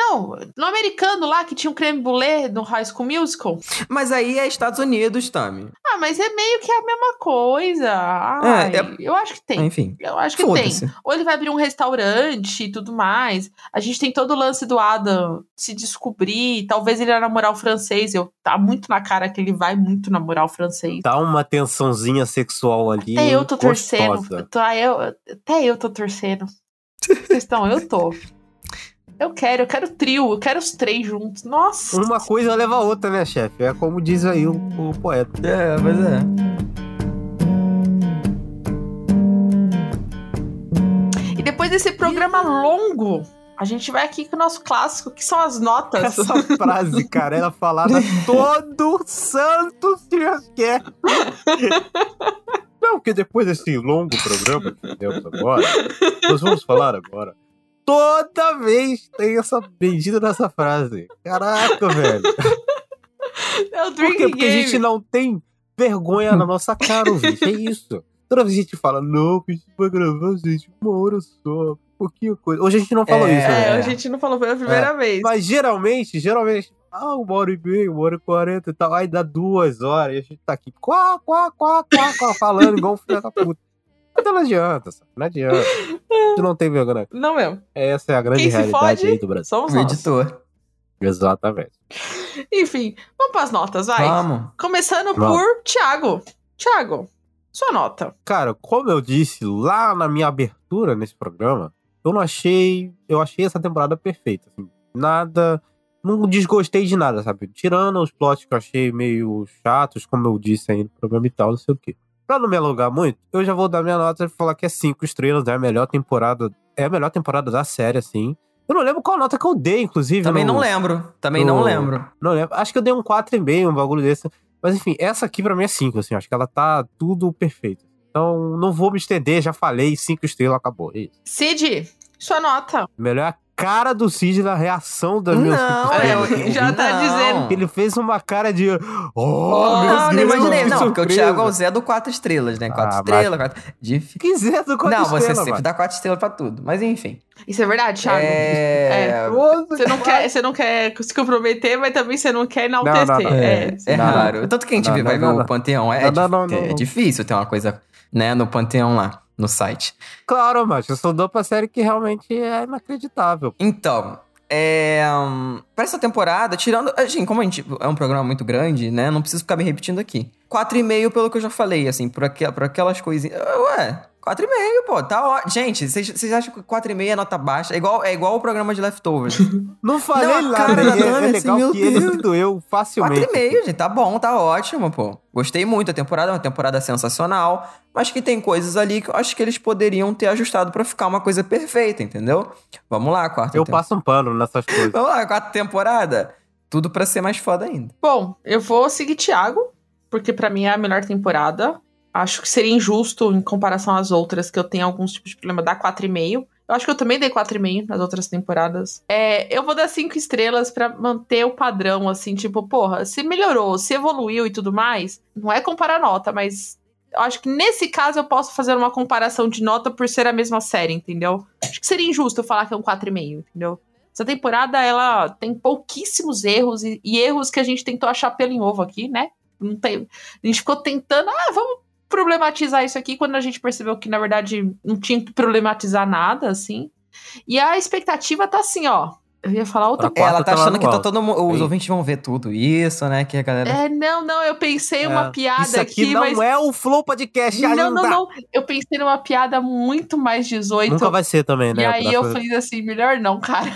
Não, no americano lá que tinha um creme brulee no High School Musical. Mas aí é Estados Unidos, Tami. Ah, mas é meio que a mesma coisa. Ai, é, é... Eu acho que tem. Enfim. Eu acho que tem. Ou ele vai abrir um restaurante e tudo mais. A gente tem todo o lance do Adam se descobrir. Talvez ele vai namorar o francês. Eu, tá muito na cara que ele vai muito namorar o francês. Tá uma tensãozinha sexual ali. Até eu tô gostosa. torcendo. Até eu, até eu tô torcendo. Questão, eu tô. Eu quero, eu quero trio, eu quero os três juntos. Nossa! Uma coisa leva a outra, né, chefe? É como diz aí o, o poeta. É, mas é. E depois desse programa longo, a gente vai aqui com o nosso clássico, que são as notas. Essa frase, cara, ela é falada todo santo dia que é. Não, porque depois desse longo programa que temos agora, nós vamos falar agora toda vez tem essa bendita dessa frase. Caraca, velho. É o Por quê? Porque a gente não tem vergonha na nossa cara, gente. É isso. Toda vez a gente fala, não, que a gente vai gravar, gente, uma hora só. Pouquinho coisa. Hoje a gente não falou é, isso, né? É, a gente não falou pela primeira é. vez. Mas geralmente, geralmente, ah, uma hora e meia, uma hora e quarenta e tal. Aí dá duas horas e a gente tá aqui, quá, quá, quá, quá, quá falando igual um filho da puta. Então não adianta, sabe? não adianta. Tu não tem vergonha. Não mesmo. Essa é a grande Quem realidade aí do Brasil. Somos o editor. Exatamente. Enfim, vamos para as notas, vai. Vamos. Começando vamos. por Thiago. Thiago, sua nota. Cara, como eu disse lá na minha abertura nesse programa, eu não achei. Eu achei essa temporada perfeita. Assim, nada. Não desgostei de nada, sabe? Tirando os plots que eu achei meio chatos, como eu disse aí no programa e tal, não sei o quê. Pra não me alongar muito, eu já vou dar minha nota e falar que é 5 estrelas, é a melhor temporada. É a melhor temporada da série, assim. Eu não lembro qual nota que eu dei, inclusive. Também no, não lembro. Também no, não lembro. Não lembro. Acho que eu dei um 4,5, um bagulho desse. Mas enfim, essa aqui pra mim é 5, assim. Acho que ela tá tudo perfeito. Então, não vou me estender, já falei, 5 estrelas, acabou. É Cid, sua nota. Melhor cara do Cid na reação das minhas Não, é, já tá não. dizendo. Ele fez uma cara de. Oh, oh meu não, Deus, não imaginei. Não, porque o Thiago é o Zé do 4 estrelas, né? 4 ah, estrelas, 4. De... Que Zé do 4 não, estrelas? Não, você sempre dá 4 estrelas pra tudo. Mas enfim. Isso é verdade, Thiago. É. é. Você, não quer, você não quer se comprometer, mas também você não quer enaltecer. Não, não, é, é raro. Tanto que a gente vai ver o Panteão. É, é difícil ter uma coisa né, no Panteão lá no site. Claro, mas eu só dou pra série que realmente é inacreditável. Então, é, um, para essa temporada, tirando. Gente, como a gente é um programa muito grande, né? Não preciso ficar me repetindo aqui. 4,5 pelo que eu já falei, assim, por, aqu por aquelas coisinhas. Ué, 4,5, pô, tá ótimo. Gente, vocês acham que 4,5 é nota baixa? É igual, é igual o programa de Leftovers. Não falei não, nada, cara, é, é, é legal assim, que ele doeu facilmente. 4,5, gente, tá bom, tá ótimo, pô. Gostei muito, a temporada é uma temporada sensacional, mas que tem coisas ali que eu acho que eles poderiam ter ajustado para ficar uma coisa perfeita, entendeu? Vamos lá, quarta Eu passo um pano nessas coisas. Vamos lá, quarta temporada. Tudo para ser mais foda ainda. Bom, eu vou seguir Thiago, porque para mim é a melhor temporada. Acho que seria injusto em comparação às outras, que eu tenho alguns tipos de problema, dar 4,5. Eu acho que eu também dei 4,5 nas outras temporadas. É, eu vou dar 5 estrelas para manter o padrão, assim, tipo, porra, se melhorou, se evoluiu e tudo mais, não é comparar nota, mas eu acho que nesse caso eu posso fazer uma comparação de nota por ser a mesma série, entendeu? Acho que seria injusto eu falar que é um 4,5, entendeu? Essa temporada, ela tem pouquíssimos erros e, e, erros que a gente tentou achar pelo em ovo aqui, né? Não tem, a gente ficou tentando, ah, vamos problematizar isso aqui quando a gente percebeu que, na verdade, não tinha que problematizar nada, assim. E a expectativa tá assim, ó. Eu ia falar outra coisa. Ela tá achando que tá todo mundo. Os ouvintes vão ver tudo isso, né? Que a galera. É, não, não, eu pensei é. uma piada isso aqui. aqui não mas... é o Flow Podcast, Não, não, não. Eu pensei numa piada muito mais 18. Nunca vai ser também, né? E aí eu falei assim, melhor não, cara.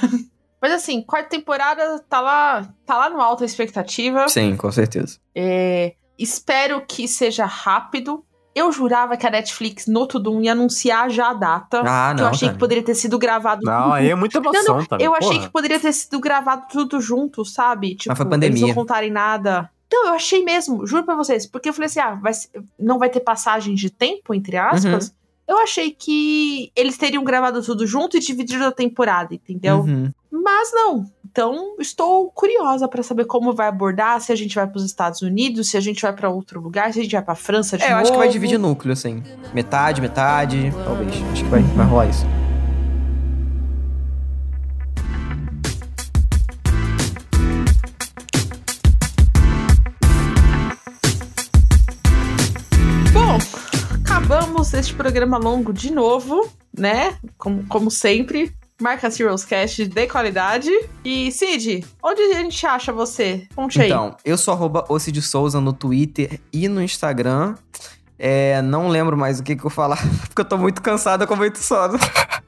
Mas assim, quarta temporada tá lá, tá lá no alto a expectativa. Sim, com certeza. É, Espero que seja rápido. Eu jurava que a Netflix no Tudum ia anunciar já a data. Ah, não. Que eu achei que poderia ter sido gravado. Não, aí é muita emoção não, não, também. Eu porra. achei que poderia ter sido gravado tudo junto, sabe? Tipo, Mas foi pandemia. eles não contarem nada. Não, eu achei mesmo, juro pra vocês. Porque eu falei assim: ah, vai, não vai ter passagem de tempo, entre aspas. Uhum. Eu achei que eles teriam gravado tudo junto e dividido a temporada, entendeu? Uhum. Mas não. Então, estou curiosa para saber como vai abordar, se a gente vai para os Estados Unidos, se a gente vai para outro lugar, se a gente vai para França de é, novo. eu acho que vai dividir núcleo, assim. Metade, metade, talvez. Acho que vai, vai rolar isso. Bom, acabamos este programa longo de novo, né? Como, como sempre. Marca Heroes Cast de qualidade. E, Cid, onde a gente acha você? Conte aí. Então, eu sou arroba Souza no Twitter e no Instagram. É, não lembro mais o que, que eu falar, porque eu tô muito cansado com muito sono.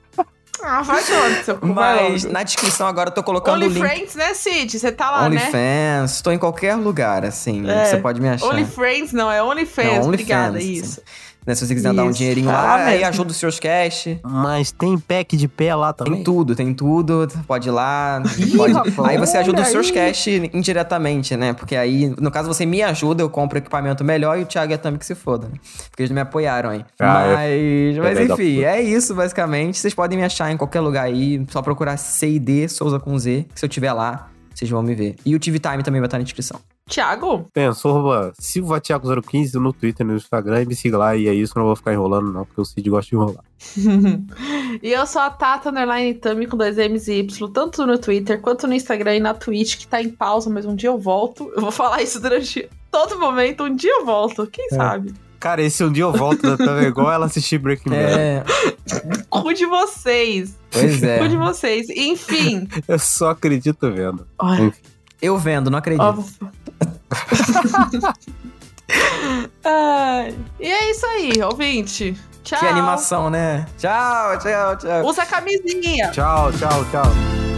Ah, vai seu Mas na descrição agora eu tô colocando Only o link. Friends, né, Cid? Você tá lá, Only né? OnlyFans, tô em qualquer lugar, assim, é. você pode me achar. Only Friends não, é OnlyFans, Only obrigada, Fans, isso. Assim. Né? Se você quiser Isso. dar um dinheirinho lá, ah, aí ajuda os seus cash. Mas tem pack de pé lá também? Tem tudo, tem tudo. Pode ir lá. pode... aí você ajuda os seus cash indiretamente, né? Porque aí, no caso, você me ajuda, eu compro equipamento melhor e o Thiago é também que se foda, né? Porque eles me apoiaram aí. Ah, mas, é... mas enfim, é isso, basicamente. Vocês podem me achar em qualquer lugar aí. Só procurar CID Souza com Z, que se eu tiver lá, vocês vão me ver. E o TV Time também vai estar na descrição. Thiago? Tem, sou Silva Thiago015 no Twitter, no Instagram e me siga lá. E é isso, não vou ficar enrolando, não, porque o Cid gosta de enrolar. e eu sou a Tata Underline Tami com dois M's e Y, tanto no Twitter quanto no Instagram e na Twitch, que tá em pausa, mas um dia eu volto. Eu vou falar isso durante todo momento, um dia eu volto, quem é. sabe? Cara, esse um dia eu volto da Tami é igual ela assistir Breaking Bad. É. Cu de vocês. Pois é. Cu de vocês. Enfim. eu só acredito vendo. Enfim. Eu vendo, não acredito. E é isso aí, ouvinte. Tchau. Que animação, né? Tchau, tchau, tchau. Usa a camisinha. Tchau, tchau, tchau.